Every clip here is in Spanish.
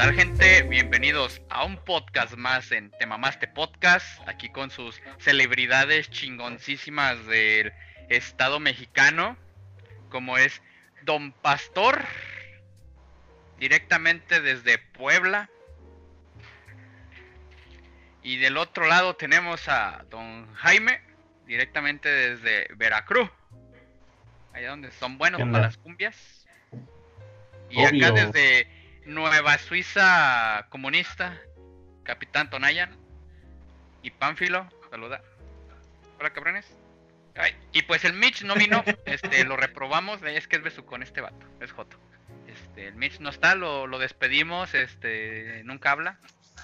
tal gente? Bienvenidos a un podcast más en Te Mamaste Podcast, aquí con sus celebridades chingoncísimas del estado mexicano, como es Don Pastor, directamente desde Puebla. Y del otro lado tenemos a Don Jaime, directamente desde Veracruz, allá donde son buenos ¿Qué para las cumbias. Y acá desde Nueva Suiza comunista, Capitán Tonayan y Pánfilo, saluda. Hola cabrones. Ay, y pues el Mitch no vino, este, lo reprobamos, es que es besucón este vato, es Joto. Este, el Mitch no está, lo, lo despedimos, este, nunca habla.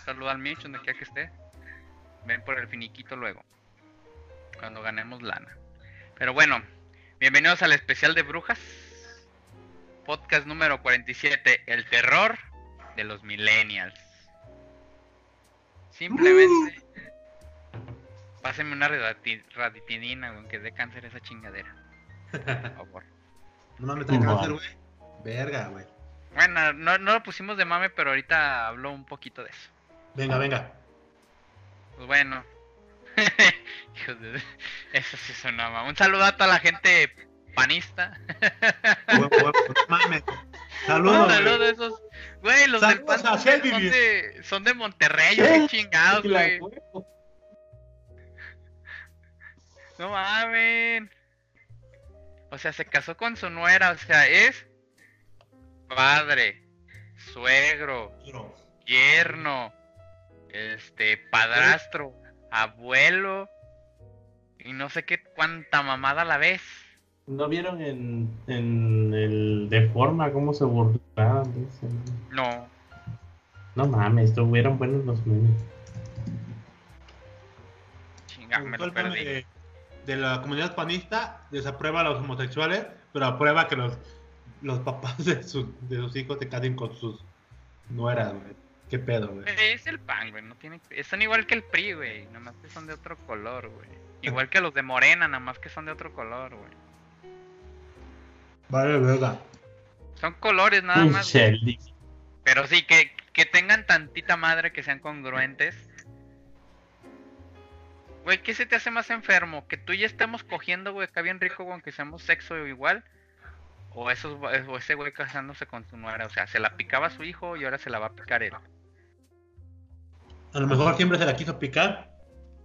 Saluda al Mitch donde quiera que esté. Ven por el finiquito luego. Cuando ganemos lana. Pero bueno, bienvenidos al especial de brujas. Podcast número 47, el terror de los millennials. Simplemente pásenme una raditi- raditinina, güey, que dé cáncer esa chingadera. Por favor. No mames, trae No. cáncer, güey. Verga, güey. Bueno, no, no lo pusimos de mame, pero ahorita hablo un poquito de eso. Venga, venga. Pues bueno. Hijos de... Eso sí sonaba. Un saludo a toda la gente panista. Mames. Saludos, saludo güey. a esos. Güey, los del Saludos pan a son, de, son de Monterrey, qué chingados, güey. No mamen. O sea, se casó con su nuera, o sea, es padre, suegro, yerno, este, padrastro, abuelo, y no sé qué cuánta mamada a la vez. ¿No vieron en, en el de forma cómo se burlaban de eso? No, No mames, estuvieron buenos los memes. chinga, me lo perdí. de, de la comunidad panista desaprueba a los homosexuales, pero aprueba que los, los papás de, su- de sus hijos se casen con sus nueras, güey. ¿Qué pedo, güey? Es el pan, güey, no tiene... Son igual que el PRI, güey, nada más que son de otro color, güey. Igual que los de Morena, nada más que son de otro color, güey. Vale, verga. Son colores nada más. Shelly. Pero sí, que, que tengan tantita madre, que sean congruentes. Güey, ¿qué se te hace más enfermo? ¿Que tú y yo estemos cogiendo, güey, acá bien rico, güey, aunque seamos sexo igual? O, esos, o ese güey casándose con su nuera. O sea, se la picaba a su hijo y ahora se la va a picar él. A lo mejor siempre se la quiso picar.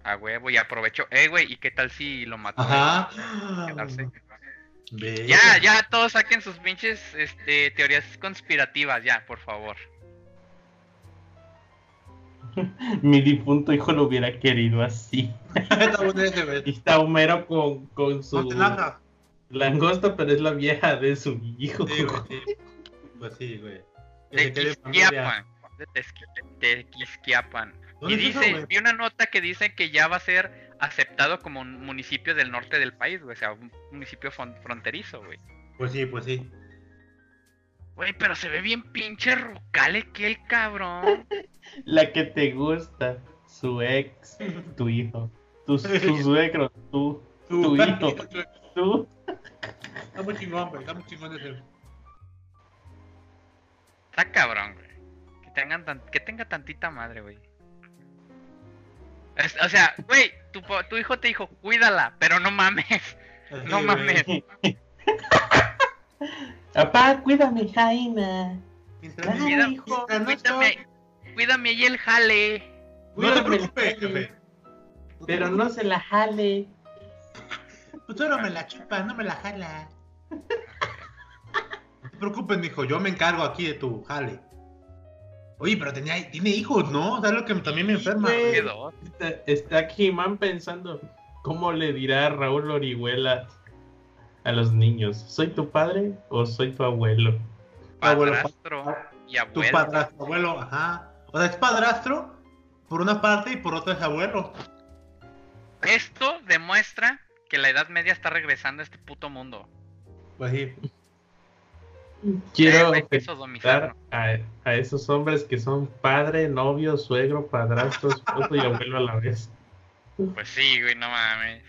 A huevo, y aprovechó. Eh, güey, ¿y qué tal si lo mató? Ajá. Quedarse. Ya, ya, todos saquen sus pinches este, teorías conspirativas, ya, por favor. Mi difunto hijo lo hubiera querido así. Está Homero con, con su No langosta, pero es la vieja de su hijo. Sí, güey. Pues sí, güey. De. Quisquiapan. De Quisquiapan. Y ¿Dónde es eso, dice, vi una nota que dice que ya va a ser aceptado como un municipio del norte del país, güey. O sea, un municipio fron- fronterizo, güey. Pues sí, pues sí. Güey, pero se ve bien pinche rucale que el cabrón. La que te gusta, su ex, tu hijo, tu, su suegro, tú, tu hijo, tú. Está muy chingón, güey. Está muy chingón ese. Está cabrón, güey. Que, tengan tan- que tenga tantita madre, güey. Es- o sea, güey, tu, po- tu hijo te dijo, cuídala, pero no mames. No mames. Papá, cuídame, Jaina. Mientras Ay, me- Cuida- hijo, no Cuídame, cuídame ahí el jale. No te Cuídame, preocupes, Jaime. jefe. No Pero no se la jale. Tú solo me la chupas, no me la jala. No te preocupes, mijo. Yo me encargo aquí de tu jale. Oye, pero tenía, tiene hijos, ¿no? ¿Sabes lo que también me enferma? Quedó. Está, está He-Man pensando, ¿cómo le dirá Raúl Orihuela a los niños? ¿Soy tu padre o soy tu abuelo? Abuelo, Padrastro y Tu abuelo. padrastro, abuelo, ajá. O sea, es padrastro por una parte y por otra es abuelo. Esto demuestra que la Edad Media está regresando a este puto mundo. Pues sí. Quiero Eh, felicitar a, a esos hombres que son padre, novio, suegro, padrastro, esposo y abuelo a la vez. Pues sí, güey, no mames.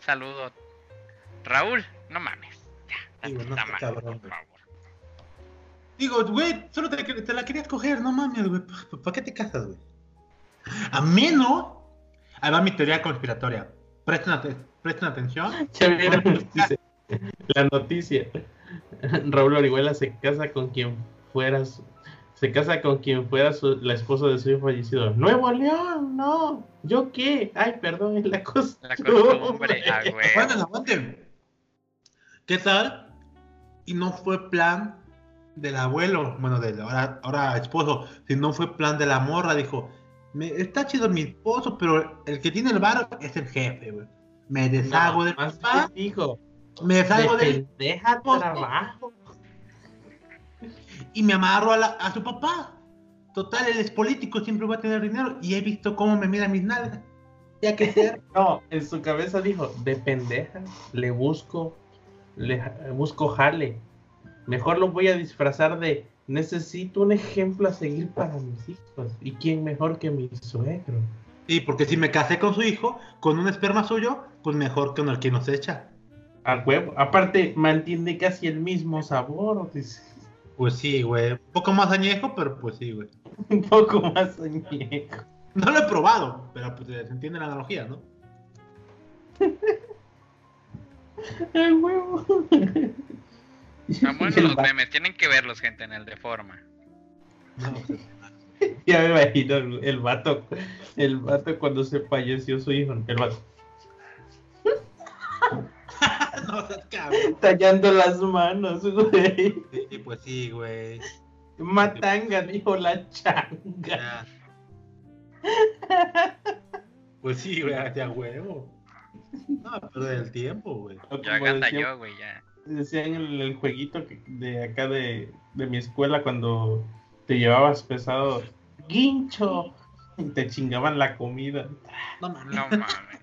Saludo. Raúl, no mames. Ya, güey, no cabrón, por favor. Digo, güey, solo te, te la querías coger, no mames, güey. ¿Para pa qué te casas, güey? A menos. Ahí va mi teoría conspiratoria. Presten, ate- presten atención. La noticia. Raúl Orihuela se casa con quien fuera su- se casa con quien fuera su- la esposa de su hijo fallecido. Nuevo León, no. ¿Yo qué? Ay, perdón, es la La costumbre. costumbre, a Aguanten, huevo. aguanten. ¿Qué tal? Y no fue plan del abuelo, bueno, del ahora, ahora esposo, sino fue plan de la morra. Dijo: me, Está chido mi esposo, pero el que tiene el bar es el jefe, güey. Me deshago No, del más papá, bien dijo, me deshago de pendeja trabajo. y me amarro a, la- a su papá. Total, él es político, siempre va a tener dinero. Y he visto cómo me mira mis nalgas. Ya que sea. No, en su cabeza dijo, de pendeja, le busco, le busco jale. Mejor lo voy a disfrazar de necesito un ejemplo a seguir para mis hijos. ¿Y quién mejor que mi suegro? Sí, porque si me casé con su hijo, con un esperma suyo, pues mejor que con el que nos echa. A huevo. Aparte, mantiene casi el mismo sabor. dice. Pues sí, güey. Un poco más añejo, pero pues sí, güey. Un poco más añejo. No lo he probado, pero pues se entiende la analogía, ¿no? A huevo. Están buenos El los va- memes, tienen que verlos, gente, en el de forma. No, pues, Ya me imagino el, el vato, el vato cuando se falleció su hijo, el vato. no seas cabrón. Tallando las manos, güey. Sí, pues sí, güey. Matanga, dijo la changa. Ya. Pues sí, güey, hacia huevo. No, perder el tiempo, güey. Ya decía- yo, güey, ya. Decían en el, el jueguito que- de acá de, de mi escuela cuando te llevabas pesado, guincho, y te chingaban la comida. No mames. No mames.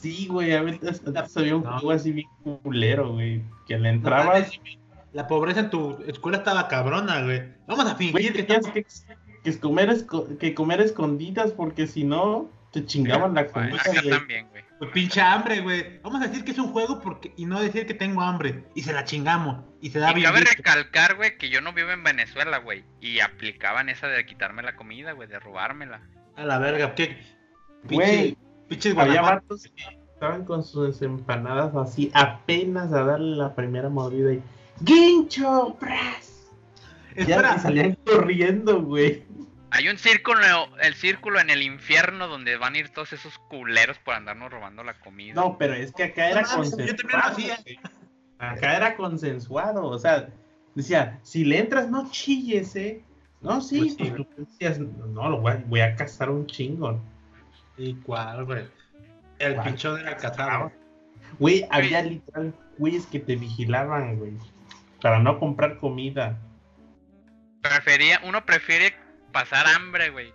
Sí, güey, a veces antes había un juego así bien culero, güey, que le entrabas. La pobreza en tu escuela estaba cabrona, güey. Vamos a Güey, fingir que tenías estamos... que, que comer esco- que comer escondidas porque si no te chingaban la comida. güey. también, güey. Pues pinche hambre, güey. Vamos a decir que es un juego porque y no decir que tengo hambre. Y se la chingamos. Y se da Y bien. cabe visto. recalcar, güey, que yo no vivo en Venezuela, güey. Y aplicaban esa de quitarme la comida, güey, de robármela. A la verga, ¿qué? Güey, Vatos que estaban con sus empanadas así, apenas a darle la primera mordida y ¡Guincho! ¡Pras! Ya salían corriendo, güey. Hay un círculo, el círculo en el infierno donde van a ir todos esos culeros por andarnos robando la comida. No, pero es que acá era No consensuado. Acá era consensuado, o sea, decía, si le entras no chilles, ¿eh? No, sí, Pues sí, pues tú decías, no, lo voy a, voy a cazar un chingo. ¿Y cuál, güey? El ¿Cuál? pinchón era casado. Güey, había literal güeyes que te vigilaban, güey, para no comprar comida. Prefería, uno prefiere pasar hambre, güey.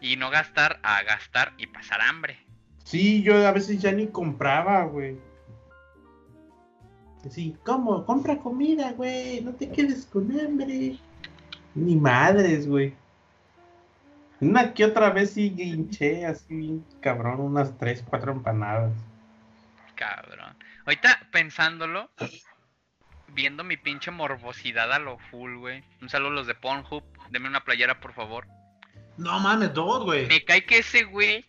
Y no gastar a gastar y pasar hambre. Sí, yo a veces ya ni compraba, güey. Sí, ¿cómo? Compra comida, güey. No te quedes con hambre. Ni madres, güey. Una que otra vez sí hinché así, bien cabrón, unas tres, cuatro empanadas. Cabrón. Ahorita pensándolo, viendo mi pinche morbosidad a lo full, güey. Un saludo a los de Pornhub. Deme una playera, por favor. No mames, dos, güey. Me cae que ese güey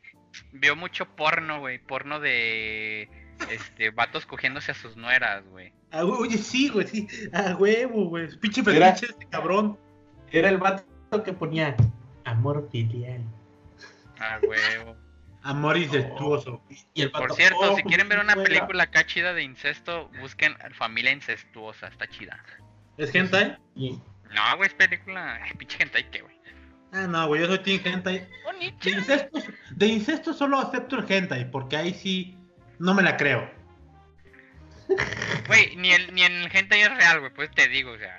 vio mucho porno, güey. Porno de este vatos cogiéndose a sus nueras, güey. Ah, güey, oye, sí, güey, sí. A huevo, güey. Pinche fetiche este cabrón. Era el vato que ponía amor filial. A huevo. Amor incestuoso. Y el Por cierto, "Oh, si quieren ver una juega". película acá chida de incesto, busquen Familia Incestuosa, está chida. ¿Es hentai? No, güey, es película. Ay, pinche gente, ¿qué, güey? Ah, no, güey, yo soy team hentai. De Bonito. incesto, de incesto solo acepto el hentai, porque ahí sí no me la creo. Güey, ni, el, ni en el gente es real, güey, pues te digo, o sea.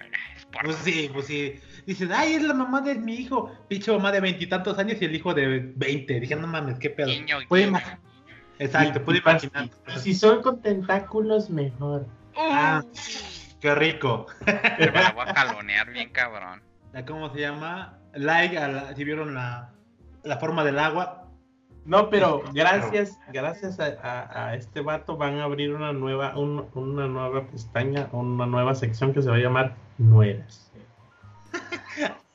Pues sí, pues sí. Dices, ay, es la mamá de mi hijo. Pinche mamá de veintitantos años y el hijo de veinte. Dije, no mames, qué pedo. Puede Exacto, pas- imaginar. si son con tentáculos, mejor. Ah, qué rico. Me la voy a jalonear bien cabrón. La- ¿Cómo se llama? Like, a la- si vieron la, la forma del agua. No, pero gracias, gracias a, a- a este vato van a abrir una nueva, un- una nueva pestaña, una nueva sección que se va a llamar Nueras.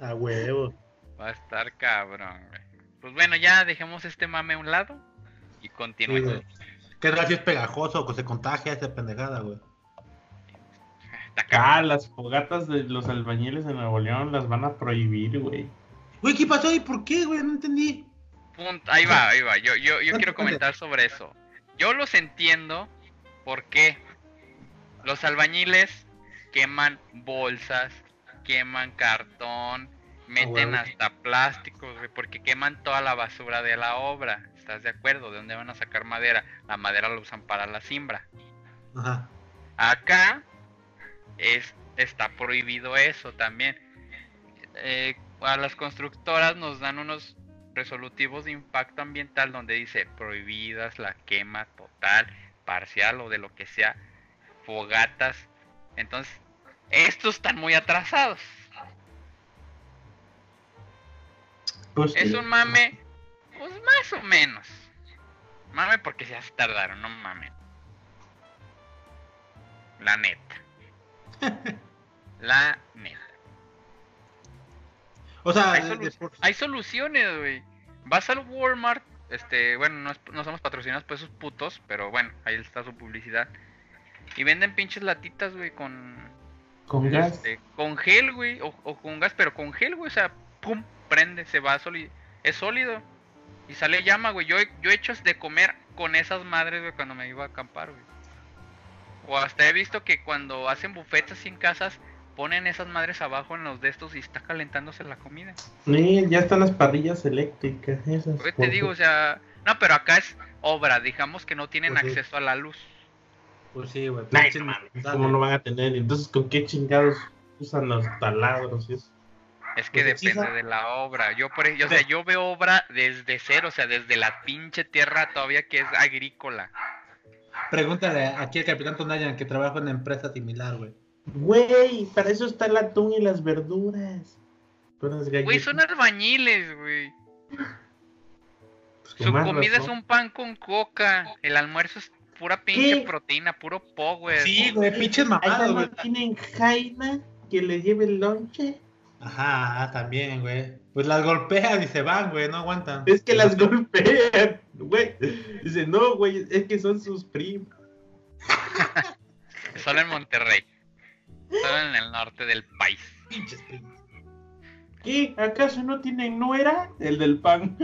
A huevo. Va a estar cabrón, güey. Pues bueno, ya dejemos este mame a un lado y Sí, continuemos. güey. ¿Qué si es pegajoso que se contagia esa pendejada, güey? Ah, las fogatas de los albañiles de Nuevo León las van a prohibir, güey. Güey, ¿qué pasó y por qué, güey? No entendí. Punto. Ahí va, ahí va. Yo, yo, yo quiero comentar sobre eso. Yo los entiendo porque los albañiles queman bolsas, queman cartón, meten hasta plásticos, porque queman toda la basura de la obra. ¿Estás de acuerdo? ¿De dónde van a sacar madera? La madera la usan para la siembra. Ajá. Acá es, está prohibido eso también. Eh, a las constructoras nos dan unos resolutivos de impacto ambiental donde dice prohibidas la quema total, parcial o de lo que sea, fogatas. Entonces, estos están muy atrasados. Pues Es un mame, pues más o menos. Mame porque ya se tardaron, no mames. La neta. La neta. O sea, Hay, solu- por- hay soluciones, güey. Vas al Walmart, este, bueno, no, es- no somos patrocinados por esos putos, pero bueno, ahí está su publicidad. Y venden pinches latitas, güey, con, Con gas. este, con gel, güey, o, o con gas, pero con gel, güey, o sea, pum, prende, se va sólido, es sólido. Y sale llama, güey. Yo, he- yo he hecho de comer con esas madres, güey, cuando me iba a acampar, güey. O hasta he visto que cuando hacen buffets así en casas, ponen esas madres abajo en los de estos y está calentándose la comida. Sí, ya están las parrillas eléctricas. Esas, Güey, te digo, o sea, no, pero acá es obra, digamos que no tienen Pues acceso a la luz. Pues sí, güey. Nah, no ¿Cómo no van a tener? Entonces, ¿con qué chingados usan los taladros? y eso? Es que Pues depende de la obra. Yo por ej- o sea, yo veo obra desde cero, o sea, desde la pinche tierra todavía que es agrícola. Pregúntale aquí al capitán Tonayan que trabaja en una empresa similar, güey. Güey, para eso está el atún y las verduras. Güey, son albañiles, güey. Pues Su comida es un pan con coca. El almuerzo es pura pinche ¿Qué? proteína, puro power. Sí, güey, pinches mamadas, güey. tienen Jaina que le lleve el lonche. Ajá, también, güey. Pues las golpean y se van, güey, no aguantan. Es que las golpean, güey. Dice, no, güey, es que son sus primos. Solo en Monterrey. Solo en el norte del país. Pinches primos. ¿Qué? ¿Acaso no tienen nuera? El del pan.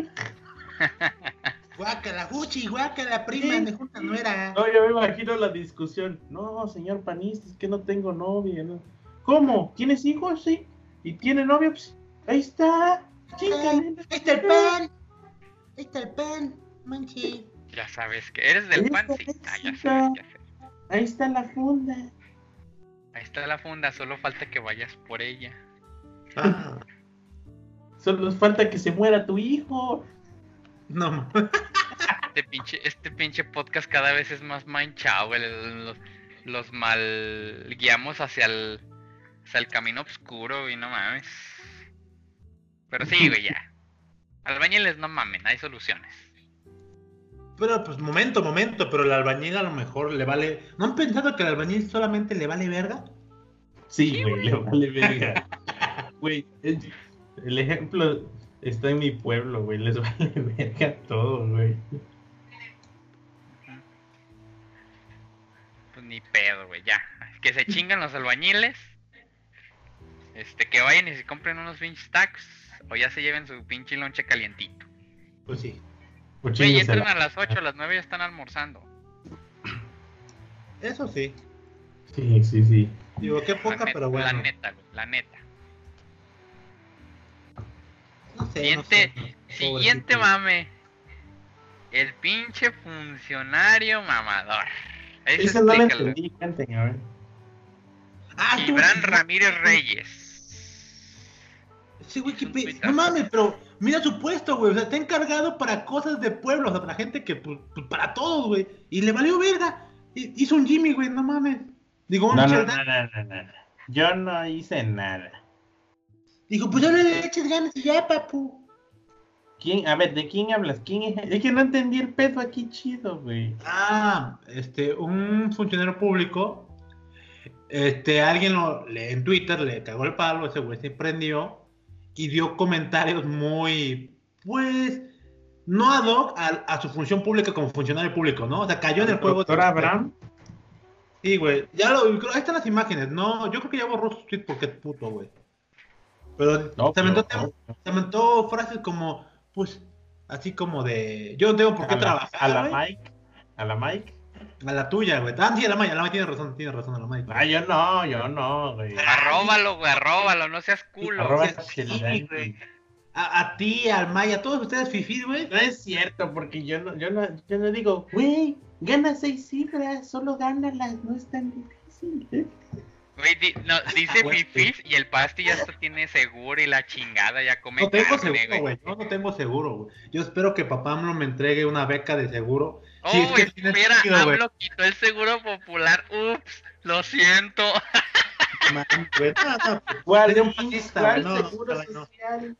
Guácala, fuchi, guácala, prima, Sí. me junta no era. No, yo me imagino la discusión. No, señor panista, es que no tengo novia. ¿no? ¿Cómo? ¿Tienes hijos? Sí. ¿Y tiene novia? Pues ahí está. Chícale. Ahí está el pan. Ahí está el pan, manche. Ya sabes que eres del pan, sí. Ah, ya sabes, ya sé. Ahí está la funda. Ahí está la funda, solo falta que vayas por ella. Ah, Solo falta que se muera tu hijo. No, Este pinche, este pinche podcast cada vez es más manchado, güey. Los, los mal guiamos hacia el, hacia el camino oscuro, y no mames. Pero sí, güey, ya. Albañiles no mamen, hay soluciones. Pero pues momento, momento, pero el albañil a lo mejor le vale. ¿No han pensado que el albañil solamente le vale verga? Sí, güey, le vale verga. Güey, el ejemplo está en mi pueblo, güey. Les vale verga todo, güey. Pues ni pedo, güey, ya. Que se chingan los albañiles. Este, que vayan y se compren unos pinche stacks. O ya se lleven su pinche lonche calientito. Pues sí. Pues Güey, entran a las 8, a las 9 ya están almorzando. Eso sí. Sí, sí, sí. Digo, qué poca, neta, pero bueno. La neta, güey, la neta. No sé, Siguiente, no sé. siguiente mame. El pinche funcionario mamador. Ese Esa no explícalo. entendí, cuenten, a ver. Ah, tú, Gibran Ramírez Reyes. Sí, tuitazo. No mames, pero mira su puesto, güey. O sea, está encargado para cosas de pueblo, o sea, para gente que, pues, pues, para todos, güey. Y le valió verga. Hi- Hizo un Jimmy, güey, no mames. Digo, un No, no, no, no, no. Yo no hice nada. Dijo, pues ya le eches ganas y ya, papu. ¿Quién? A ver, ¿de quién hablas? ¿Quién es? Es que no entendí el pedo aquí chido, güey. Ah, este, un funcionario público Este, alguien lo, le- en Twitter le cagó el palo, ese güey se prendió y dio comentarios muy, pues, no ad hoc a, a su función pública como funcionario público, ¿no? O sea, cayó en el juego. Doctor Abraham. Sí, güey. Ya lo, ahí están las imágenes. No, yo creo que ya borró su tweet porque es puto, güey. Pero No, se, aventó, pero- se aventó frases como, pues, así como de, yo no tengo por qué a la, trabajar, a la. Mike. A la Mike. A la tuya, güey. Ah, sí, a la Mike, a la Mike tiene razón, tiene razón, a la Mike. Ah, yo no, yo no, güey. Arróbalo, güey, arróbalo, no seas culo. Arroba güey. A, a ti, al Maya, a todos ustedes fifí, güey. No es cierto, porque yo no, yo no, yo no digo, güey, gana seis cifras, solo gánalas, no es tan difícil. ¿eh? Güey, di- no, dice Fifis y el Pasti ya tiene seguro y la chingada ya come No tengo carne, seguro, güey. Yo no tengo seguro, güey. Yo espero que papá AMLO me entregue una beca de seguro. Oh, Sí, es que tiene espera, sentido. AMLO quitó el seguro popular. Ups, lo siento. Man, güey. No, no, ¿Cuál, Sería un IMSS? fascista, ¿Cuál güey, no, seguro no. social?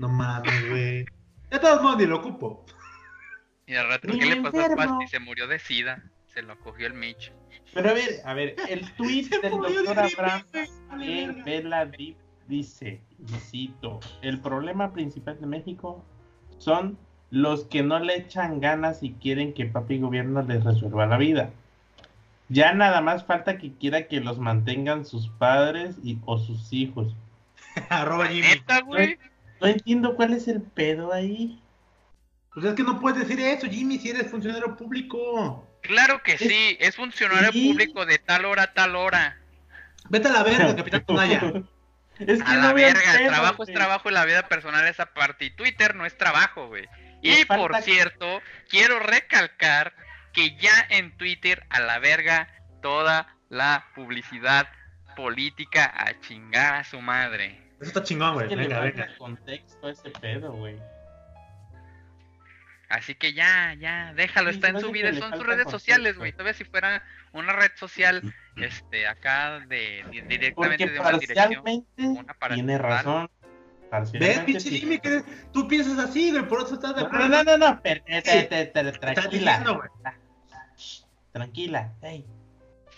no mames, güey. De todos modos, ni lo ocupo. Y al rato, ¿qué le pasó al. Pasti? Se murió de sida. Se lo cogió el Mitch. Pero a ver, a ver, el tweet del doctor Abraham en. Vela Deep dice, y cito, el problema principal de México son los que no le echan ganas y quieren que papi gobierno les resuelva la vida. Ya nada más falta que quiera que los mantengan sus padres y, o sus hijos. Arroba Jimmy. Neta, güey. No entiendo cuál es el pedo ahí. Pues es que no puedes decir eso, Jimmy, si eres funcionario público. Claro que sí, es funcionario Sí. público de tal hora a tal hora. Vete a la verga, capitán Tonaya. Es A la no verga, el trabajo es trabajo y la vida personal es aparte. Y Twitter no es trabajo, güey. Y por cierto, quiero recalcar que ya en Twitter a la verga toda la publicidad política a chingar a su madre. Eso está chingón, güey. Es que le Venga, venga. contexto a ese pedo, güey. Así que ya, ya, déjalo, Sí, está en no su vida, son sus redes sociales, güey. Todavía si fuera una red social, este, acá de, de- directamente Porque de una dirección. parcialmente una tiene razón. ¿Ves, Parcialmente pinche sí. Jimmy? Que tú piensas así, güey, por eso estás de No, acuerdo. no, no, no, pero, eh, te- te- te- tranquila. diciendo, Tranquila, hey,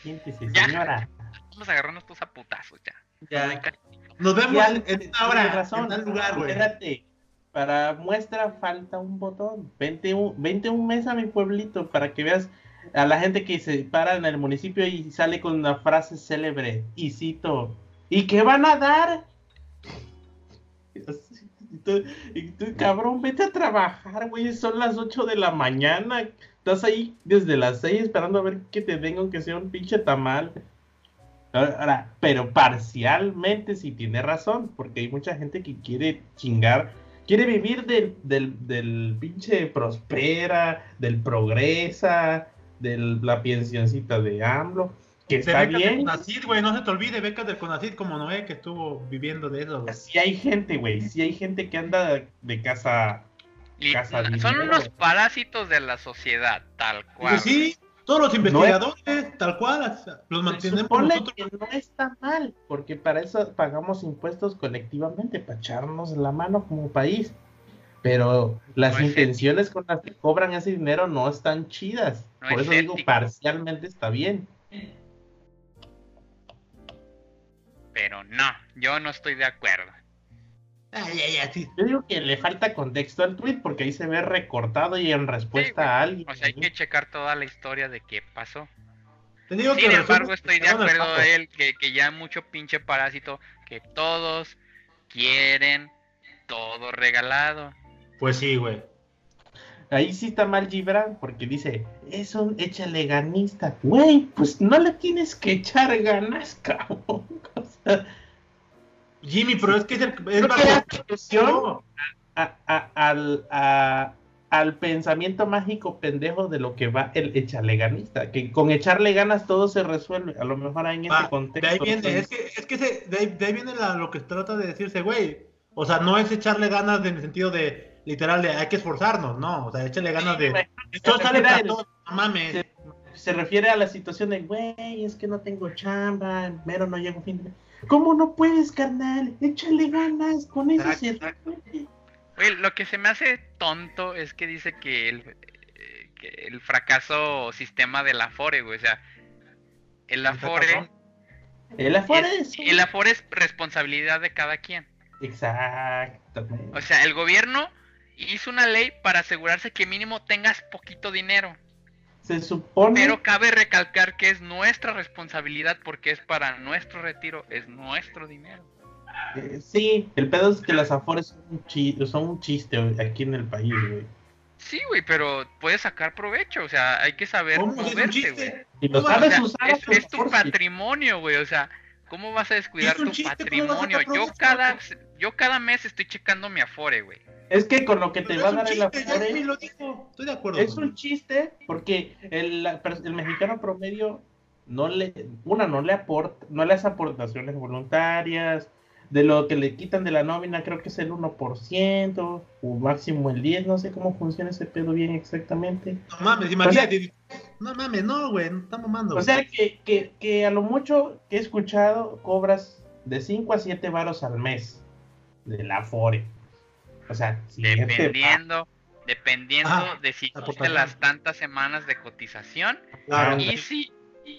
siéntese, Ya. señora. Vamos a agarrarnos todos a putazos ya. Ya. Nos vemos Ya, en tiene una hora, razón. en tal lugar, güey. Espérate, para muestra falta un botón. Vente un, vente un mes a mi pueblito para que veas a la gente que se para en el municipio y sale con una frase célebre. Y cito, ¿y qué van a dar? Tú, cabrón, vete a trabajar, güey. Son las 8 de la mañana. Estás ahí desde las 6 esperando a ver que te den aunque sea un pinche tamal. Pero parcialmente sí tiene razón, porque hay mucha gente que quiere chingar, quiere vivir del, del, del pinche prospera, del progresa, de la pensioncita de AMLO, que De está becas del bien. Conacid, güey, no se te olvide, becas del Conacid como Noé que estuvo viviendo de eso, güey. Sí hay gente, güey, sí hay gente que anda de casa. Y Casa son dinero. unos parásitos de la sociedad, tal cual. Pues sí, todos los investigadores, tal cual, los mantenemos supone nosotros. que no está mal, porque para eso pagamos impuestos colectivamente, para echarnos la mano como país. Pero las No intenciones con las que cobran ese dinero no están chidas. No Por es eso digo, parcialmente está bien. Pero no, yo no estoy de acuerdo. Ay, ay, ay, sí. Yo digo que le falta contexto al tweet porque ahí se ve recortado y en respuesta a alguien. O sea, hay que checar toda la historia de qué pasó. Te digo Sin que embargo, estoy de acuerdo de él que, que ya mucho pinche parásito, que todos quieren todo regalado. Pues sí, güey. Ahí sí está mal Gibran porque dice, es un échale ganista. Güey, pues no le tienes que echar ganas, cabrón. O sea, Jimmy, pero es que es, el, es bajo- No, a- a- al, al pensamiento mágico pendejo de lo que va el échale ganista. Que con echarle ganas todo se resuelve. A lo mejor en ese contexto. de ahí viene, entonces, es que, es que se- de, ahí, de ahí viene la- lo que trata de decirse, güey. O sea, no es echarle ganas en el sentido de, literal, de hay que esforzarnos, no. O sea, échale ganas Sí, de. Esto sale para a él. todos, no mames. Se- se refiere a la situación de, güey, es que no tengo chamba, mero no llego a fin de... ¿Cómo no puedes, carnal? Échale ganas, con eso Exacto, se exacto. Oye, lo que se me hace tonto es que dice que el, eh, que el fracaso sistema del Afore, güey. O sea, el Afore. El Afore es... el Afore es responsabilidad de cada quien. Exactamente. O sea, el gobierno hizo una ley para asegurarse que mínimo tengas poquito dinero. Se supone... Pero cabe recalcar que es nuestra responsabilidad porque es para nuestro retiro, es nuestro dinero. eh, sí, el pedo es que las Afores son un, chi- son un chiste aquí en el país, güey. Sí, güey, pero puedes sacar provecho, o sea, hay que saber ¿Cómo? ¿Es un moverte, güey. chiste? Y lo O sabes sea, usar a es, tu es tu favor, sí. patrimonio, güey, o sea, ¿cómo vas a descuidar tu chiste, ¿cómo vas a patrimonio? Yo cada, yo cada mes estoy checando mi Afore, güey. Es que con lo que te Pero va a dar el chiste, ya Afore... Jimmy lo dijo. Estoy de acuerdo. Es un chiste porque el, la- el mexicano promedio no le, una no le aporta, no le hace aportaciones voluntarias, de lo que le quitan de la nómina creo que es el 1% o máximo el 10, no sé cómo funciona ese pedo bien exactamente. No mames, imagínate. no mames, no, güey, no está mamando. O sea que, que, que a lo mucho que he escuchado cobras de 5 a 7 varos al mes de la Afore. O sea, siete Dependiendo, dependiendo Ah, de si hiciste las tantas semanas de cotización Claro. y si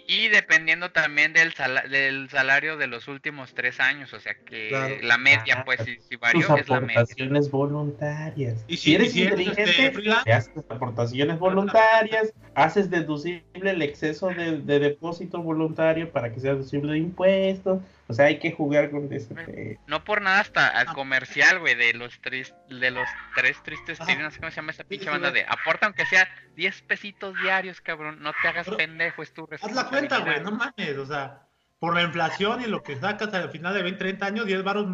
y dependiendo también del, sala- del salario de los últimos tres años, o sea que Claro. la media, Ah, pues si, si tus varió es la media. aportaciones voluntarias. Y si, si, eres si eres, inteligente, este, te haces aportaciones voluntarias, haces deducible el exceso de, de depósito voluntario para que sea deducible de impuestos. O sea, hay que jugar con ese. pe- No por nada hasta al Ah. comercial, güey, de los tres, de los tres tristes Ajá. tigres, no sé cómo se llama esa pinche banda de aporta aunque sea 10 pesitos diarios, cabrón, no te hagas Pero- pendejo, es tu haz la cuenta, güey, no mames, o sea, por la inflación y lo que sacas al final de 20, 30 años, 10 baros,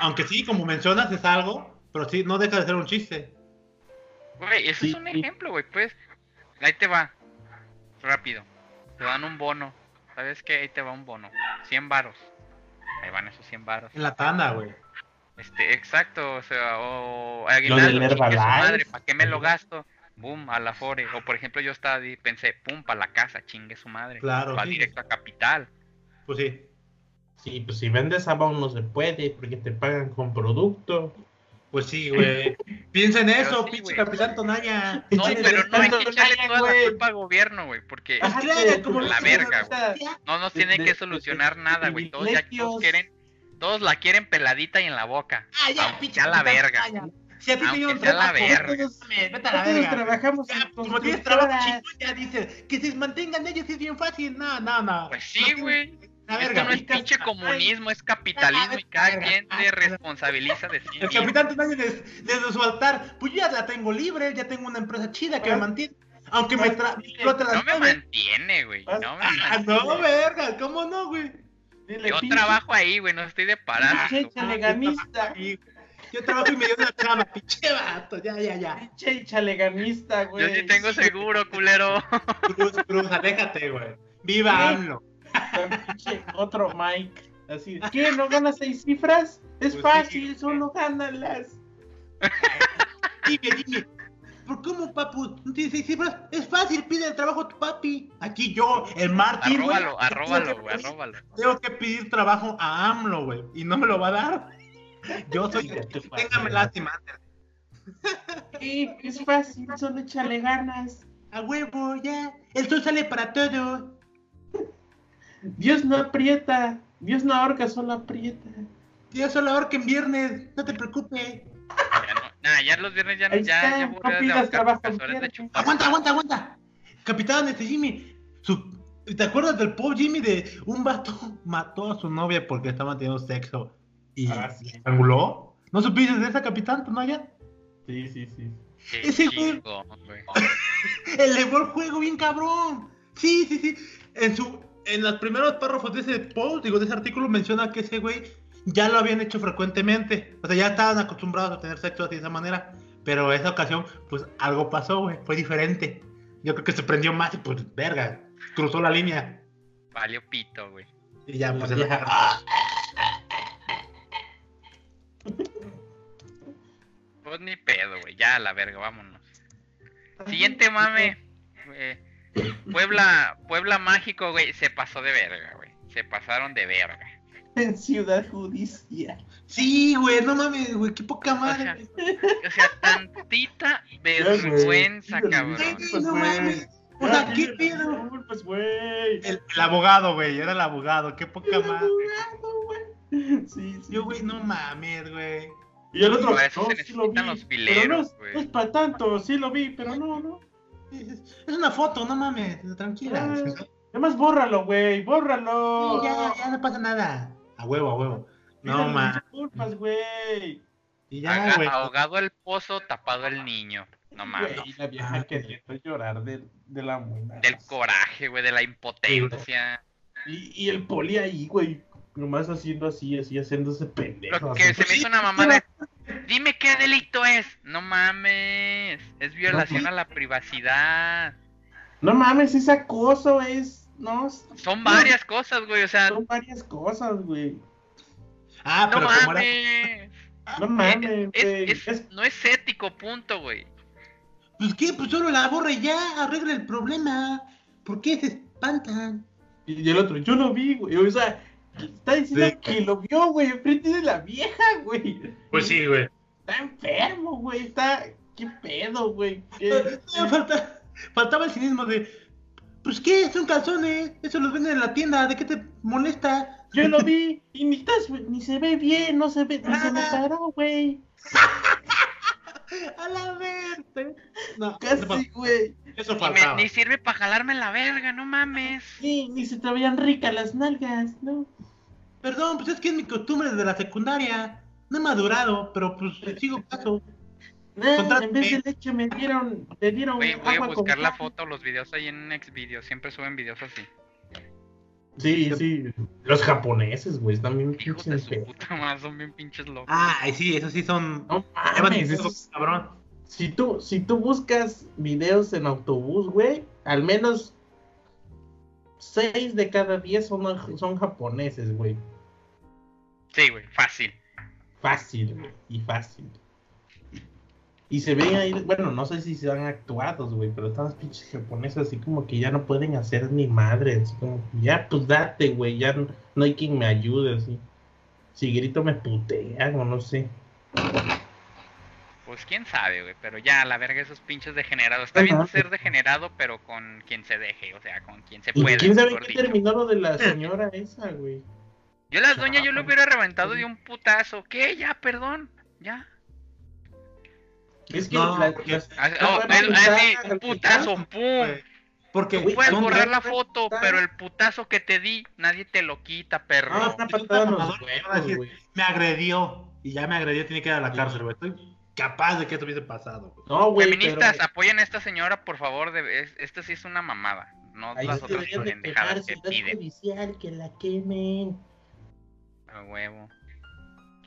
aunque sí, como mencionas, es algo, pero sí, no deja de ser un chiste. Güey, eso Sí, es un sí. ejemplo, güey, pues. Ahí te va. Rápido. Te dan un bono. ¿Sabes qué? Ahí te va un bono. 100 varos. Ahí van esos 100 varos. En la tanda, güey. Este, exacto, o sea, o del aguinaldo, chingue su Herbalife. madre, ¿para qué me lo gasto? Boom, a la Fore. O por ejemplo, yo estaba ahí, pensé, pum, para la casa, chingue su madre. Claro, Va sí. directo a capital. Pues sí. Sí, pues si vendes Avon no se puede porque te pagan con producto. Pues sí, güey. Piensa en eso, sí, pinche güey. capitán Tonaya. No, pero no hay que echarle toda la güey. culpa al gobierno, güey, porque Ajá. Claro, como la verga, pinche- no nos tienen que solucionar de nada, güey. Todos ya todos quieren, todos la quieren peladita y en la boca. Ah, ya, pinche la verga. Si a ti te dieron sea la trabajo, verga. Todos- vete a la verga. trabajamos Ya, en como tienes trabajo chingón, ya dices que se mantengan ellos es bien fácil. No, no, no. Pues sí, güey. La Esto no es pinche comunismo, es capitalismo y cada quien se responsabiliza de sí El capitán Tonaya desde, desde su altar, pues yo ya la tengo libre, ya tengo una empresa chida que me mantiene. Aunque me tra- las No me mantiene, güey. No me Ah, mantiene. no, verga, ¿cómo no, güey? Dile, Yo pinche- trabajo ahí, güey, no estoy de parado. Pinche chaleganista. Sí, Yo trabajo y me dio una chama, pinche vato, ya, ya, ya. Pinche chaleganista, güey. Yo sí tengo seguro, culero. Cruz, Cruz, aléjate, güey. Viva. AMLO. Otro Mike. Así, ¿qué? ¿No ganas seis cifras? Es Pues fácil, sí. solo gánanlas. Dime, dime. ¿Por cómo, papu? ¿No tienes seis cifras? Es fácil, pide el trabajo a tu papi. Aquí yo, el Martín. Arróbalo, güey, pedir- arróbalo. Tengo que pedir trabajo a AMLO, güey. Y no me lo va a dar. Yo soy. Téngame lástima. Sí, es fácil, solo échale ganas. A huevo, ya. El sol sale para todo. Dios no aprieta. Dios no ahorca, solo aprieta. Yo solo ahora que en viernes. No te preocupes. Ya no, nah, ya los viernes ya, Ahí ya, ya no viernes. chupar. Aguanta, aguanta, aguanta. Capitán, este Jimmy. Su... ¿Te acuerdas del pobre Jimmy de un vato mató a su novia porque estaban teniendo sexo y Ah, sí. estranguló? ¿No supiste de esa capitán, Tonaya? Sí, sí, sí. Qué Ese güey. Elevó el juego bien cabrón. Sí, sí, sí. En su en los primeros párrafos de ese post, digo, de ese artículo menciona que ese güey ya lo habían hecho frecuentemente. O sea, ya estaban acostumbrados a tener sexo así de esa manera. Pero esa ocasión, pues algo pasó, güey. Fue diferente. Yo creo que se prendió más y pues, verga, cruzó la línea. Valió pito, güey. Y ya, pues, Ya. Pues ni pedo, güey. Ya a la verga, vámonos. Siguiente mame. eh, Puebla, Puebla Mágico, güey. Se pasó de verga, güey. Se pasaron de verga. En Ciudad Judicial. Sí, güey, no mames, güey, qué poca O madre. sea, o sea, tantita vergüenza, cabrón. Sí, pues, no mames. O sea, Ya, ¿qué pedo? disculpas, güey. El, el abogado, güey, era el abogado, qué poca El madre. abogado, güey. Sí, sí. Yo, güey, no mames, güey. Y el otro, eso no, se sí lo vi, los pero fileros, no es, güey. no es para tanto, sí lo vi, pero no, no. Es, es una foto, no mames, tranquila. Ah, Además, bórralo, güey, bórralo. Sí, ya, ya no pasa nada. A huevo, a huevo. No, man. disculpas, güey. Y ya, Aga- güey. ahogado el pozo, tapado el niño. No mames. Güey, la vieja queriendo llorar de, de la. Del coraje, güey, de la impotencia. Y, y el poli ahí, güey, nomás haciendo así, así, haciéndose pendejo. Lo que se me hizo una mamada. Dime qué delito es. No mames. Es violación a la privacidad. No mames, es acoso, es. No, Son varias cosas, güey. O sea, son varias cosas, güey. Ah, no pero como era. mames. No mames, Es- güey. es- Es- no es ético, punto, güey. Pues qué, pues solo la borra y ya, arregla el problema. ¿Por qué se espantan? Y el otro, yo lo vi, güey. O sea, está diciendo Sí. que lo vio, güey, enfrente de la vieja, güey. Pues sí, güey. Está enfermo, güey. Está. ¿Qué pedo, güey? ¿Qué- Falta- faltaba el cinismo de. Pues qué, son calzones. Eso los venden en la tienda. ¿De qué te molesta? Yo lo vi y ni, estás- ni se ve bien, no se ve, ni se me paró, güey. A la verte. No, Casi, güey. eso Ni, me- faltaba. ni sirve para jalarme la verga, no mames. Sí, ni se te veían ricas las nalgas, ¿no? Perdón, pues es que es mi costumbre desde la secundaria. No he madurado, pero pues sigo paso. En vez de leche me dieron, me dieron Güey, voy a con buscar la foto, los videos ahí en Xvideos. Siempre suben videos así. Sí, sí. Los japoneses, güey, están bien Hijos pinches de su enfermos. puta madre, son bien pinches locos. Ah, sí, eso sí son. No mames, esos- cabrón. si tú, si tú buscas videos en autobús, güey, al menos 6 de cada 10 son, son japoneses, güey. Sí, güey, fácil. Fácil, güey, y fácil. Y se ven ahí, bueno, no sé si sean actuados, güey, pero están los pinches japoneses así como que ya no pueden hacer ni madre, así como, ya pues date, güey, ya no, no hay quien me ayude, así. Si grito me putean o no sé. Pues quién sabe, güey, pero ya, la verga, esos pinches degenerados. Está bien ser degenerado, pero con quien se deje, o sea, con quien se Y pueda. quién sabe qué terminó lo de la señora esa, güey. Yo las doña, yo le hubiera reventado de un putazo. ¿Qué? Ya, perdón. Ya. Es que No, la- las- Ah, oh, un al putazo, pum. Güey, Porque Güey, Puedes borrar la foto, pero el putazo que te di, nadie te lo quita, perro. Ah, una patada en los huevos, me agredió. Y ya me agredió, tiene que ir a la cárcel, güey. Estoy capaz de que esto hubiese pasado, güey. No, güey, Feministas, pero apoyen a esta señora, por favor. De, es- esta sí es una mamada. No ahí las otras pendejadas que piden. judicial, que la quemen. A huevo.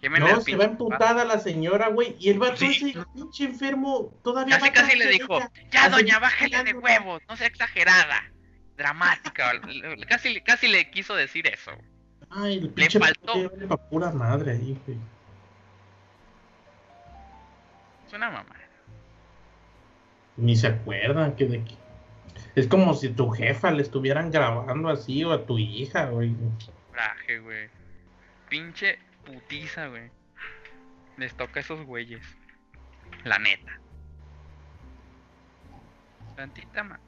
No, se va emputada la señora, güey. Y el vato Sí. ese pinche enfermo todavía Casi casi le dijo, ella. ya Así, doña, bájele de huevos, no sea exagerada, dramática. casi, casi le quiso decir eso. Ay, el pinche faltó. vale pa' pura madre ahí, güey. Es una mamá. Ni se acuerdan que de. Es como si tu jefa le estuvieran grabando así o a tu hija, güey. Coraje, güey. Pinche putiza, güey. Les toca a esos güeyes. La neta. Tantita más.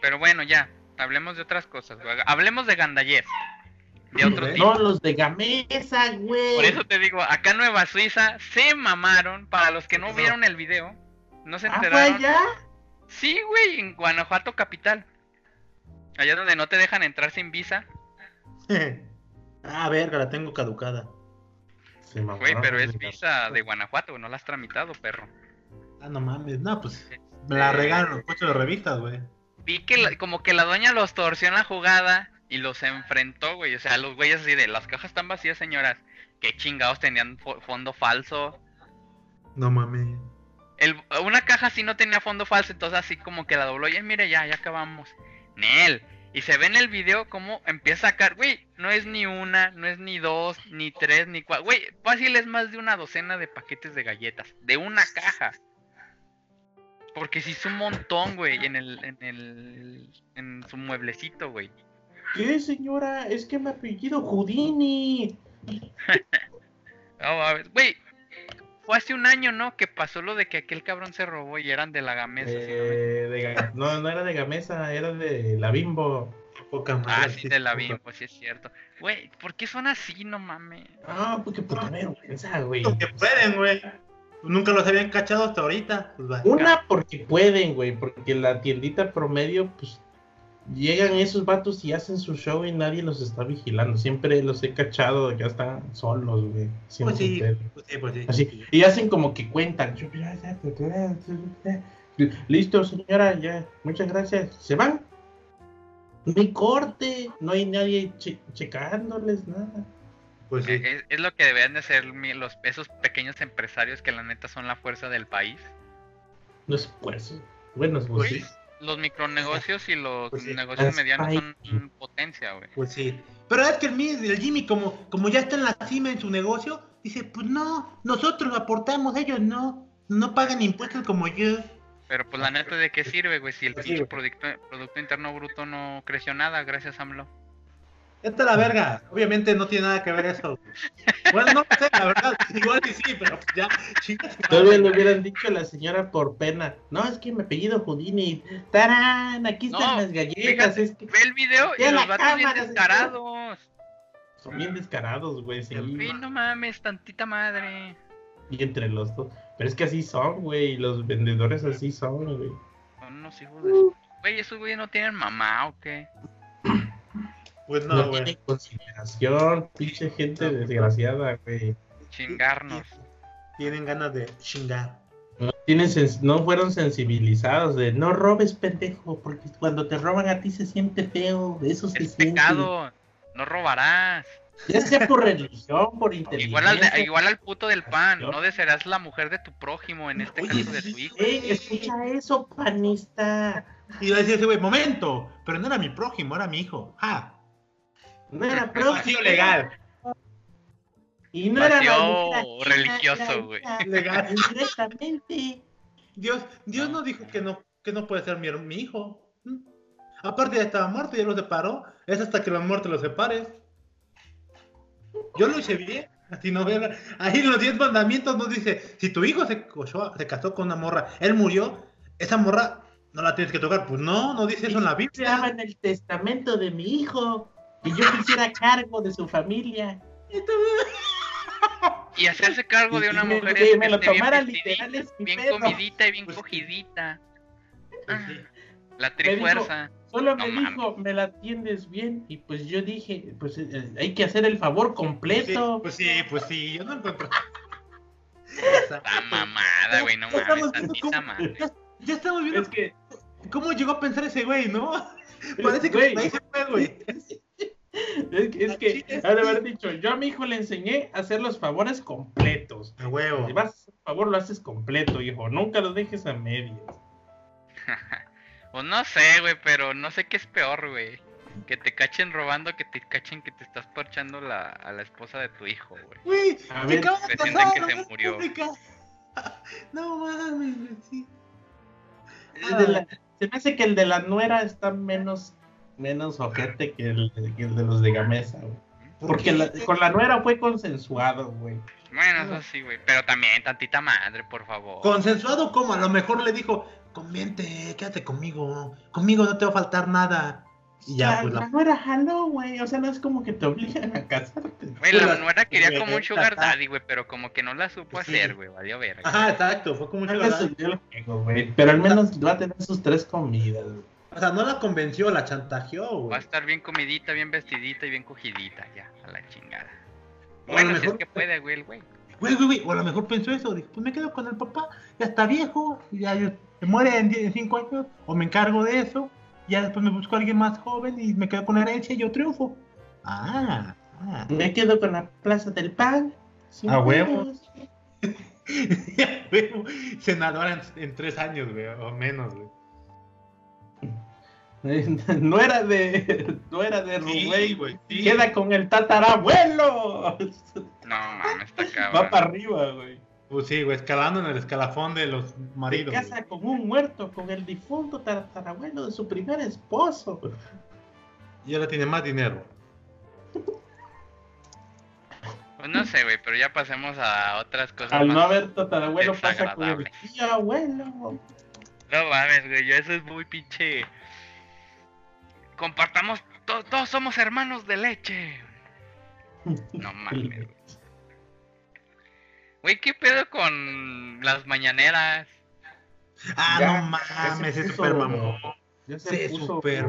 Pero bueno, ya. Hablemos de otras cosas, güey. Hablemos de Gandayet. De otro tipo. No, los de Gamesa, güey. Por eso te digo, acá en Nueva Suiza se mamaron. Para los que no vieron el video, no se Ah, ¿fue enteraron. allá? Sí, güey, en Guanajuato capital. Allá donde no te dejan entrar sin visa. ah, verga, la tengo caducada. Se mamaron Güey, pero es visa de Guanajuato, güey, no la has tramitado, perro. Ah, no mames. No, pues me la regalan los puestos de revistas, güey. Vi que la- como que la doña los torció en la jugada y los enfrentó, güey. O sea, los güeyes así de, las cajas están vacías, señoras. Qué chingados tenían fo- fondo falso. No mames. El, una caja sí no tenía fondo falso, entonces así como que la dobló. Y mire, ya, ya acabamos. Nel. Y se ve en el video cómo empieza a sacar, güey, no es ni una, no es ni dos, ni tres, ni cuatro. Güey, fácil es más de una docena de paquetes de galletas. De una caja. Porque se hizo un montón, güey, en el, en el, en su mueblecito, güey. ¿Qué, señora? Es que me apellido Houdini. No, a ver, güey, fue hace un año, ¿no? Que pasó lo de que aquel cabrón se robó y eran de la gamesa. si no me- Eh, de no, no era de Gamesa, era de la Bimbo. Poca madre, Ah, sí, de la Bimbo, sí es cierto. Güey, ¿por qué son así? No mames. Ah, porque puta vergüenza, güey. Porque pueden, güey. Nunca los habían cachado hasta ahorita. Pues. Una porque pueden, güey, porque la tiendita promedio, pues llegan esos vatos y hacen su show y nadie los está vigilando. Siempre los he cachado de que ya están solos, güey. Pues sí, pues sí, pues sí. Así, y hacen como que cuentan. Listo, señora, ya, muchas gracias. Se van. No hay corte, no hay nadie che- checándoles nada. Pues sí. Es, es lo que deberían de ser mi- los, esos pequeños empresarios que la neta son la fuerza del país. No es pues. Bueno, pues Pues sí. Los micronegocios y los Pues sí. negocios medianos son potencia, güey. Pues sí. Pero es que el, el Jimmy, como, como ya está en la cima en su negocio, dice, pues no, nosotros aportamos, ellos no. No pagan impuestos como yo. Pero pues la neta, ¿de qué sirve, güey? Si el Pues sí, producto, producto Interno Bruto no creció nada, gracias AMLO. Esta es la verga. Obviamente no tiene nada que ver eso. Bueno, no sé, la verdad. Igual y sí, pero pues ya, chicas. Todavía le hubieran dicho a la señora por pena. No, es que mi apellido Houdini. ¡Tarán! Aquí están No, las galletas. fíjate, Es que Ve el video y los vatos bien descarados. son bien descarados, güey. sí. No mames, tantita madre. Y entre los dos. Pero es que así son, güey. Los vendedores así son, güey. Son unos hijos de. Güey, esos güey no tienen mamá o qué. Pues No, no, güey. tienen consideración. Pinche gente desgraciada, güey. Chingarnos. Tienen ganas de chingar. No, tienen sens- no fueron sensibilizados de no robes, pendejo. Porque cuando te roban a ti se siente feo. Eso se Es siente. pecado. No robarás. Ya sea por religión, por inteligencia. Igual al, de- igual al puto del pan. No desearás la mujer de tu prójimo, en este Oye, caso de tu hijo. Ey, escucha eso, panista. Y va a decir ese güey, momento, pero no era mi prójimo, era mi hijo. Ah, No era próximo. legal. Y no era religioso, güey. Legal. Indirectamente. Dios, Dios no dijo que no, que no puede ser mi, mi hijo. ¿Mm? Aparte ya estaba muerto, ya lo separó. Es hasta que la muerte lo separes. Yo lo hice bien. Así no veo- Ahí en los 10 mandamientos nos dice, si tu hijo se, cochó- se casó con una morra, él murió, esa morra no la tienes que tocar. Pues no, no dice eso en la Estaba Biblia. en el testamento de mi hijo. Que yo quisiera cargo de su familia. Y hacerse cargo de Y una me- mujer que me lo esté bien literal es bien pedo. comidita y bien Pues cogidita. Pues sí. La trifuerza. Solo No me mames. dijo, me la atiendes bien. Y pues yo dije, pues eh, hay que hacer el favor completo. pues sí, pues sí, yo no encuentro. La mamada, güey, no Estamos mames, tantita madre. Ya, ya estamos viendo Es que, cómo llegó a pensar ese güey, ¿no? Parece que güey, por ahí se fue, güey. Es que, es que, ha de haber dicho, yo a mi hijo le enseñé a hacer los favores completos. A huevo. Si vas a hacer un favor, lo haces completo, hijo. Nunca lo dejes a medias. Pues no sé, güey, pero no sé qué es peor, güey. Que te cachen robando, que te cachen que te estás parchando la, a la esposa de tu hijo, güey. Güey, A ver, acaba de recién pasar, que ¿no? se Es murió. pública. No mames, güey, sí. De la- se me hace que el de la nuera está menos, menos ojete que el, que el de los de Gamesa, güey. Porque la- con la nuera fue consensuado, güey. Bueno, eso sí, güey. Pero también tantita madre, por favor. Consensuado como a lo mejor le dijo, conviente, quédate conmigo, conmigo no te va a faltar nada. Y ya, la, pues la la... nuera jaló, güey. O sea, no es como que te obligan a casarte. Güey, la Pues, nuera quería como un sugar daddy, güey, pero como que no la supo Pues sí. hacer, güey. Valió verga. Ajá, exacto, fue como un juego, güey. Pero al menos va a tener sus tres comidas, güey. O sea, no la convenció, la chantajeó, Va a güey. estar bien comidita, bien vestidita y bien cogidita, ya, a la chingada. O a lo Bueno, si es mejor- que puede, güey, el güey. Güey, güey, güey, o a lo mejor pensó eso, dijo, pues me quedo con el papá, ya está viejo, ya se muere en 10 en 5 años, o me encargo de eso, ya después me busco a alguien más joven y me quedo con la herencia y yo triunfo. Ah, ah. Me quedo con la plaza del pan. A huevo. Güey, Senadora en, en tres años, güey, o menos, güey. No era de, no era de Rubén. güey, sí. Queda con el tatarabuelo. No mames, está Va cabrón. para arriba, güey. Pues sí, güey, escalando en el escalafón de los Se maridos. güey. casa con un muerto, con el difunto tatarabuelo de su primer esposo. Y ahora tiene más dinero. Pues no sé, güey, pero ya pasemos a otras cosas. Al no haber tatarabuelo pasa con el tío abuelo. No mames, güey, yo eso es muy pinche. Compartamos, to- todos somos hermanos de leche. No mames, güey. ¿qué pedo con las mañaneras? Ah, Ya, no mames, se es super mamón. Se puso- super-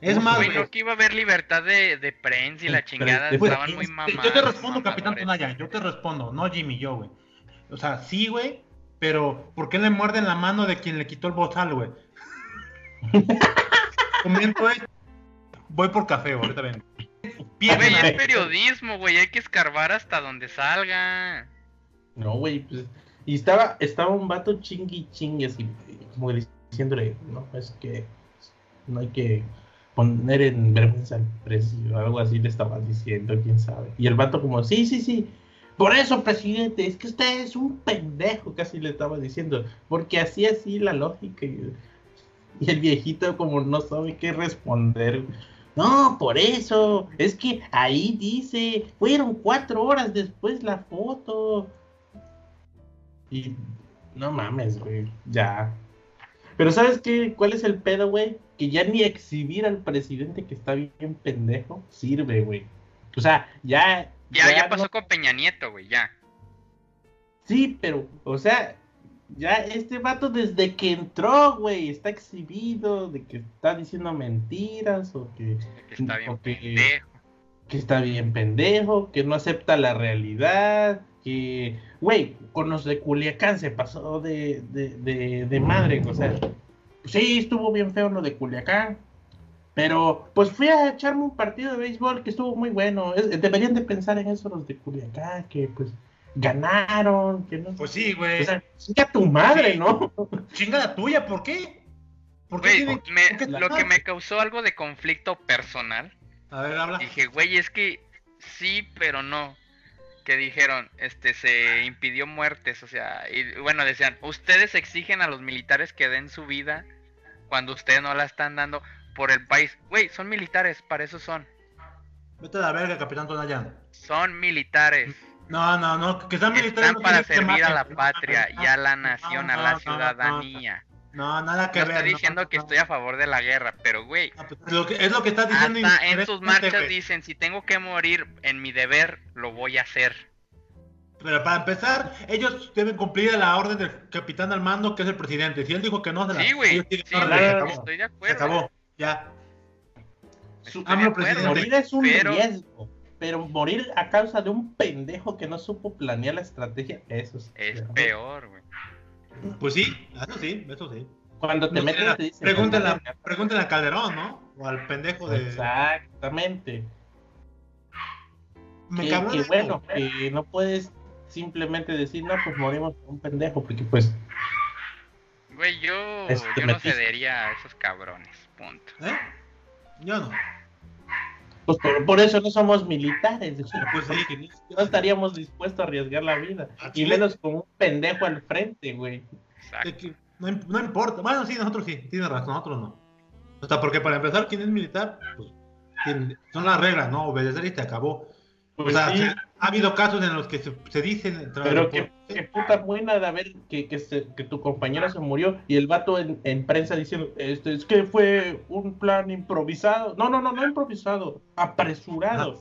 Es más, Güey, no que iba a haber libertad de, de prensa y la chingada, estaban muy mamados. Yo te respondo, Capitán. Tonaya, yo te respondo, no Jimmy, yo, güey. O sea, sí, güey, pero ¿por qué le muerden la mano de quien le quitó el bozal, güey? Comento esto. Voy por café, güey, ahorita ven. Güey, es periodismo, güey, hay que escarbar hasta donde salga. No, güey, pues. Y estaba, estaba un vato chingui chingue así, como diciéndole, no, es que no hay que poner en vergüenza al precio, algo así le estaban diciendo, quién sabe. Y el vato como, sí, sí, sí, por eso, presidente, es que usted es un pendejo, casi le estaba diciendo, porque así, así la lógica. Y, y el viejito como no sabe qué responder. No, por eso, es que ahí dice, fueron cuatro horas después la foto. Y no mames, güey, ya. Pero ¿sabes qué? ¿Cuál es el pedo, güey? Que ya ni exhibir al presidente que está bien pendejo sirve, güey. O sea, ya... Ya, ya pasó con Peña Nieto, güey, ya. Sí, pero, o sea, ya este vato desde que entró, güey, está exhibido de que está diciendo mentiras o que, Que está bien Ok. pendejo. que está bien pendejo, que no acepta la realidad, que, güey, con los de Culiacán se pasó de, de, de, de madre, o sea, sí, estuvo bien feo lo de Culiacán, pero pues fui a echarme un partido de béisbol que estuvo muy bueno, Es- deberían de pensar en eso los de Culiacán, que pues ganaron, que no... Pues sí, güey. O sea, chinga tu madre, Sí. ¿no? Chinga la tuya, ¿por qué? ¿Por qué Güey, tienen- me- por qué- lo que me causó algo de conflicto personal A ver, habla. Dije, güey, es que sí, pero no. Que dijeron, este, se impidió muertes, o sea, y bueno, decían, ustedes exigen a los militares que den su vida cuando ustedes no la están dando por el país. Güey, son militares, para eso son. Vete a la verga, Capitán Tonaya. Son militares. No, no, no, que sean militares. Están para servir a la patria y a la No, nación, a la no, ciudadanía. No, nada que No ver. estoy diciendo no, que no. estoy a favor de la guerra, pero güey, No, pues, lo que- es lo que estás diciendo. hasta en sus marchas güey. dicen, si tengo que morir en mi deber, lo voy a hacer. Pero para empezar, ellos deben cumplir la orden del capitán al mando, que es el presidente. Si él dijo que no, se la Sí, güey, sí, se claro. estoy de Se acuerdo. acabó, ya. Su- AMLO presidente. Morir es un pero- riesgo, pero morir a causa de un pendejo que no supo planear la estrategia, eso es, Es peor. peor, güey. Pues sí, eso sí, eso sí. Cuando te No sé, metes te dicen pregúntale, a- pregúntale a Calderón, ¿no? O al pendejo de. Exactamente. Me que, que esto. bueno, que no puedes simplemente decir, no, pues morimos por un pendejo, porque pues, Güey, yo, yo no cedería a esos cabrones, punto. ¿Eh? Yo no. Pues por, por eso no somos militares, Pues sí. no estaríamos dispuestos a arriesgar la vida, Ah, y menos con un pendejo al frente, güey. Exacto. Que no, no importa. Bueno, sí, nosotros sí, tienes razón, nosotros no. O sea, porque para empezar, quien es militar, pues son las reglas, ¿no? Obedecer y te acabó. O Pues sea, sí, se- ha habido casos en los que se, se dicen. pero qué, qué puta buena de ver que, que, se- que tu compañero se murió y el vato en, en prensa diciendo, este, es que fue un plan improvisado. No, no, no, no improvisado, apresurado.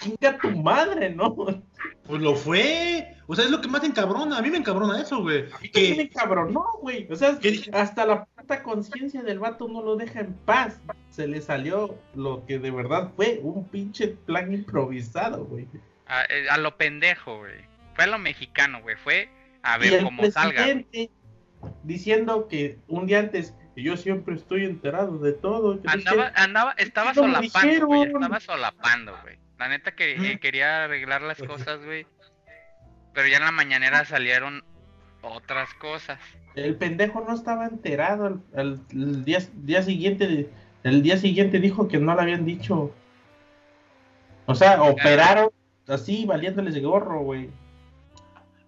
Chinga tu madre, ¿no? Pues lo fue. O sea, es lo que más encabrona. A mí me encabrona eso, güey. Que, me cabronó, güey. O sea, hasta la puta conciencia del vato no lo deja en paz. Se le salió lo que de verdad fue un pinche plan improvisado, güey. A, eh, a lo pendejo, güey. Fue a lo mexicano, güey. Fue a y ver el cómo salga. diciendo que un día antes yo siempre estoy enterado de todo. Andaba, andaba, estaba solapando, güey. Estaba solapando, güey. La neta que eh, quería arreglar las cosas, güey. Pero ya en la mañanera salieron otras cosas. El pendejo no estaba enterado. el día, día siguiente, de- el día siguiente dijo que no le habían dicho. O sea, operaron así, valiéndoles gorro, güey.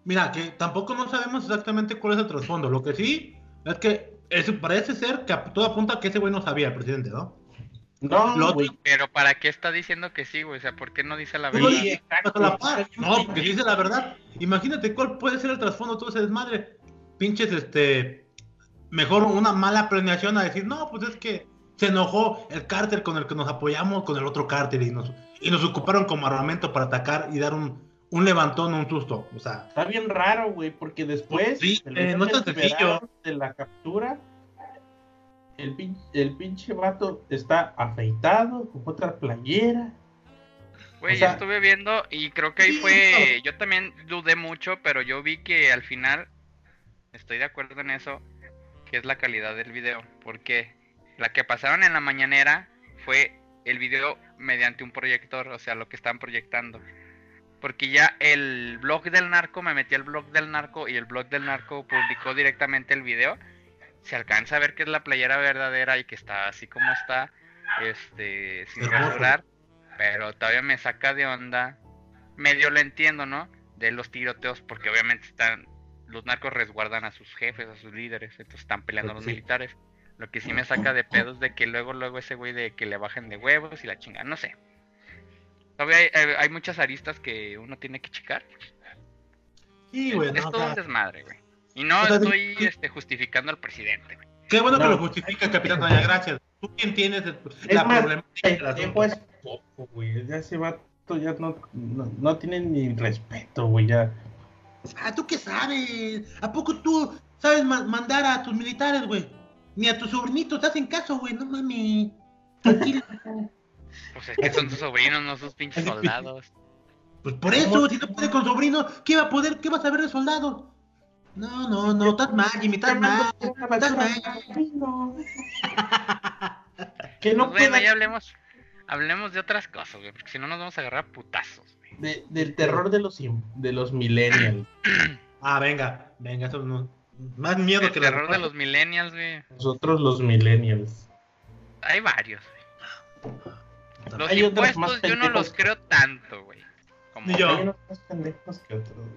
Mira, que tampoco no sabemos exactamente cuál es el trasfondo. Lo que sí es que eso parece ser que todo apunta a que ese güey no sabía, el presidente, ¿no? No, güey. Pero ¿para qué está diciendo que sí, güey? O sea, ¿por qué no dice la verdad? exacto, la par. No, porque dice la verdad. Imagínate cuál puede ser el trasfondo de todo ese desmadre. Pinches, este. Mejor una mala planeación a decir, no, pues es que se enojó el cártel con el que nos apoyamos con el otro cártel y nos, y nos ocuparon como armamento para atacar y dar un, un levantón o un susto. O sea, Está bien raro, güey, porque después Sí, eh, no es tan que sencillo. de la captura, el, pin- el pinche vato está afeitado, con otra playera. Güey, O sea- yo estuve viendo y creo que ahí fue. Yo también dudé mucho, pero yo vi que al final estoy de acuerdo en eso, que es la calidad del video. Porque la que pasaron en la mañanera fue el video mediante un proyector, o sea, lo que están proyectando. Porque ya el blog del narco, me metí al blog del narco y el blog del narco publicó directamente el video. Se alcanza a ver que es la playera verdadera y que está así como está, este, sin rasurar. Pero todavía me saca de onda. Medio lo entiendo, ¿no? De los tiroteos, porque obviamente están. Los narcos resguardan a sus jefes, a sus líderes, entonces están peleando los Sí. militares. Lo que sí me saca de pedos de que luego, luego ese güey de que le bajen de huevos y la chingada, no sé. Todavía hay, hay- hay muchas aristas que uno tiene que checar. sí, güey. es no, o todo sea, un desmadre, güey. Y no o sea, estoy sí. este, justificando al presidente, güey. qué bueno que lo justifica, Capitán Toña, gracias. Tú entiendes el- Es la más, problemática del El tiempo es poco, güey. Ya ese vato ya no, no, no tiene ni respeto, güey. Ya. Ah, ¿tú qué sabes? ¿A poco tú sabes ma- mandar a tus militares, güey? Ni a tus sobrinitos te hacen caso, güey, no mames. Tranquilo. Pues es que son sus sobrinos, no sus pinches soldados. Pues por eso, si no puede con sobrinos, ¿qué va a poder? ¿Qué va a saber de soldados? No, no, no, estás mal, Jimmy, estás mal. Estás mal. Que no Pues bueno, pueda ya hablemos, hablemos de otras cosas, güey, porque si no nos vamos a agarrar putazos, de- del terror de los, de los millennials. Ah, venga, venga, eso no. Más miedo El que la terror de los millennials, güey. Nosotros los millennials. Hay varios, güey. Los Hay otros más impuestos yo no los creo tanto, güey. Como, Ni yo. Hay unos más pendejos que otros. güey.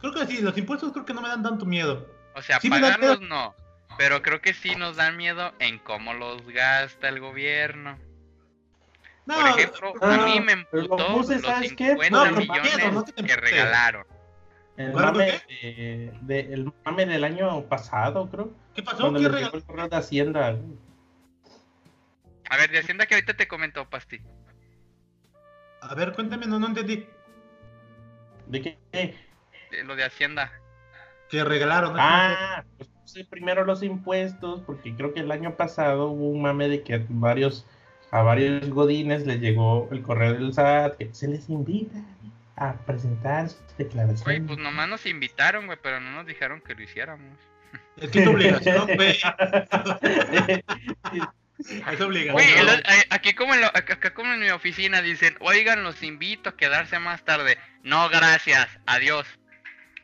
Creo que sí, los impuestos creo que no me dan tanto miedo. O sea, Sí pagarlos no. Pero creo que sí nos dan miedo en cómo los gasta el gobierno. No, Por ejemplo, no, a mí me los emputó buses, los ¿sabes qué? 50 No, millones miedo, no que regalaron. El ¿Cuál, mame, de, de- el mame del año pasado, creo. ¿qué pasó? Cuando ¿Qué les regal- llegó el correo de Hacienda. Güey. A ver, de Hacienda que ahorita te comentó, Pasti. A ver, cuéntame, no, no entendí. ¿De qué? de Lo de Hacienda. Que regalaron. ¿no? Ah, pues puse primero los impuestos, porque creo que el año pasado hubo un mame de que a varios, a varios godines les llegó el correo del SAT que se les invita a presentar sus Güey, declaraciones. pues nomás nos invitaron, güey, pero no nos dijeron que lo hiciéramos. Es que es tu obligación, güey. Es obligación. Güey, el- a- aquí como, en lo- acá como en mi oficina dicen, oigan, los invito a quedarse más tarde. No, gracias, adiós.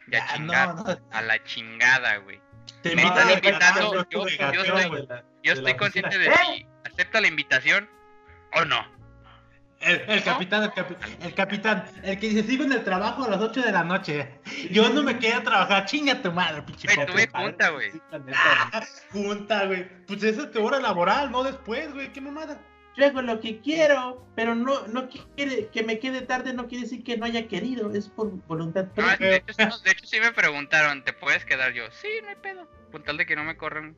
Ya Ah, chingar, no, no. a la chingada, güey. Te me están invitando, yo- yo estoy- Yo estoy consciente de si acepta la invitación o no. El, el capitán, el, capi- el capitán, el que dice, sigo en el trabajo a las 8 de la noche. Yo no me quedo a trabajar, chinga tu madre, pinche Güey, tuve junta, güey. Neta, Junta, güey. Pues esa es tu hora laboral, no después, güey. ¿Qué mamada? Yo hago lo que quiero, pero no, no quiere que me quede tarde, no quiere decir que no haya querido, es por voluntad No, propia. de, hecho, sí- de hecho, sí me preguntaron, ¿te puedes quedar yo? Sí, no hay pedo. Con tal de que no me corran.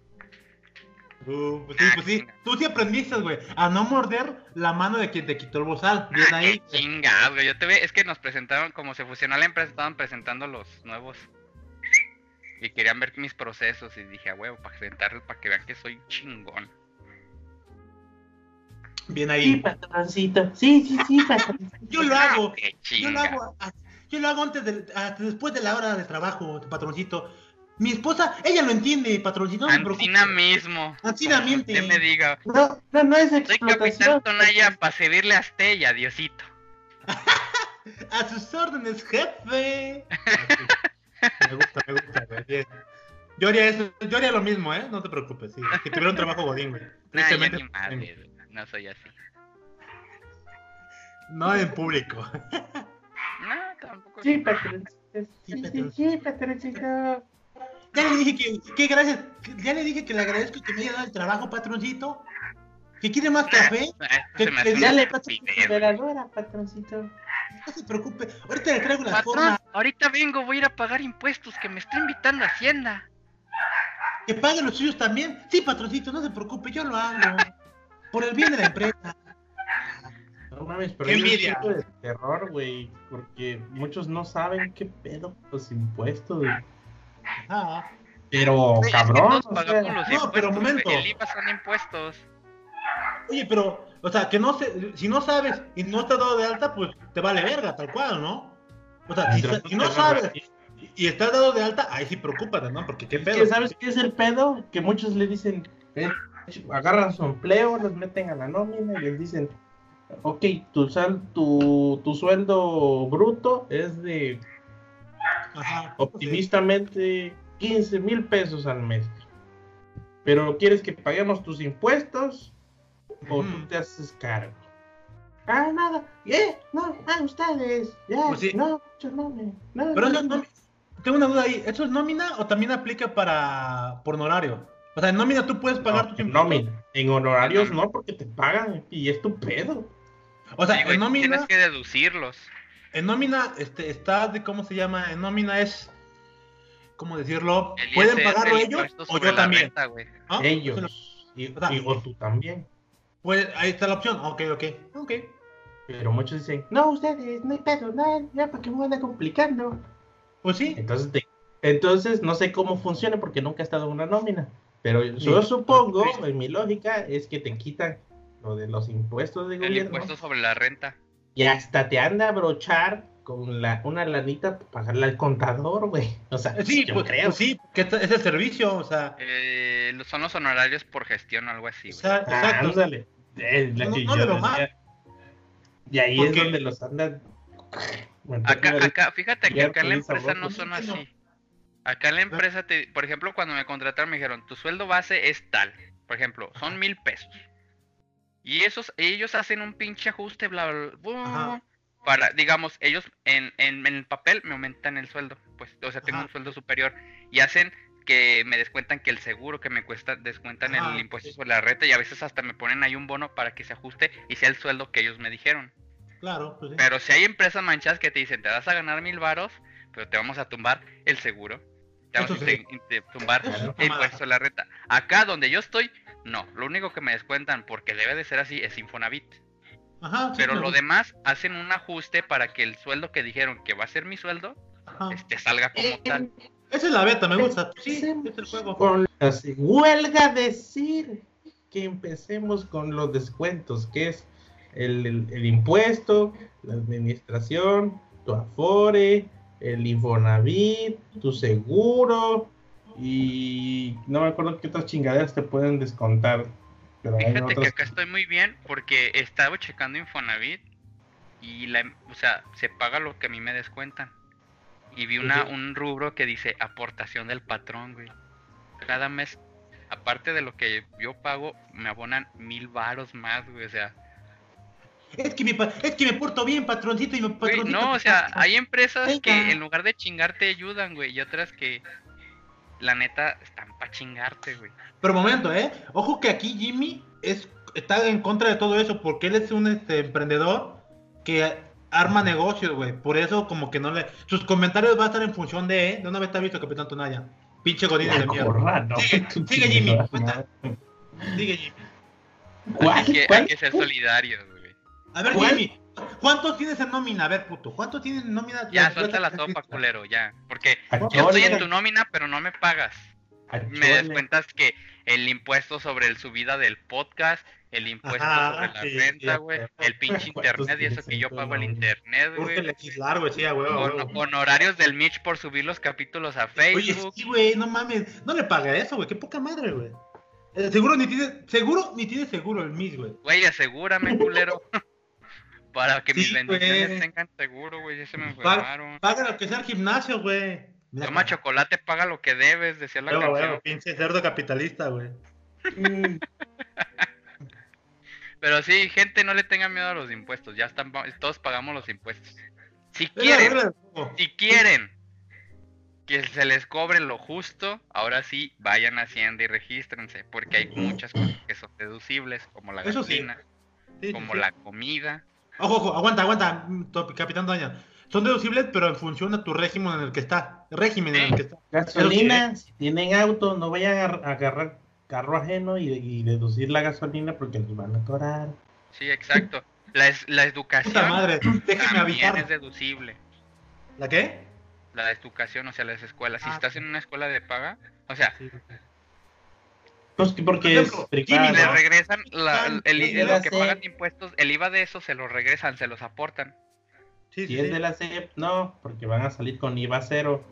Uh, pues sí, Ah, pues sí. chinga. Tú sí aprendiste, güey, a no morder la mano de quien te quitó el bozal. Bien Ah, ahí. qué chingado, güey. Yo te ve, es que nos presentaron, como se fusionó la empresa, estaban presentando los nuevos. Y querían ver mis procesos y dije, a huevo, para presentarles, para que vean que soy chingón. Bien Sí, ahí. patroncito. Sí, sí, sí, patroncito. Yo lo hago. Ah, Qué Yo lo hago. a- Yo lo hago antes de, a- después de la hora de trabajo, patroncito. Mi esposa, ella lo entiende, patroncito. No. Antina mismo. Ancina Como miente. Me diga, No, no, no es soy explotación. Capitán Tonaya para servirle a usted y a Diosito. A sus órdenes, jefe. me gusta, me gusta, güey. bien. Yo haría eso, yo haría lo mismo, ¿eh? No te preocupes, sí. Si tuviera un trabajo godín, güey. Nah, yo Tristemente, ni madre, güey, no soy así. No en público. No, tampoco. Sí, patroncito. Sí, sí, patroncito. sí, patroncito. Ya le dije que, que gracias, que- ya le dije que le agradezco que me haya dado el trabajo, patroncito. ¿Que quiere más café? Esto ¿Qué- se me qué- hace ya una le estupidez, güey. patroncito. No se preocupe. Ahorita le traigo la Patrón, forma. ahorita vengo, voy a ir a pagar impuestos que me está invitando Hacienda. Que pague los suyos también. Sí, patroncito, no se preocupe, yo lo hago. Por el bien de la empresa. No mames, pero hay un de terror, güey, porque muchos no saben qué pedo los impuestos, güey. Pero, Güey, es que cabrón, los no, pero momento. El IVA son impuestos. Oye, pero, o sea, que no se, si no sabes y no estás dado de alta, pues te vale verga, tal cual, ¿no? O sea, si, no te sabes agarras- y estás dado de alta, ahí sí preocúpate, ¿no? Porque qué pedo. ¿sabes qué es el pedo? Que muchos le dicen, eh, agarran su empleo, los meten a la nómina y les dicen, ok, tu, sal, tu, tu sueldo bruto es de Ajá. optimistamente 15 mil pesos al mes. Pero quieres que paguemos tus impuestos o tú Ujú. te haces cargo. Ah, nada. ¿Eh? No, ah, ustedes. Ya, Pues sí. no, yo no me. No, Pero no, eso es no. nómina. Tengo una duda ahí. ¿Eso es nómina o también aplica para por honorario? O sea, en nómina tú puedes pagar No, tus impuestos. nómina. En honorarios no, porque te pagan y es tu pedo. O sea, Sí, güey, en nómina, Tienes que deducirlos. En nómina, este, está de cómo se llama, en nómina es, ¿cómo decirlo? El ¿Pueden pagarlo el ellos o yo también? renta, güey. ¿no? Ellos. Y, o sea, y- o tú también. puede- ahí está la opción. Ok, ok. Ok. Pero muchos dicen, no, ustedes, no hay pedo, no, ya para que me van a complicando. Pues sí. Entonces, te- entonces no sé cómo funciona porque nunca he estado en una nómina. Pero yo Sí. supongo, en mi lógica, es que te quitan lo de los impuestos de El gobierno impuesto sobre la renta. Y hasta te anda a brochar con la, una lanita para pagarle al contador, güey. O sea, Sí, yo pues, creo. pues sí, que es el servicio, o sea, Eh, son los honorarios por gestión o algo así. güey. exa- Ah, exacto. ándale. Es la No, que no mal. Y ahí Porque- es donde los andan. Bueno, Acá, acá, fíjate que acá en la empresa no son así. Acá en la empresa, te, por ejemplo, cuando me contrataron me dijeron, tu sueldo base es tal. Por ejemplo, son mil pesos. Y esos, ellos hacen un pinche ajuste, bla, bla, bla, para, digamos, ellos en, en, en el papel me aumentan el sueldo. Pues, o sea, tengo Ajá. un sueldo superior. Y hacen que me descuentan que el seguro que me cuesta, descuentan Ajá, el impuesto sí. sobre la renta y a veces hasta me ponen ahí un bono para que se ajuste y sea el sueldo que ellos me dijeron. Claro, pues sí. Pero si hay empresas manchadas que te dicen, te vas a ganar mil varos, pero te vamos a tumbar el seguro. Te vamos Eso a sí. tumbar el de la renta. Acá donde yo estoy, no. Lo único que me descuentan, porque debe de ser así, es Infonavit. Ajá, Pero lo demás hacen un ajuste para que el sueldo que dijeron que va a ser mi sueldo, Ajá. este salga como Eh, tal. Esa es la beta, me gusta. Sí, Empecemos es el juego. con las- huelga decir que empecemos con los descuentos, que es el, el- el impuesto, la administración, tu afore, el Infonavit, tu seguro y no me acuerdo qué otras chingaderas te pueden descontar. Pero Fíjate que acá estoy muy bien porque estaba checando Infonavit y la, o sea, se paga lo que a mí me descuentan. Y vi una, un rubro que dice aportación del patrón, güey. Cada mes, aparte de lo que yo pago, me abonan mil varos más, güey. O sea, Es que, me, pa- es que me porto bien, patroncito, y me güey, patroncito. no, o sea, hay empresas Venga. que en lugar de chingar te ayudan, güey. Y otras que, la neta, están pa' chingarte, güey. Pero momento, ¿eh? Ojo que aquí Jimmy es, está en contra de todo eso porque él es un este, emprendedor que arma negocios, güey. Por eso como que no le... Sus comentarios van a estar en función de, ¿eh? De una vez te ha visto, Capitán Tonaya. Pinche godín de La mierda. no. Sigue, Jimmy, cuenta. Sigue, Jimmy. ¿Cuál? Hay que, hay que ser solidarios, güey. A ver, ¿Cuál? Jimmy, ¿cuántos tienes en nómina? A ver, puto, ¿cuántos tienes en nómina? Ya, suelta la sopa, culero, ya. Porque yo estoy en tu nómina, pero no me pagas. a Me descuentas que el impuesto sobre el subida del podcast, el impuesto Ajá, sobre la sí, renta, güey, sí. el pinche ¿Cuántos internet y eso que yo pago el internet, güey. Legislar, güey, sí, huevo. honorarios del Mitch por subir los capítulos a Oye, Facebook. sí, güey, no mames. No le paga eso, güey. Qué poca madre, güey. Eh, seguro ni tiene, seguro ni tiene seguro el Miss, güey. Güey, asegúrame, culero. Para que mis Sí, bendiciones tengan seguro, güey. Ya se me enfermaron. paga lo que sea el gimnasio, güey. Toma chocolate, paga lo que debes, decía la Huevo, canción. pinche cerdo capitalista, güey. Pero sí, gente, no le tengan miedo a los impuestos. Ya están, todos pagamos los impuestos. Si quieren, si quieren que se les cobre lo justo, ahora sí vayan a Hacienda y regístrense, porque hay muchas cosas que son deducibles, como la Eso gasolina, Sí, sí, como sí. la comida. Ojo, ojo, aguanta, aguanta, mm, Capitán Doña. Son deducibles, pero en función de tu régimen en el que está. Régimen en el que está. Gasolina, si tienen auto, no vayan a agar- a agarrar carro ajeno y, y deducir la gasolina porque nos van a cobrar. Sí, exacto. La, es- la educación Puta madre, déjeme también es deducible. ¿La qué? La educación, o sea, las escuelas. Si Ah, estás en una escuela de paga, o sea, Sí. Pues que porque Por ejemplo, le regresan la- el, que pagan impuestos, el IVA de eso se lo regresan, se los aportan. Sí, Si sí, es de la CEP, no, porque van a salir con IVA cero.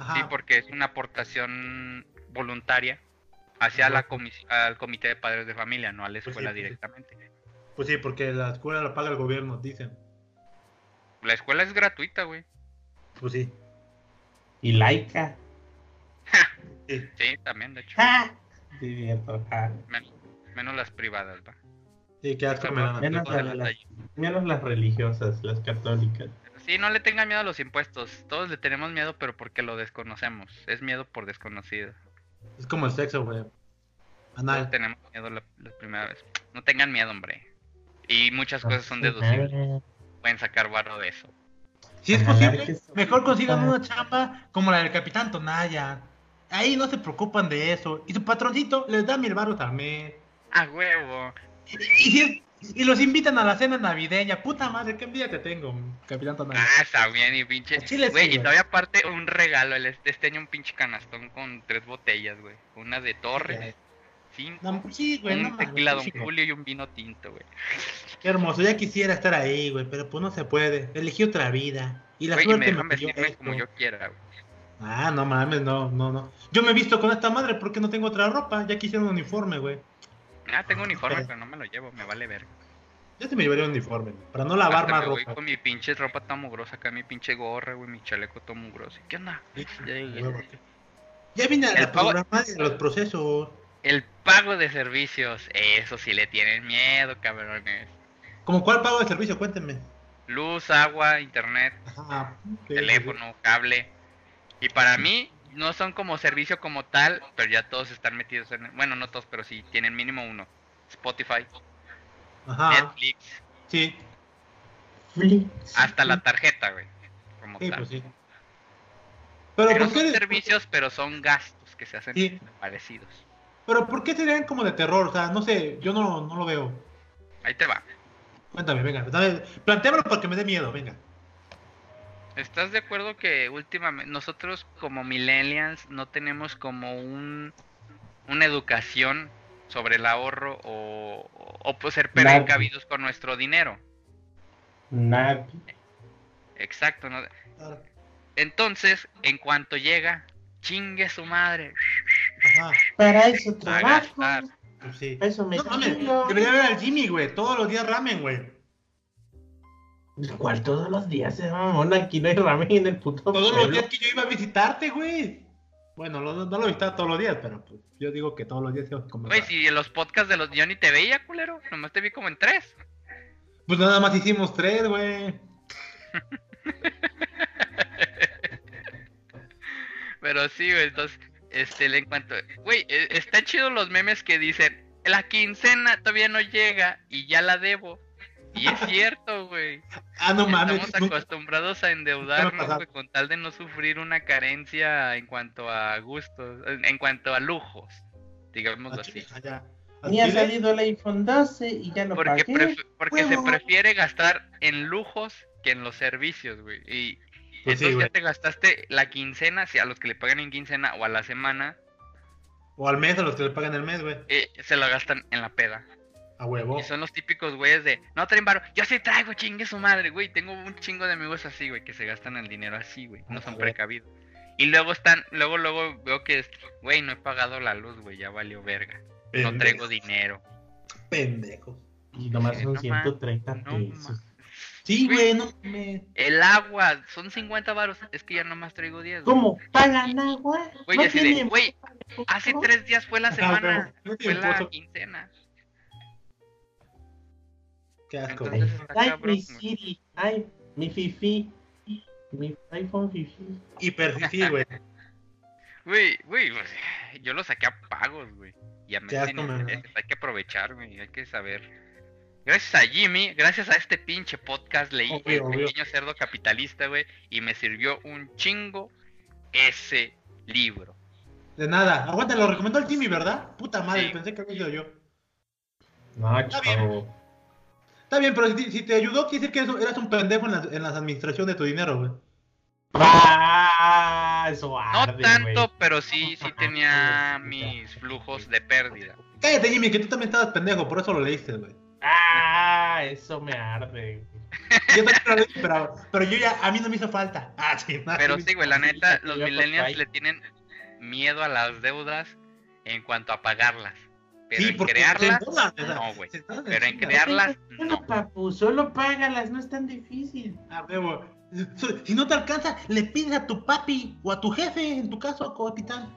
Ajá. Sí, porque es una aportación voluntaria hacia la comis- al comité de padres de familia, no a la Pues escuela pues sí. directamente. Pues sí, porque la escuela la paga el gobierno, dicen. La escuela es gratuita, güey. Pues sí. Y laica. sí. Sí, también, de hecho. ¡Ja! Sí, cierto. ja. Men- menos las privadas, va. Sí, qué asco me dan. Menos las. Menos religiosas, las católicas. Sí, no le tengan miedo a los impuestos. Todos le tenemos miedo, pero porque lo desconocemos. Es miedo por desconocido. Es como el sexo, güey. Todos Anal. tenemos miedo la, la primera vez. No tengan miedo, hombre. Y muchas Ah, cosas son deducibles. Pueden sacar varo de eso. Si es posible, mejor consigan una chamba como la del Capitán Tonaya. Ahí no se preocupan de eso. Y su patroncito les da mil baros al mes. ¡A huevo! Y, y y los invitan a la cena navideña. Puta madre, qué envidia te tengo, Capitán Tonaya. Ah, está bien, y pinche. Chile sí, Güey, y güey. todavía aparte un regalo. El, este año un pinche canastón con tres botellas, güey. Una de Torres, cinco, No, sí, güey, no un tequila Don. Julio y un vino tinto, güey. Qué hermoso, ya quisiera estar ahí, güey, pero pues no se puede. Elegí otra vida. Y la Güey, y me suerte dejan me dio vestirme como yo quiera, güey. Ah, no mames, no, no, no. Yo me he visto con esta madre porque no tengo otra ropa. Ya quisiera un uniforme, güey. Ah, tengo uniforme, pero no me lo llevo, me vale ver. Yo te me llevaría un uniforme, para no lavar Hasta más me voy ropa. con mi pinche ropa tan mugrosa acá, mi pinche gorra, güey, mi chaleco todo mugroso. ¿Qué onda? Sí, Ya llegué. huevo. Ya vine a la pago- programar los procesos. El pago de servicios, eso sí le tienen miedo, cabrones. ¿Como cuál pago de servicio? Cuéntenme. Luz, agua, internet, Ajá. teléfono, cable. Y para mí no son como servicio como tal, pero ya todos están metidos en... Bueno, no todos, pero sí, tienen mínimo uno. Spotify, Ajá. Netflix, Sí, hasta la tarjeta, güey. Como sí, tal. pues sí. Pero Que no ¿por son qué, servicios, pero son gastos que se hacen Sí. parecidos. pero ¿por qué serían como de terror? O sea, no sé, yo no, no lo veo. Ahí te va. Cuéntame, venga. Plantéamelo porque me dé miedo, venga. ¿Estás de acuerdo que últimamente nosotros como millennials no tenemos como un una educación sobre el ahorro o, o, pues ser precavidos con nuestro dinero? Nadie. Exacto, ¿no? Entonces, en cuanto llega, chingue su madre. Ajá. Para eso trabajo. Pues sí. Eso me No mames, debería ver al Jimmy, güey. Todos los días ramen, güey. ¿Cuál todos los días se mamón? Aquí no hay ramen en el puto Todos los días que yo iba a visitarte, güey. Bueno, lo- no lo visitaba todos los días, pero pues, yo digo que todos los días tengo que comer. Güey, si en los podcasts de los yo ni te veía, culero, nomás te vi como en tres. Pues nada más hicimos tres, güey. Pero sí, güey, entonces, este, le encuentro, güey, eh, está chido los memes que dicen, la quincena todavía no llega y ya la debo. Y es cierto, güey. Ah, no mames. Estamos acostumbrados a endeudarnos, güey, con tal de no sufrir una carencia en cuanto a gustos, en cuanto a lujos, digámoslo Al así. allá. Ni ha salido el iPhone 12 y ya no Porque, pagué. pref- porque se prefiere gastar en lujos que en los servicios, güey. Y Pues entonces ya te gastaste la quincena, si a los que le pagan en quincena o a la semana, O al mes a los que le pagan el mes, güey. eh, se la gastan en la peda. A huevo. Y son los típicos güeyes de, no traen varo, yo sí traigo, chingue su madre, güey. Tengo un chingo de amigos así, güey, que se gastan el dinero así, güey. No Ah, son precavidos. Y luego están, luego, luego veo que, es, güey, no he pagado la luz, güey, ya valió verga. No traigo dinero. Pendejo. Y nomás son no 130 No, pesos. ma- Sí, Güey. no mames. El agua, son 50 varos, es que ya nomás traigo 10. güey. ¿Cómo? ¿Pagan agua? Güey, ¿No así de, tienen güey, hace tres días fue la Ajá, semana, fue la quincena. Qué asco. Entonces Ay, mi. Siri. Ay, mi Fifi. Mi iPhone fifi. Hiper sí, güey. Güey, güey, pues, yo lo saqué a pagos, güey. Y a intereses, hay que aprovechar, güey, hay que saber. Gracias a Jimmy, gracias a este pinche podcast leí Obvio, El obvio. pequeño cerdo capitalista, güey, y me sirvió un chingo ese libro. De nada. Aguanta, lo recomendó el Timmy, ¿verdad? Puta madre, Sí. pensé que había sido yo. No, chavo. Está bien, pero si, si te ayudó, quiere decir que eres, eras un pendejo en la, en la administración de tu dinero, güey. Ah, eso No tanto, pero sí, sí tenía mis flujos de pérdida. Cállate, Jimmy, que tú también estabas pendejo, por eso lo leíste, güey. Ah, eso me arde. güey. Yo también lo leí, pero, pero yo ya, a mí no me hizo falta. Ah, sí, nada, Pero sí. güey, la neta, los millennials le tienen miedo a las deudas en cuanto a pagarlas. Pero Sí, en porque crearlas, no, güey. Pero en crearlas, Bueno, no. papu, solo págalas, no es tan difícil. Ah, huevo. Si no te alcanza, le pides a tu papi o a tu jefe, en tu caso, capitán.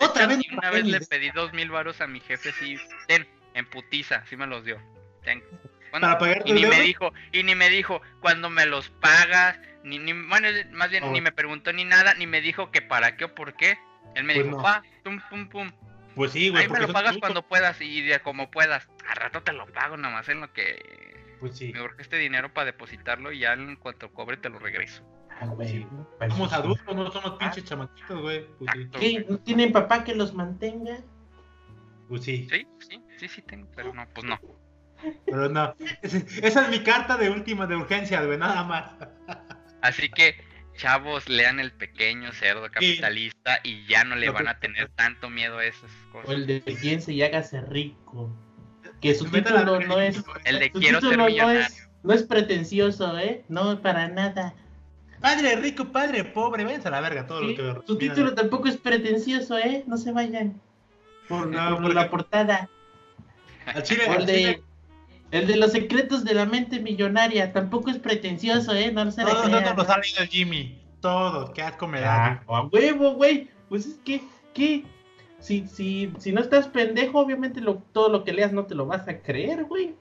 Otra vez una vez le pedí dos mil varos a mi jefe, sí, ten, en putiza, sí me los dio. Ten. Bueno, Para pagar y ni me dijo, y ni me dijo cuándo me los pagas, ni, ni bueno, más bien Oh. ni me preguntó ni nada, ni me dijo que para qué o por qué. Él me Pues dijo, no. pa, pum, pum, pum. Pues sí, güey. Ahí me lo pagas cuando puedas y de como puedas. Al rato te lo pago, nada más en lo que Pues sí. me urge este dinero para depositarlo y ya en cuanto cobre te lo regreso. Ah, güey. Sí. para eso Somos adultos, no somos pinches chamaquitos, güey. Pues sí. ¿No tienen papá que los mantenga? Pues sí. Sí, sí, sí, sí tengo, pero no, pues no. Pero no. Esa es mi carta de última de urgencia, güey, nada más. Así que, chavos, lean el pequeño cerdo capitalista y ya no le van a tener tanto miedo a esas O cosas. el de piense y hágase rico. Que su título no es. El de Su quiero ser título no millonario. es, no es pretencioso, ¿eh? No, para nada. Padre rico, padre pobre, váyanse a la verga todo Sí, lo que Su título tampoco es pretencioso, ¿eh? No se vayan. Por, No, por porque- la portada. Al chile, O el de, chile- el de los secretos de la mente millonaria. Tampoco es pretencioso, ¿eh? No se Todos crean. no nos ha leído Jimmy. Todos, qué asco me da. Ah, huevo, güey. Pues es que, ¿qué? Si, si, si no estás pendejo, obviamente lo, todo lo que leas no te lo vas a creer, güey.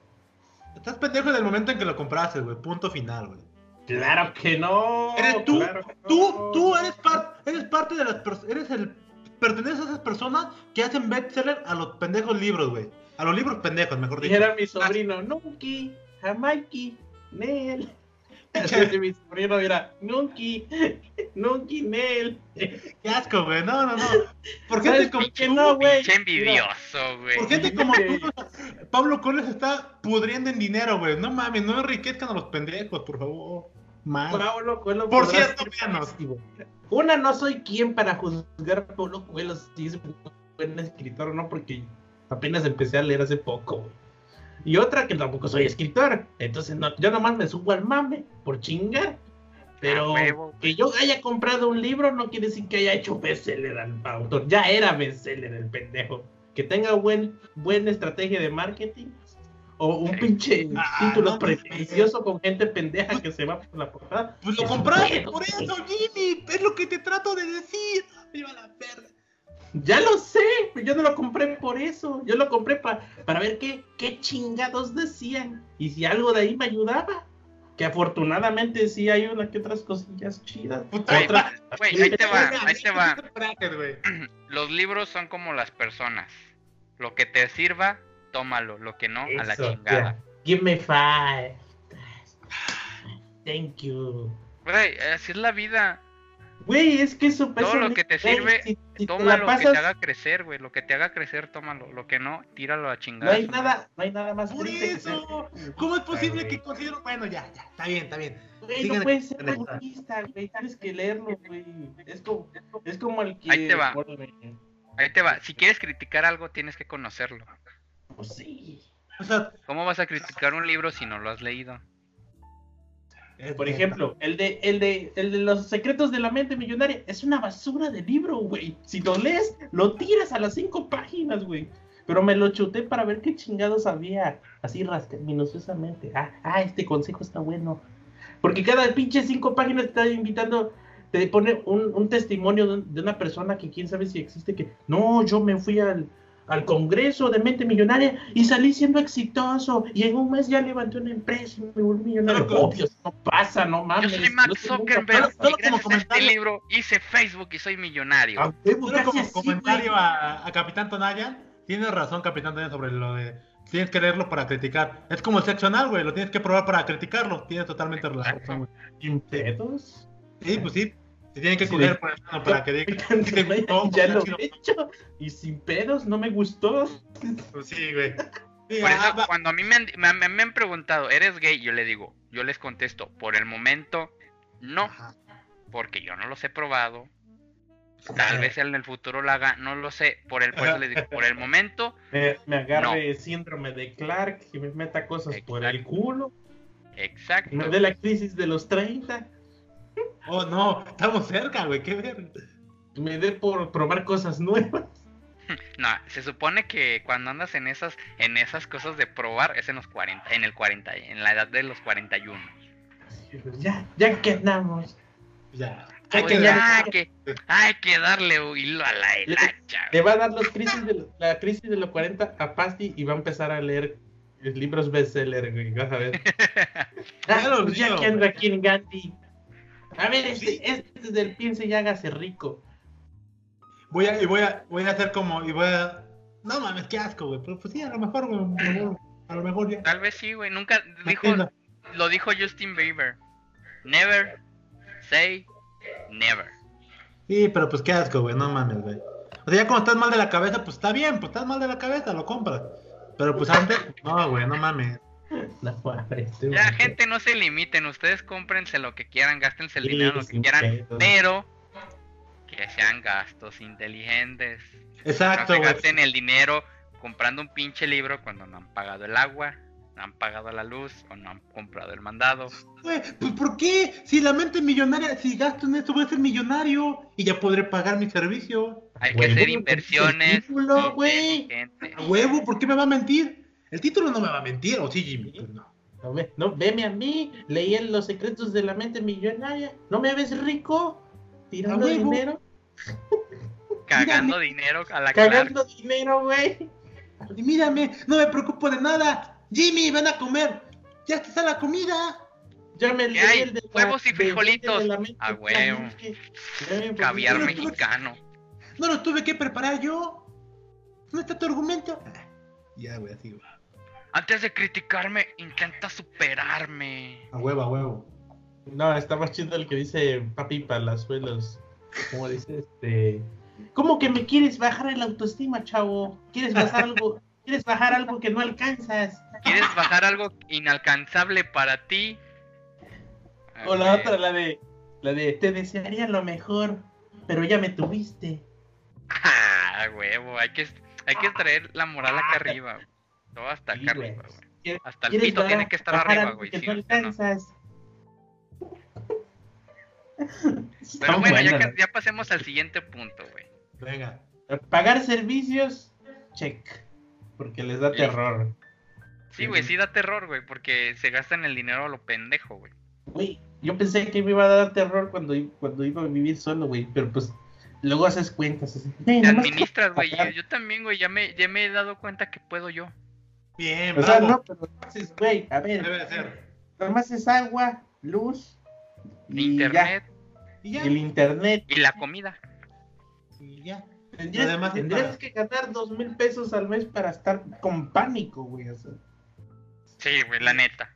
Estás pendejo en el momento en que lo compraste, güey. Punto final, güey. Claro que no. Eres tú, claro Tú, no. tú eres, par- eres parte de las personas. Eres el. Perteneces a esas personas que hacen bestseller a los pendejos libros, güey. A los libros pendejos, mejor dicho. Dijera mi sobrino, Nunki, Jamaiki, Nel. Así mi sobrino era, Nunki, Nunki, Nel. Qué asco, güey. No, no, no. Por ¿Sabes gente como por qué tú, no, güey? Envidioso, güey. Por gente como tú, Pablo Coles está pudriendo en dinero, güey. No mames, no enriquezcan a los pendejos, por favor. Más. Pablo Coelho Por cierto, positivo. Una, no soy quien para juzgar a Pablo Coelho si es un buen escritor o no, porque apenas empecé a leer hace poco. Y otra, que tampoco soy escritor. Entonces, no, yo nomás me subo al mame por chingar. Pero A huevo. que yo haya comprado un libro no quiere decir que haya hecho bestseller al autor. Ya era bestseller el pendejo. Que tenga buen, buena estrategia de marketing. O un pinche Ah, título no, pretencioso con gente pendeja que se va por la portada. Pues lo compraste por eso, Jimmy. Es lo que te trato de decir. Me va la verga. Ya lo sé, pero yo no lo compré por eso. Yo lo compré pa- para ver qué, qué chingados decían. Y si algo de ahí me ayudaba. Que afortunadamente sí hay una que otras cosillas chidas. Puta, Ahí Otra, va, Güey, ahí te va, ahí te va. Los libros son como las personas. Lo que te sirva, tómalo. Lo que no, a la Eso, chingada. ya. Give me five. Thank you. Güey, así es la vida. Güey, es que eso Todo lo no- que te güey, sirve, si- si te Toma lo que te haga crecer, güey. Lo que te haga crecer, tómalo. Lo que no, tíralo a No chingada. hay nada, no hay nada más Por que eso. ¿Cómo es posible Ay, que considero.? Bueno, ya, ya. Está bien, está bien. Güey, no puedes ser egoísta, güey. Tienes que leerlo, güey. Es como, es como el que. Ahí te va. Ahí te va. Si quieres criticar algo, tienes que conocerlo. Pues sí. O sea, ¿Cómo vas a criticar un libro si no lo has leído? Por ejemplo, el de, el de, el de los secretos de la mente millonaria es una basura de libro, güey. Si lo lees, lo tiras a las cinco páginas, güey. Pero me lo chuté para ver qué chingados había. Así minuciosamente. Ah, ah, este consejo está bueno. Porque cada pinche cinco páginas te está invitando, te pone un, un testimonio de, de una persona que quién sabe si existe, que no, yo me fui al, al Congreso de Mente Millonaria y salí siendo exitoso. Y en un mes ya levanté una empresa y me volví millonario. Pero como- Obvio, no pasa, no Yo mames. soy Mark no sé, nunca Zuckerberg como a este libro hice Facebook y soy millonario. A huevo, Solo como así, comentario a, a Capitán Tonayan, tienes razón, Capitán Tonayan, sobre lo de. Tienes que leerlo para criticar. Es como el sexo anal, güey. Lo tienes que probar para criticarlo. Tienes totalmente razón, güey. ¿Sin pedos? Sí, pues sí. Se tienen que Sí, cuidar de- por el mano para que digan. ya lo he hecho y sin pedos no me gustó. Pues sí, güey. Sí, Por eso, cuando a mí me han, me, me- me han preguntado, ¿eres gay? Yo le digo, yo les contesto, por el momento, no, Ajá. porque yo no los he probado. Tal vez en el futuro lo haga, no lo sé. Por el, por eso les digo, por el momento, Me, me agarre síndrome de Clark y me meta cosas por el culo. exacto. Me dé la crisis de los 30. Oh, no. Estamos cerca, güey. Qué verga. Me dé por probar cosas nuevas. No, se supone que cuando andas en esas, en esas cosas de probar es en los 40, en el 40, en la edad de los 41. pues Ya, ya que andamos. Ya. Hay Hay que dar- hay que, hay que darle hilo a la hilacha. Le va a dar los crisis de la crisis de los 40 a Pasti y va a empezar a leer libros bestseller, güey. Vas a ver. Ah, Claro, pues ya que anda aquí en Gandhi. A ver, este, este es del piense y hágase rico. Voy a, y voy a, voy a hacer como, y voy a, no mames, qué asco, güey, pero pues sí, a lo mejor, güey, a lo mejor, a lo mejor ya. Tal vez sí, güey. Nunca dijo, Entiendo. lo dijo Justin Bieber. Never say never. Sí, pero pues qué asco, güey, no mames, güey. O sea, ya cuando estás mal de la cabeza, pues está bien, pues estás mal de la cabeza, lo compras. Pero pues antes, no, güey, no mames. No, güey. gente, no se limiten. Ustedes cómprense lo que quieran, gástense el Sí, dinero lo que quieran, pero que sean gastos inteligentes. Exacto, no se gasten el dinero comprando un pinche libro cuando no han pagado el agua, no han pagado la luz o no han comprado el mandado. Pues ¿por qué? Si la mente millonaria, si gasto en esto voy a ser millonario y ya podré pagar mi servicio. Hay que hacer ¿cómo inversiones. título. A huevo, ¿por qué me va a mentir? El título no me va a mentir, ¿o sí, Jimmy? Pues no. No, ve, no, veme a mí, leí en los secretos de la mente millonaria. ¿No me ves rico? Tirando huevo. dinero, Cagando dinero a la Clark. cagando dinero, güey. Mírame, no me preocupo de nada. Jimmy, ven a comer. Ya está la comida. Ya me ¿Qué leí hay? el de la- Huevos y de- frijolitos. de la mente A huevo. Ya me Caviar mexicano. No lo tuve que preparar yo. ¿Dónde está tu argumento? Ah, Ya, güey, así, güey. Antes de criticarme, intenta superarme. A huevo, a huevo. No, está más chido el que dice papi palazuelos. Como dice este. ¿Cómo que me quieres bajar el autoestima, chavo? ¿Quieres bajar algo? ¿Quieres bajar algo que no alcanzas? ¿Quieres bajar algo inalcanzable para ti? O la Ok. otra, la de. La de te desearía lo mejor, pero ya me tuviste. Ah, huevo, hay que, hay que traer la moral acá arriba. Hasta Sí, acá güey. arriba, güey. ¿Quieres- Hasta el pito tiene que estar arriba, güey. que sí, no. Pero bueno, ya, buena. que- ya pasemos al siguiente punto, güey. Venga. Pagar servicios, check. Porque les da Sí. terror. Sí, güey, sí da terror, güey, porque se gastan el dinero a lo pendejo, güey. Güey, yo pensé que me iba a dar terror cuando, cuando iba a vivir solo, güey. Pero pues luego haces cuentas. Así. "Eh, Te nada más administras, güey. Yo, pagar". yo también, güey, ya me, ya me he dado cuenta que puedo yo. Bien, O sea, bravo. no, pero haces, güey, a ver, Debe de ser. es agua, luz y Internet Y ya, ya. y el internet. y la comida. Y ya. Tendrías, Además, tendrías para- que ganar dos mil pesos al mes para estar con pánico, güey. O sea. Sí, güey, la neta.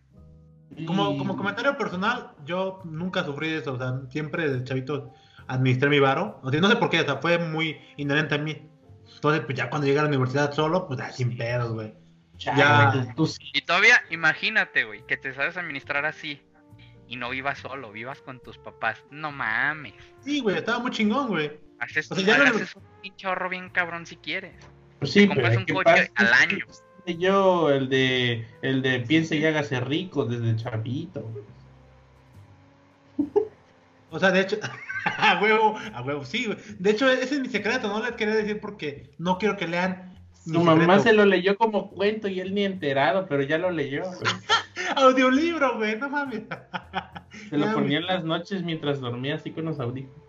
Como, como comentario personal, yo nunca sufrí de eso. O sea, siempre de chavito administré mi varo. O sea, no sé por qué, o sea, fue muy inherente a mí. Entonces, pues ya cuando llegué a la universidad solo, pues ah, sin pedos, güey. Chale, ya. güey, tú- tú sí. Y todavía, imagínate, güey, que te sabes administrar así. Y no vivas solo, vivas con tus papás. No mames. Sí, güey, estaba muy chingón, güey. Haces, O sea, ya no- haces un pinche ahorro bien cabrón si quieres. Pues sí, compras pero un ¿qué coche pasa? al año. Yo, el de, el de piense y hágase rico desde chavito. güey. O sea, de hecho, a huevo, a huevo, sí, güey. De hecho, ese es mi secreto, no les quería decir porque no quiero que lean. Su mamá se lo leyó como cuento y él ni enterado, pero ya lo leyó. Audiolibro, güey, no mames. Se lo ponía en las noches mientras dormía así con los audífonos.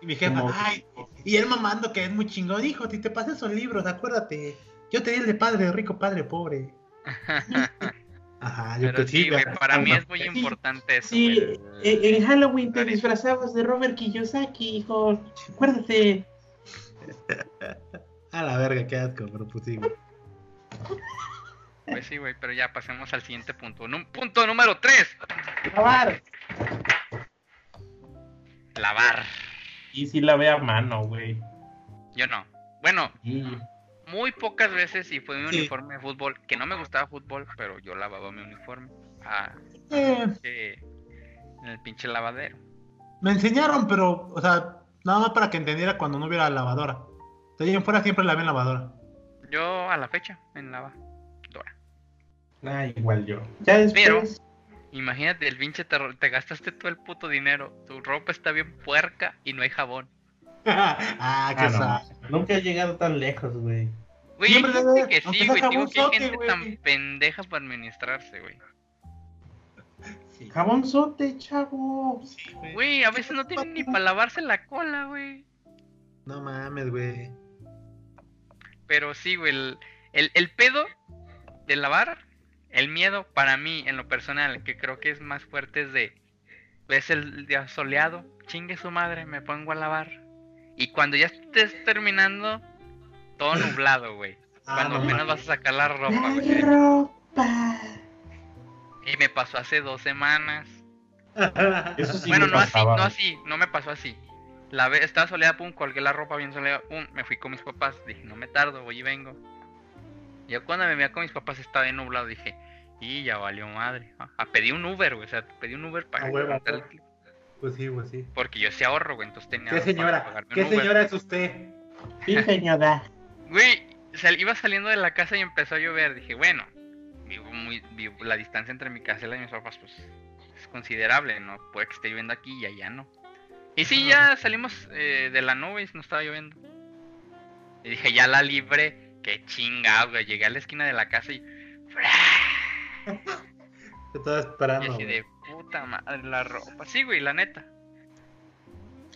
Y mi jefa, Como- ay, y él mamando que es muy chingón, hijo, si te pasé esos libros, acuérdate. Yo te di el de padre rico, padre pobre. Ajá, yo Pero que sí, güey, para mí es muy Sí, importante eso. Sí, güey. en, en Halloween te disfrazabas de Robert Kiyosaki, hijo. Acuérdate. A la verga, qué asco, pero pues sí. güey. Pues sí, güey, pero ya pasemos al siguiente punto. Num- punto número 3. Lavar. Lavar. Y si la ve a mano, güey. Yo no. Bueno, muy pocas veces y fue mi Sí. uniforme de fútbol, que no me gustaba fútbol, pero yo lavaba mi uniforme. Ah, Eh, en el pinche lavadero. me enseñaron, pero, o sea, nada más para que entendiera cuando no hubiera lavadora. De ahí en fuera siempre la en lavadora. Yo a la fecha en lavadora. Ah, igual yo. Ya después. Imagínate, el pinche te, te gastaste todo el puto dinero. Tu ropa está bien puerca y no hay jabón. ah, qué Ah, no. Nunca he llegado tan lejos, güey. Güey, hay gente que sí, güey. Digo que hay gente tan pendeja para administrarse, güey. Sí, Jabonzote, chavo. Güey, a veces no tienen ni para lavarse la cola, güey. No mames, güey. Pero sí, güey, el, el, el pedo de lavar, el miedo para mí, en lo personal, que creo que es más fuerte es de, ves el día soleado, chingue su madre, me pongo a lavar. Y cuando ya estés terminando, todo nublado, güey. Ah, Cuando apenas vas a sacar la ropa, La güey. ropa. Y me pasó hace dos semanas. Eso sí bueno, no así, no así, no me pasó así. La ve, estaba soleada, pum, colgué la ropa bien soleada, pum, me fui con mis papás, dije, no me tardo, voy y vengo. Y yo cuando me veía con mis papás estaba bien nublado, dije, y ya valió madre. Ah, ah, pedí un Uber, güey, o sea, pedí un Uber para Ah, para- huevo. Pues sí, pues sí. porque yo sí ahorro, güey, entonces tenía ¿Qué para señora? pagarme un ¿Qué Uber. señora es usted? Sí, señora. Güey, sal- iba saliendo de la casa y empezó a llover. Dije, bueno, vivo muy, vivo- la distancia entre mi casa y la de mis papás, pues es considerable, ¿no? Puede que esté lloviendo aquí y allá no. Y sí, ya salimos eh, de la nube y no estaba lloviendo. Y dije, ya la libré. Qué chingado, güey. Llegué a la esquina de la casa y. Te estaba Y esperando. así güey. de puta madre la ropa. Sí, güey, la neta.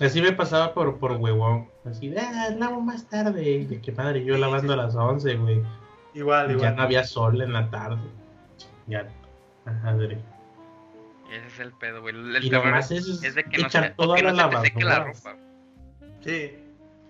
Así me pasaba por, por huevón. Así de, ah, lavo más tarde. Y de qué madre, yo lavando a las 11, güey. Igual, Ya igual. no había sol en la tarde. Ya. Madre. Ese es el pedo, güey. El Y terror nomás es, eso es es de que no, echar se, toda que no la se te seque la lavadora. ropa. Sí.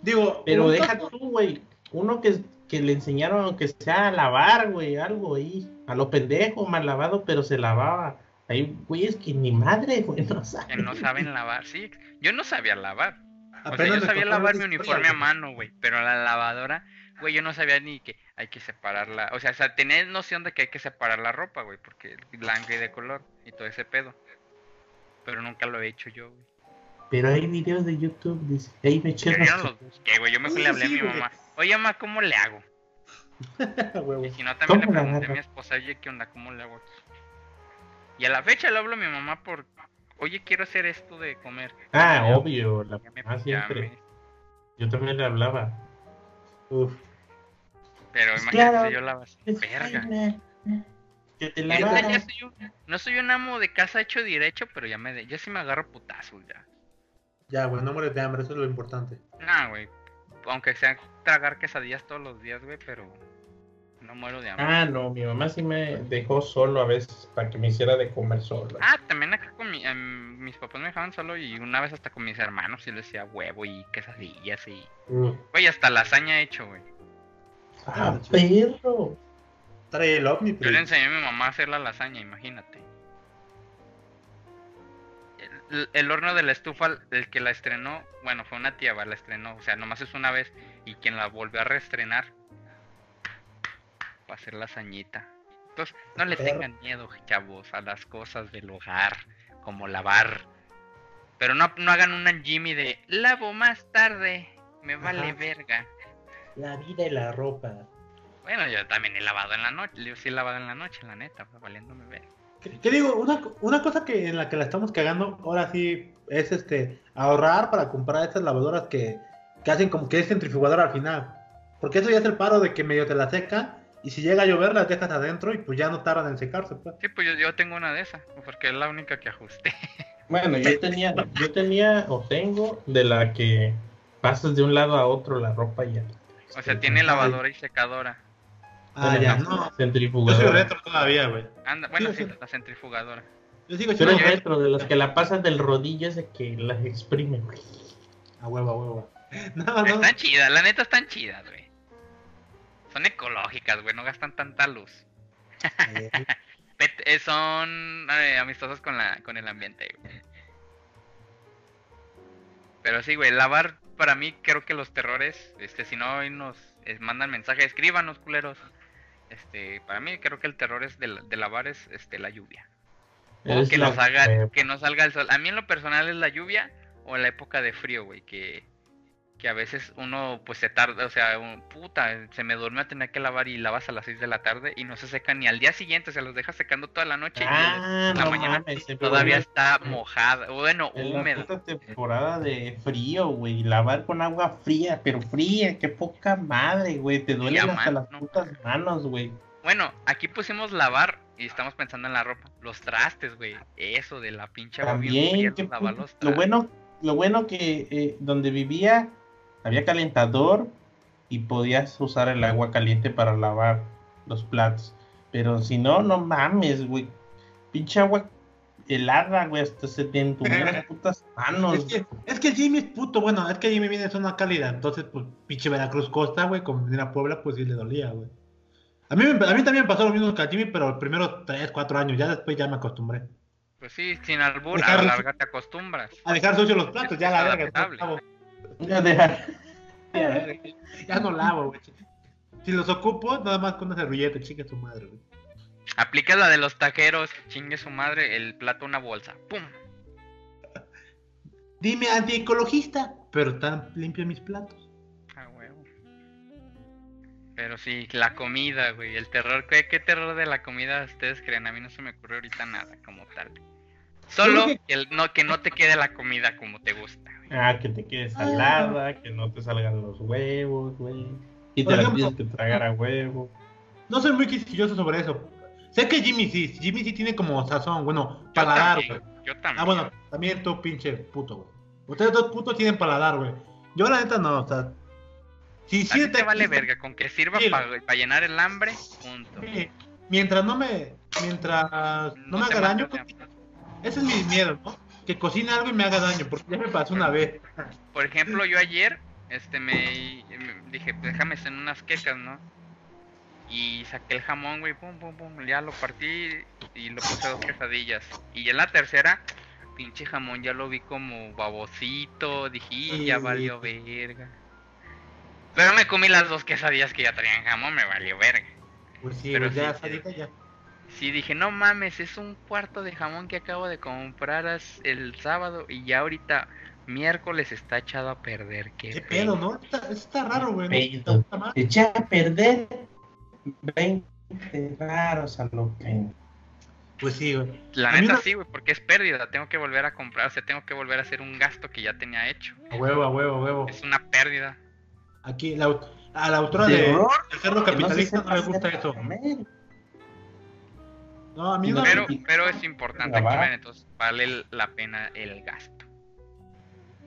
Digo, Pero deja tú, güey. Uno que, que le enseñaron que sea a lavar, güey, algo ahí. A lo pendejo, mal lavado, pero se lavaba. Hay güeyes que ni madre, güey, no Que saben. no saben lavar, sí. Yo no sabía lavar. O sea, yo sabía lavar mi uniforme a mano, güey. Pero la lavadora, güey, yo no sabía ni que hay que separarla. O sea, o sea, tenía noción de que hay que separar la ropa, güey. Porque blanca y de color y todo ese pedo. Pero nunca lo he hecho yo, güey. Pero hay videos de YouTube, dice, ahí me eché busqué, güey. Yo mejor Sí, le hablé a mi güey. mamá. Oye, mamá, ¿cómo le hago? Y si no, también le ¿Cómo la pregunté a mi esposa, oye, ¿qué onda? ¿Cómo le hago aquí? Y a la fecha le hablo a mi mamá por, oye, quiero hacer esto de comer. Ah, obvio, la mamá siempre. me- Yo también le hablaba. Uf. Pero Pues imagínate claro, si yo lavo así. Es Verga. Que te ya soy un- no soy un amo de casa hecho derecho, pero ya me de- ya sí me agarro putazos ya. Ya, güey, no mueres de hambre, eso es lo importante. Nah, güey. Aunque sea tragar quesadillas todos los días, güey, pero no muero de hambre. Ah, no, mi mamá sí me dejó solo a veces para que me hiciera de comer solo. Ah, también acá con mi, em, mis papás me dejaban solo y una vez hasta con mis hermanos y les decía huevo y quesadillas y... Uf. Güey, hasta lasaña he hecho, güey. Ah, perro. Trae el ovni, Yo le enseñé a mi mamá a hacer la lasaña, imagínate. El, el horno de la estufa, el que la estrenó, bueno, fue una tía, va, la estrenó, o sea, nomás es una vez, y quien la volvió a reestrenar, va a hacer lasañita. Entonces, no le Perro. tengan miedo, chavos, a las cosas del hogar, como lavar. Pero no, no hagan un Jimmy de, lavo más tarde, me vale Ajá. verga. La vida y la ropa. Bueno, yo también he lavado en la noche, yo sí he lavado en la noche, la neta, pues, valiéndome verga. ¿Qué, qué digo? Una, una cosa que en la que la estamos cagando ahora sí es este ahorrar para comprar estas lavadoras que, que hacen como que es centrifugadora al final. Porque eso ya es el paro de que medio te la seca y si llega a llover las dejas adentro y pues ya no tardan en secarse. Pues. Sí, pues yo, yo tengo una de esas, porque es la única que ajusté. Bueno, yo tenía, yo tenía o tengo de la que pasas de un lado a otro la ropa y ya. O sea, tiene lavadora y secadora. Ah, ya, no. Yo soy Centrifugadora. retro todavía, güey. Anda, bueno, Sí, la centrifugadora. Yo sigo Pero retro. de los que la pasas del rodillo ese que las exprime. güey. A huevo, a huevo. No, no. Están chidas, la neta están chidas, güey. Son ecológicas, güey, no gastan tanta luz. Eh, Pet- eh, son eh, amistosas con la con el ambiente, güey. Pero sí, güey, lavar para mí creo que los terrores, este, si no hoy nos eh, mandan mensaje, escríbanos, culeros. Este, para mí creo que el terror es de, la- de lavar es este la lluvia. O que nos haga, que no salga el sol. A mí en lo personal es la lluvia o la época de frío, güey, que, que a veces uno pues se tarda, o sea, un- puta, se me durmió a tener que lavar y lavas a las 6 de la tarde y no se secan ni al día siguiente, se los dejas secando toda la noche y Ah, en la no mañana mames, todavía está mojada, bueno, En la húmeda. puta temporada de frío, güey. Lavar con agua fría, pero fría, qué poca madre, güey. Te duelen hasta mano, las no putas manos, güey. Bueno, aquí pusimos lavar y estamos pensando en la ropa. Los trastes, güey. Eso de la pinche bien También, fría, qué lavar los lo trastes. bueno, lo bueno que eh, donde vivía había calentador y podías usar el agua caliente para lavar los platos. Pero si no, no mames, güey. Pinche agua helada, güey, hasta se te las putas manos. Es que, es que Jimmy es puto, bueno, es que Jimmy viene de zona cálida, entonces, pues, pinche Veracruz Costa, güey, como venir a Puebla, pues sí le dolía, güey. A mí, me- a mí también me pasó lo mismo que a Jimmy, pero los primeros 3, 4 años, ya después ya me acostumbré. Pues sí, sin albur, a la larga te acostumbras. A dejar sucios los platos, ya la verga, Ya deja- Ya, no lavo, güey. Si los ocupo, nada más con una servilleta, chica su madre, güey. Aplica la de los taqueros, chingue su madre, el plato una bolsa. ¡Pum! Dime antiecologista, pero están limpios mis platos. Ah, huevo. Pero sí, la comida, güey. El terror, ¿qué, qué terror de la comida ustedes creen? A mí no se me ocurre ahorita nada como tal. Solo que, el- no, que no te quede la comida como te gusta, güey. Ah, que te quede salada, que no te salgan los huevos, güey. Y te la tienes que tragar a huevo. No soy muy quisquilloso sobre eso. Sé que Jimmy sí, Jimmy sí tiene como sazón, bueno, Yo paladar, también, güey. yo también. Ah, bueno, también tú, pinche puto, güey. Ustedes dos putos tienen paladar, güey. Yo, la neta, no, o sea. Si sí te vale verga, con que sirva Sí. para llenar el hambre, punto. Sí, Mientras no me. Mientras no, me te haga daño, ese es mi miedo, ¿no? Que cocine algo y me haga daño, porque ya me pasó una vez. Por ejemplo, yo ayer, este, me, me dije, pues, déjame hacer unas quecas, ¿no? Y saqué el jamón, güey, pum, pum, pum, ya lo partí y lo puse a dos quesadillas. Y en la tercera, pinche jamón, ya lo vi como babosito, dije, "Y, ya valió verga. Pero me comí las dos quesadillas que ya traían jamón, me valió verga. Pues sí, Pero ya, sí, ya. Sí, dije, no mames, es un cuarto de jamón que acabo de comprar el sábado y ya ahorita miércoles está echado a perder. Qué, pedo, ¿no? Está, está raro, güey. ¿no? Está a perder 20 raros a lo que. Pues sí, güey. La A neta no- sí, güey, porque es pérdida. Tengo que volver a comprar, o sea, tengo que volver a hacer un gasto que ya tenía hecho. A huevo, a huevo, a huevo. Es una pérdida. Aquí, la, a la autora de, de no se Capitalista no, sepa le gusta eso. comer. No, a mí Y no. no Pero, pero es importante Lavar. comer, entonces vale la pena el gasto.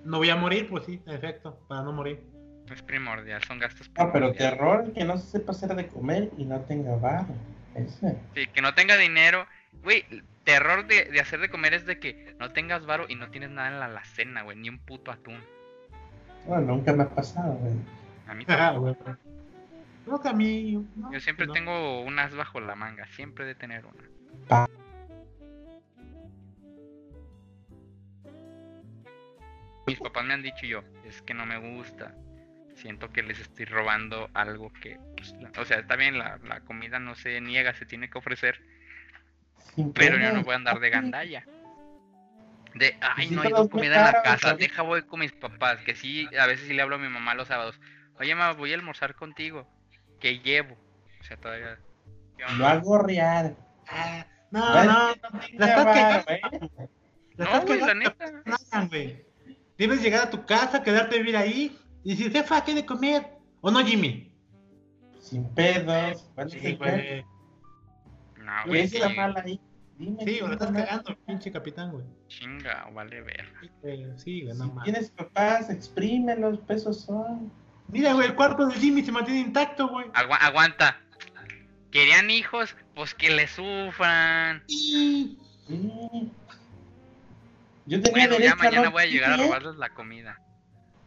No voy a morir, pues sí, en efecto, para no morir. Es primordial, son gastos No, pero primordiales. terror que no se sepa hacer de comer y no tenga bar. Ese. Sí, que no tenga dinero. Güey, terror de, de hacer de comer es de que no tengas varo y no tienes nada en la alacena, güey, ni un puto atún. Bueno, nunca me ha pasado, güey. A mí tampoco. Creo que a mí. no, Yo siempre no. tengo unas bajo la manga, siempre de tener una. Pa- Mis papás me han dicho yo, es que no me gusta. Siento que les estoy robando algo que, pues, la- o sea, está bien, la, la comida no se niega, se tiene que ofrecer, Sin pero yo no voy a andar de gandalla. De, ay, no hay comida en la casa, deja voy con mis papás, que sí, a veces sí le hablo a mi mamá los sábados. Oye, mamá, voy a almorzar contigo, que llevo. O sea, todavía... Lo hago gorrear. Ah, no, no, No la tenga estás cagando. güey. La No, estás güey, la neta. no hagan, güey. Debes llegar a tu casa, quedarte a vivir ahí y decir, jefa, ¿qué de comer? ¿O no, Jimmy? Sin pedos. ¿cuál es Sí, güey. No, ¿Qué güey, está sí. mal ahí? Dime. Sí, lo estás cagando, pinche capitán, güey. Chinga, vale ver. Sí, güey, Si no mames. tienes papás, exprime los pesos son. Mira, güey, el cuarto de Jimmy se mantiene intacto, güey. Agua- aguanta. ¿Querían hijos? Pues que le sufran. Sí. Yo tenía Bueno, derecho ya mañana no voy a llegar a ¿eh? robarles la comida.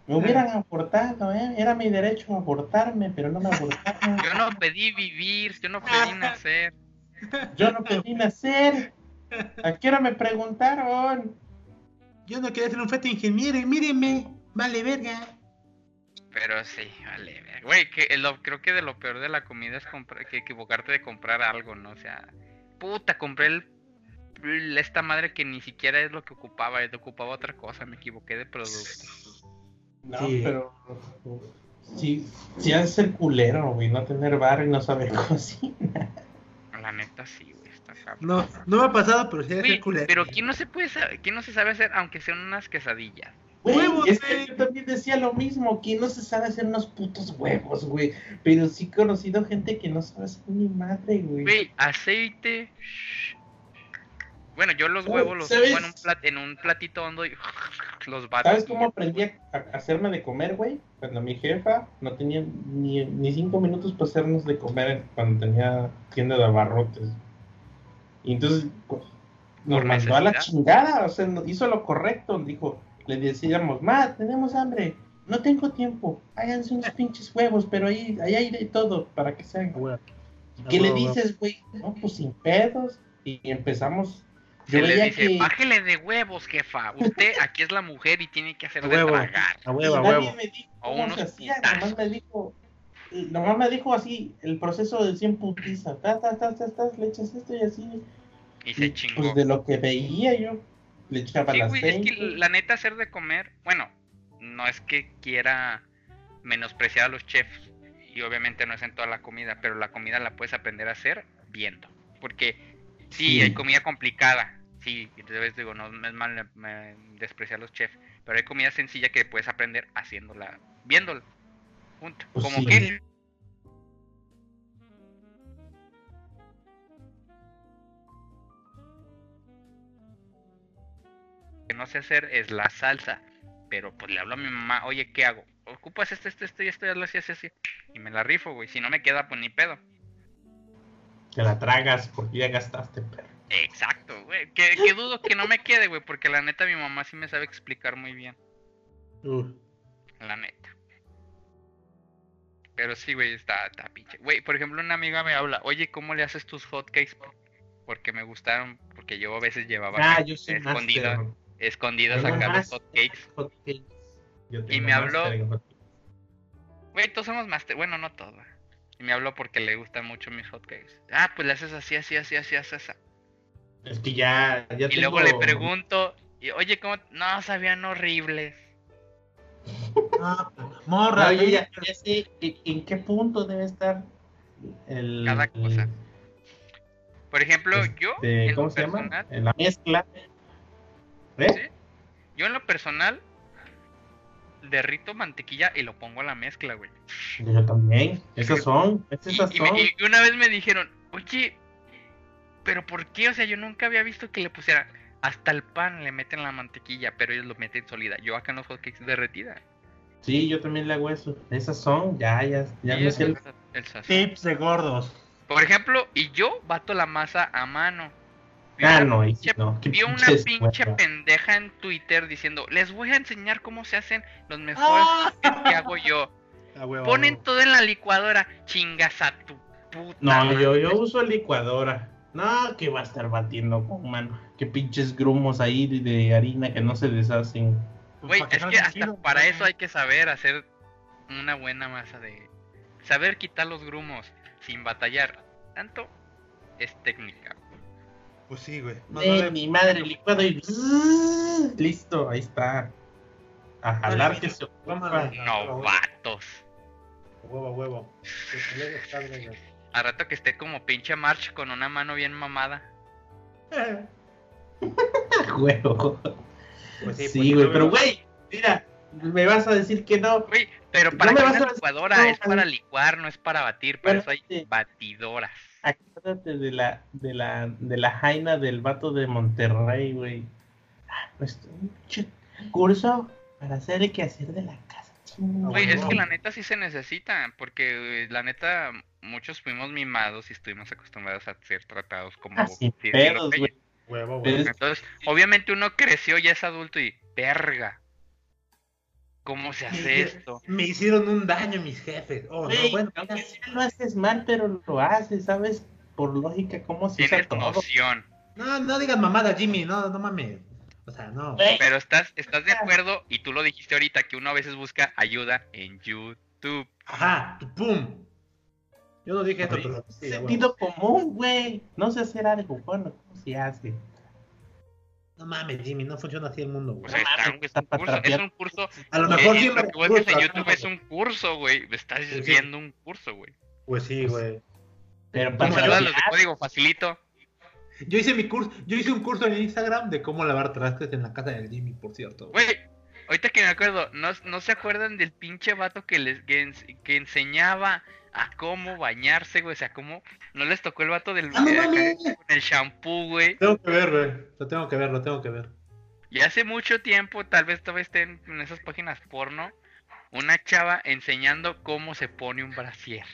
Me hubieran abortado, ¿eh? Era mi derecho abortarme, pero no me abortaron. Yo no pedí vivir, yo no pedí nacer. Yo no pedí nacer. ¿A qué hora me preguntaron? Yo no quería ser un feto ingeniero y mírenme, vale verga. Pero sí, vale. Güey, que lo, creo que de lo peor de la comida es comprar, que equivocarte de comprar algo, ¿no? O sea, puta, compré el, el- esta madre que ni siquiera es lo que ocupaba, es ocupaba otra cosa, me equivoqué de producto. No, Sí. pero. Sí, sí, ha de ser culero, güey. No tener bar y no saber cocinar. La neta sí, güey, está cabrón. No, no me ha pasado, pero sí Güey, ser culero. pero ¿quién no se puede saber, quién no se sabe hacer aunque sean unas quesadillas? Huevos, es que yo también decía lo mismo, que no se sabe hacer unos putos huevos, güey. Pero sí he conocido gente que no sabe hacer ni madre, güey. Güey, aceite. Bueno, yo los huevos los pongo en un, plat- en un platito hondo y los bato. ¿Sabes cómo aprendí a, a hacerme de comer, güey? Cuando mi jefa no tenía ni, ni cinco minutos para hacernos de comer cuando tenía tienda de abarrotes. Y entonces pues, nos mandó a la chingada, o sea, hizo lo correcto. Dijo, le decíamos, ma, tenemos hambre, no tengo tiempo, háganse unos pinches huevos, pero ahí, ahí hay de todo para que sean. Güey. ¿Qué le huevo, huevo. dices, güey? No, pues sin pedos. Y empezamos. Se Yo le dice, que. bájele de huevos, jefa. Usted aquí es la mujer y tiene que hacer A de huevo. tragar. A y huevo, a nadie huevo. me dijo O cómo unos se hacía, putazos. nomás me dijo. Nomás me dijo así, el proceso de 100 putiza. Ta, ta, ta, ta, ta, le echas esto y así. Y Y, se chingó. Pues de lo que veía yo, le Sí, güey, es que la neta hacer de comer, bueno, no es que quiera menospreciar a los chefs y obviamente no es en toda la comida, pero la comida la puedes aprender a hacer viendo, porque sí, Sí. hay comida complicada, sí, entonces digo, no es mal despreciar a los chefs, pero hay comida sencilla que puedes aprender haciéndola, viéndola, punto. Pues Como sí. que que no sé hacer es la salsa. Pero pues le hablo a mi mamá, oye, ¿qué hago? Ocupas esto, esto, esto y esto, y hazlo así, así, así. Y me la rifo, güey. Si no me queda, pues ni pedo. Te la tragas porque ya gastaste, perro. Exacto, güey. Que, que dudo que no me quede, güey. Porque la neta, mi mamá sí me sabe explicar muy bien. Uf. La neta. Pero sí, güey, está, está pinche. Güey, por ejemplo, una amiga me habla, oye, ¿cómo le haces tus hotcakes? Porque me gustaron, porque yo a veces llevaba Ah, yo soy master. Escondidas los hotcakes. Yo Y me habló-. Güey, todos somos master, bueno, no todos. Y me habló porque le gustan mucho mis hotcakes. Ah, pues le haces así, así, así, así, así, así. Es que ya, ya Y luego le pregunto, y, oye, ¿cómo? No, sabían horribles. Ah, morra, No, yo ya, ya sé en, qué punto debe estar el. Cada cosa. Por ejemplo, yo, este, en ¿Cómo se llama? personal, En la mezcla. ¿Sí? Yo en lo personal derrito mantequilla y lo pongo a la mezcla, güey. Yo también. Esas son. Y, Esas y son. me- y una vez me dijeron, oye, pero ¿por qué? O sea, yo nunca había visto que le pusieran hasta el pan le meten la mantequilla, pero ellos lo meten sólida. Yo acá en los hotcakes derretida. Sí, yo también le hago eso. Esas son. Ya, ya. Ya Y el- es el. Tips de gordos. Por ejemplo, y yo bato la masa a mano. Ah, una no, no. Qué Vi una pinche pendeja en Twitter diciendo, les voy a enseñar cómo se hacen los mejores hotcakes que hago yo. A huevo, a Ponen huevo. todo en la licuadora, chingas a tu puta. No, madre. yo, yo uso licuadora. No, que va a estar batiendo con mano. Qué pinches grumos ahí de, de harina que no se deshacen. Pues, Güey, que es que hasta para eso hay que saber hacer una buena masa de... Saber quitar los grumos sin batallar. Tanto es técnica. Pues sí, güey. De mi madre, licuado y. Listo, ahí está. A jalar que se ocupa. Novatos. Huevo, huevo. A rato que esté como pinche March con una mano bien mamada. Juego. Pues sí, Sí, pues, güey, pero güey, mira, me vas a decir que no. Güey, pero No para me que una licuadora no, es para licuar, no es para batir. Para eso hay sí. batidoras. Acuérdate de la, de la, de la jaina del vato de Monterrey, güey. Ah, Pues un curso para hacer el quehacer de la casa. Güey, es no. que la neta sí se necesita, porque la neta muchos fuimos mimados y estuvimos acostumbrados a ser tratados como Ah, sí, pedos, güey. Entonces, obviamente uno creció, ya es adulto y verga. ¿Cómo se hace esto? Me hicieron un daño mis jefes. Oh, no, bueno, lo haces mal, pero lo haces, ¿sabes? Por lógica, cómo se usa Tienes todo. noción. no, no digas mamada, Jimmy, no, no mames. O sea, no. Pero estás, estás de acuerdo, y tú lo dijiste ahorita, que uno a veces busca ayuda en YouTube. Ajá, pum. Yo no dije esto, pero sí, sentido común, güey. No sé hacer algo, bueno, ¿cómo se hace? No mames, Jimmy, no funciona así el mundo, O güey. sea, está, mames, es un curso, es patrapear. un curso. A lo eh, mejor sí lo que en gusta, YouTube es un curso, güey. Estás sí. viendo un curso, güey. Pues sí, güey. Pero Un para saludo a los de código facilito. Yo hice mi curso, yo hice un curso en Instagram de cómo lavar trastes en la casa del Jimmy, por cierto. güey. Güey, ahorita que me acuerdo, ¿no, no se acuerdan del pinche vato que les que, ens- que enseñaba a cómo bañarse, güey? O sea, cómo no les tocó el vato del ¡Ah, no con el shampoo, güey. Tengo que ver, güey. Lo tengo que ver, lo tengo que ver. Y hace mucho tiempo, tal vez todavía estén en esas páginas porno, una chava enseñando cómo se pone un brasier.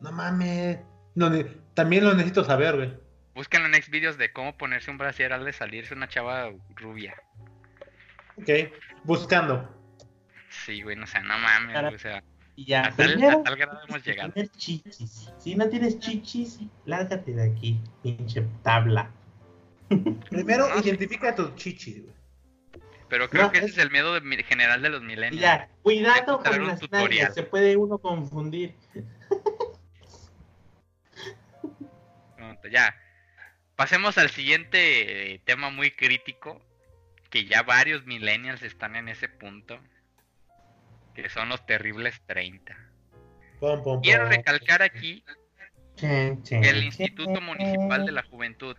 No mames. No, también lo necesito saber, güey. Buscan en next videos de cómo ponerse un brasier al de salirse una chava rubia. Ok. Buscando. Sí, güey, no, o sea, no mames, güey, o sea, y ya, a tal, primero, a tal grado hemos tienes que llegado. tener chichis. Si no tienes chichis, lárgate de aquí, pinche tabla. Primero, No, sí. identifica tus chichis, güey. Pero creo No, que ese es- es el miedo de general de los Y millennials. ya, cuidado con las nalgas, se puede uno confundir. Pronto, Ya. Pasemos al siguiente eh, tema muy crítico, que ya varios millennials están en ese punto, que son los terribles 30. Pom, pom, Quiero recalcar aquí chen, que el. Instituto Municipal de la Juventud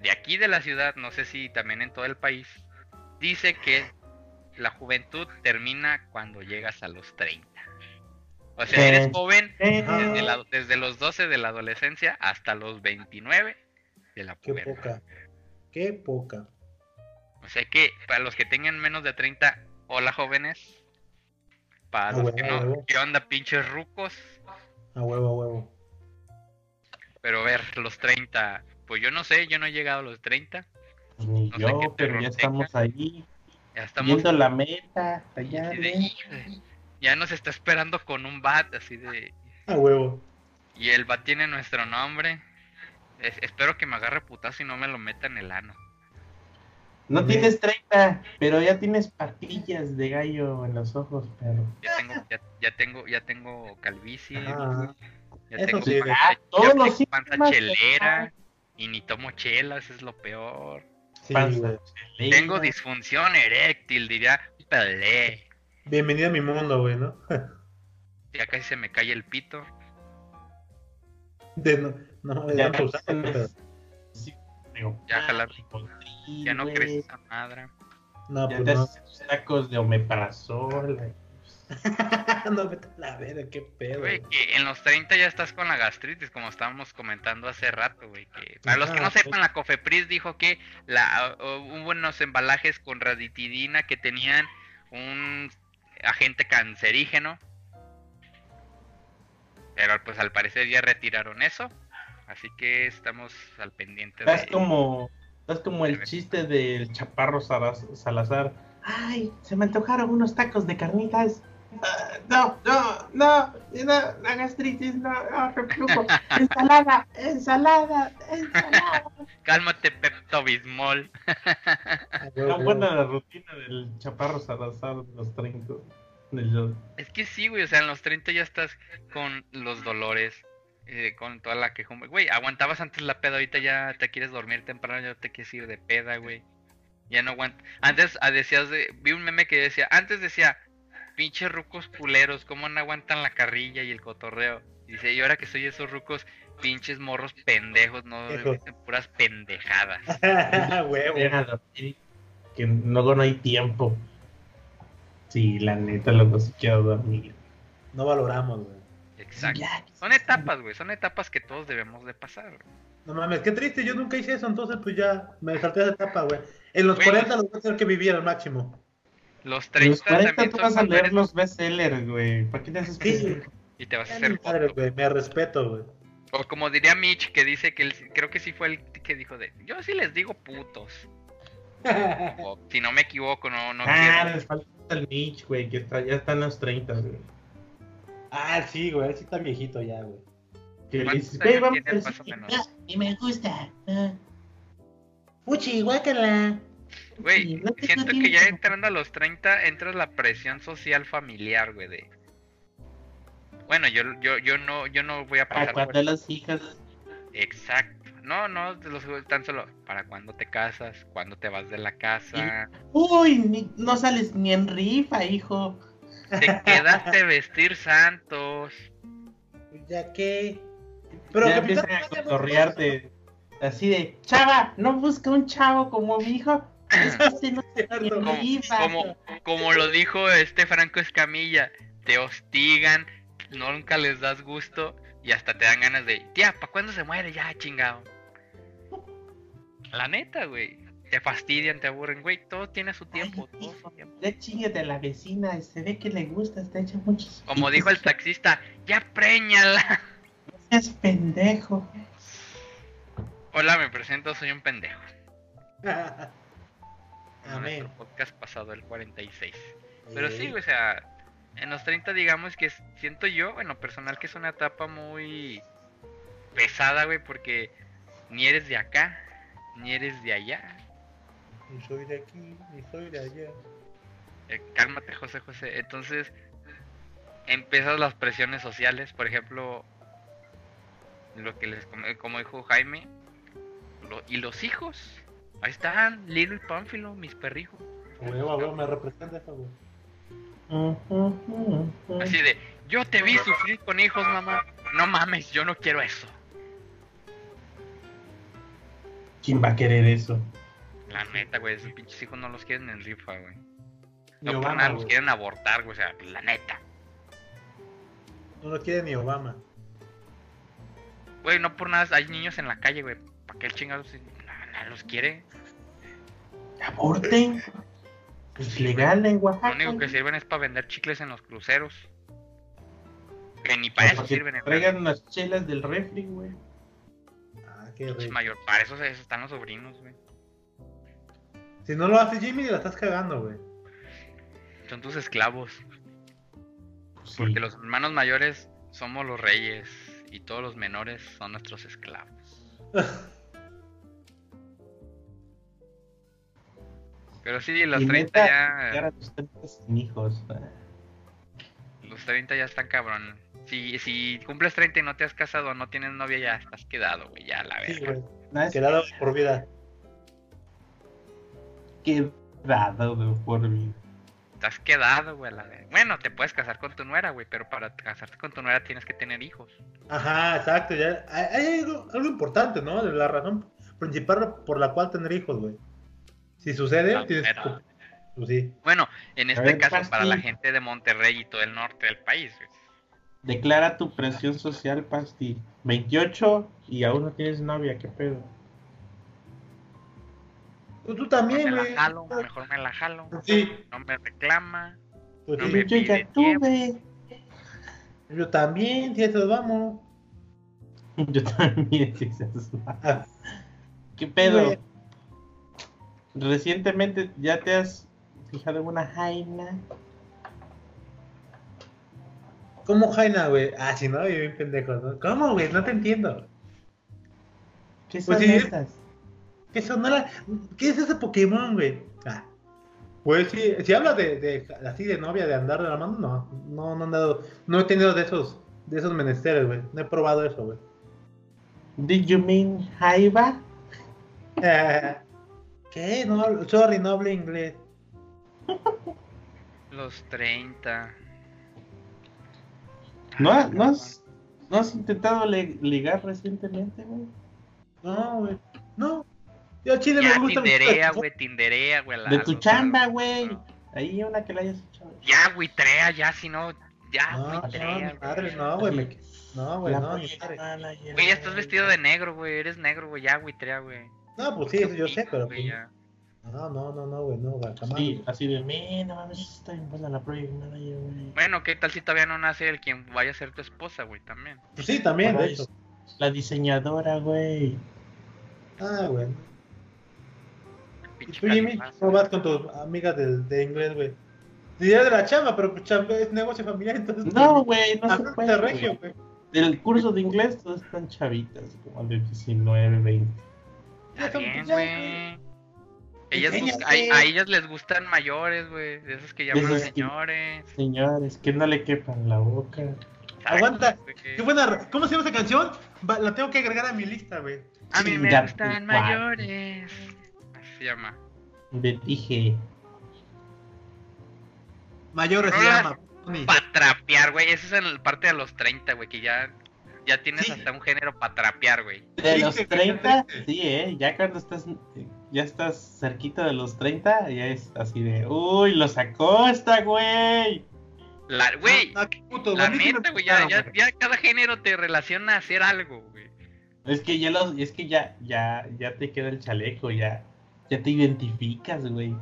de aquí de la ciudad, no sé si también en todo el país, dice que la juventud termina cuando llegas a los 30. O sea, eres joven desde, la- desde los 12 de la adolescencia hasta los 29 de la Qué pubertad. poca. Qué poca. O sea que para los que tengan menos de 30, hola jóvenes. Para los huevo, que no. ¿qué onda pinches rucos? A huevo, a huevo. Pero a ver, los 30, pues yo no sé, yo no he llegado a los 30. Ni No yo, pero ya estamos ahí, Ya estamos viendo la meta. Allá, ya nos está esperando con un bat así de A huevo. y el bat tiene nuestro nombre. Es- espero que me agarre putazo y no me lo meta en el ano. No tienes 30, pero ya tienes patillas de gallo en los ojos, perro. Ya tengo, ya, ya tengo, ya tengo calvicie, Ajá. ya eso tengo sí. panza, Ah, ya todos los tengo panza chelera y ni tomo chelas, es lo peor. Sí, Panza güey. chelera. Tengo disfunción eréctil, diría Pelé. Bienvenido a mi mundo, güey, ¿no? Ya casi se me cae el pito. De no, no, de Ya tanto digo, Ya jalar. Ya no crees esa madre. No, Ya pues te no. haces tus tacos de omeprazol. no, vete a la verga, qué pedo. Güey, que en los 30 ya estás con la gastritis, como estábamos comentando hace rato, güey. Que para los que no Ajá, sepan, la Cofepris dijo que la, uh, hubo unos embalajes con raditidina que tenían un agente cancerígeno. Pero pues al parecer ya retiraron eso. Así que estamos al pendiente Estás de... como, estás como el chiste del chaparro Salazar. Ay, se me antojaron unos tacos de carnitas. Ah, no, no, no, no, la gastritis, no, no, reflujo. ensalada, ensalada, ensalada. Cálmate, Pepto Bismol. Tan buena la rutina del chaparro Salazar de los 30. del- Es que sí, güey, o sea, en los 30 ya estás con los dolores, eh, con toda la quejumbre. Güey, aguantabas antes la peda, ahorita ya te quieres dormir temprano, ya te quieres ir de peda, güey. Ya no aguantas. Antes ah, decías de... Vi un meme que decía, antes decía, pinches rucos culeros, ¿cómo no aguantan la carrilla y el cotorreo? Y dice, y ahora que soy esos rucos, pinches morros pendejos, no dicen puras pendejadas. A huevo. Que luego no hay tiempo. Sí, la neta, luego sí quiero dormir. No valoramos, güey. Exacto. Son etapas, güey. Son etapas que todos debemos de pasar. güey. No mames, qué triste, yo nunca hice eso, entonces pues ya me salté esa etapa, güey. En los Güey. 40 los voy a tener que vivir al máximo. Los A 30 los 40 también tú vas a leer los bestsellers, güey. ¿Para qué te haces Sí. y te vas a hacer güey, me respeto, güey. O como diría Mitch, que dice que él, creo que sí fue el que dijo de, yo sí les digo putos. O, si no me equivoco, no, no Ah, quiero. les falta el Mitch, güey, que está, ya está en los 30, güey. Ah, sí, güey, sí está viejito ya, güey. Que Y me gusta. ah. Uchi, guácala. Güey, siento que ya entrando a los 30 entras la presión social familiar, güey, de... Bueno, yo, yo, yo no, yo no voy a ¿Para pasar por cuando las hijas? Exacto. No, no, los tan solo para cuando te casas, cuando te vas de la casa, Uy, ni- no sales ni en rifa, hijo. Te quedaste vestir santos. Ya que. Pero ya Capitán empiezan a Planeta, güey, cotorrear de, así de, chava, no busca un chavo como mi hijo. Este no en Como, como, como lo dijo este Franco Escamilla, te hostigan, nunca les das gusto y hasta te dan ganas de, tía, ¿para cuándo se muere? Ya, chingado. La neta, güey. Te fastidian, te aburren, güey. Todo tiene su tiempo. Ay, todo su tiempo. Ya chingate a la vecina, se ve que le gusta, está hecha muchos. Como dijo el taxista, ya preñala. No seas pendejo. Hola, me presento, soy un pendejo. En Amén. nuestro podcast pasado, el 46. Pero sí, o sea, en los 30 digamos que siento yo, en lo personal, que es una etapa muy pesada, güey, porque ni eres de acá, ni eres de allá. Ni soy de aquí, ni soy de allá. Eh, cálmate, José José. Entonces, empiezas las presiones sociales, por ejemplo, lo que les, com- como dijo Jaime, lo- y los hijos. Ahí están, Lilo y Pánfilo, mis perrijos. Huevo, me representa ujú. Así de, yo te vi sufrir con hijos, mamá. No mames, yo no quiero eso. ¿Quién va a querer eso? La neta, güey, esos pinches hijos no los quieren en rifa, güey. No por nada los quieren abortar, güey, o sea, la neta. No lo quiere ni Obama. Güey, no por nada hay niños en la calle, güey. ¿Para qué el chingado no, no los quiere? Aborten. Es legal en Lo Oaxaca. único que sirven es para vender chicles en los cruceros. Que ni para eso Para que sirven en traigan unas chelas del refri, güey. Ah, qué rico. mayor. Para eso, eso están los sobrinos, güey. Si no lo hace Jimmy, la estás cagando, güey. Son tus esclavos. Sí. Porque los hermanos mayores somos los reyes. Y todos los menores son nuestros esclavos. Pero sí, los Y 30 neta, ya. llegar a tus 30 sin hijos. Los 30 ya están cabrón. Si, si cumples 30 y no te has casado, no tienes novia, ya estás quedado, güey. Ya la Sí, güey. No es Quedado por vida. Quedado de por vida. Estás quedado, güey. la. Bueno, te puedes casar con tu nuera, güey. Pero para casarte con tu nuera tienes que tener hijos. Ajá, exacto. Ya. Hay, hay algo, algo importante, ¿no? La razón principal por la cual tener hijos, güey. Si sucede, La tienes que. Pues sí. Bueno, en este ver, caso, Basti. para la gente de Monterrey y todo el norte del país, güey. Declara tu presión social, Pasti. 28 y aún no tienes novia, ¿qué pedo? Tú, tú Mejor también, me la güey. jalo, mejor me la jalo. Sí. No me reclama. Pues No sí. me yo ya tuve. Yo también, si vamos. Yo también, sí, esas- Ah, ¿Qué pedo? Recientemente ya te has fijado en una jaina. ¿Cómo Jaina, güey? Ah, si no, yo bien pendejo, ¿no? ¿Cómo, güey? No te entiendo. ¿Qué son Pues sí. estas? ¿Qué, son? No la- ¿Qué es ese Pokémon, güey? Ah. Pues sí, si hablas de, de así de novia, de andar de la mano, no. No, no han dado. No he tenido de esos, de esos menesteres, güey. No he probado eso, güey. Did you mean jaiba? ¿Qué? No, sorry, no hablo inglés. Los 30. ¿No, Ah, no, has, ¿No has intentado le- ligar recientemente, güey? No, güey. No. Yo a Chile Ya me gusta. tinderea, güey, tinderea, güey. la- De tu chamba, güey. Ahí una que la hayas hecho. Ya, güey, trea, ya, si no, Ya, No, güey, no, trea, ni madre, güey. no, güey. me- No, güey, La no, Güey, ya estás vestido de negro, güey. Eres negro, güey. Ya, güey, trea, güey. No, pues sí, eso yo sé, pero. Güey, ya. No, no, no, no, güey, no, güey, jamás. Sí, así de, "Me, no mames, está en buena la project manager, güey. Bueno, ¿qué tal si todavía no nace el quien vaya a ser tu esposa, güey? También. Pues sí, también, de hecho. La diseñadora, güey. Ah, güey. ¿Y Pinche tú, Jimmy? ¿Cómo vas con tus amigas de, de inglés, güey? Diría de la chamba, pero pues chamba es negocio familiar, entonces. No, güey, no se puede. de regio, güey. Del curso de inglés todos están chavitas, como de 19, 20. Ya Está bien, ya, güey. Ellas a, a ellas les gustan mayores, güey. De esos que llaman esos que- señores. Señores, que no le quepan la boca. Aguanta. Qué buena. ¿Cómo se llama esa canción? Va- la tengo que agregar a mi lista, güey. A mí me gustan tu mayores. Se llama. Le dije, Mayores se llama. Para trapear, güey. Eso es en la parte de los 30, güey. Que ya, ya tienes Sí. hasta un género para trapear, güey. de los que- 30, sí, eh, ya cuando estás, ya estás cerquita de los 30, ya es así de, uy, lo sacó esta, güey. La, güey. Qué puto, La neta, güey. Ya, ya cada género te relaciona a hacer algo, güey. Es que ya los, es que ya, ya, ya te queda el chaleco, ya, ya te identificas, güey.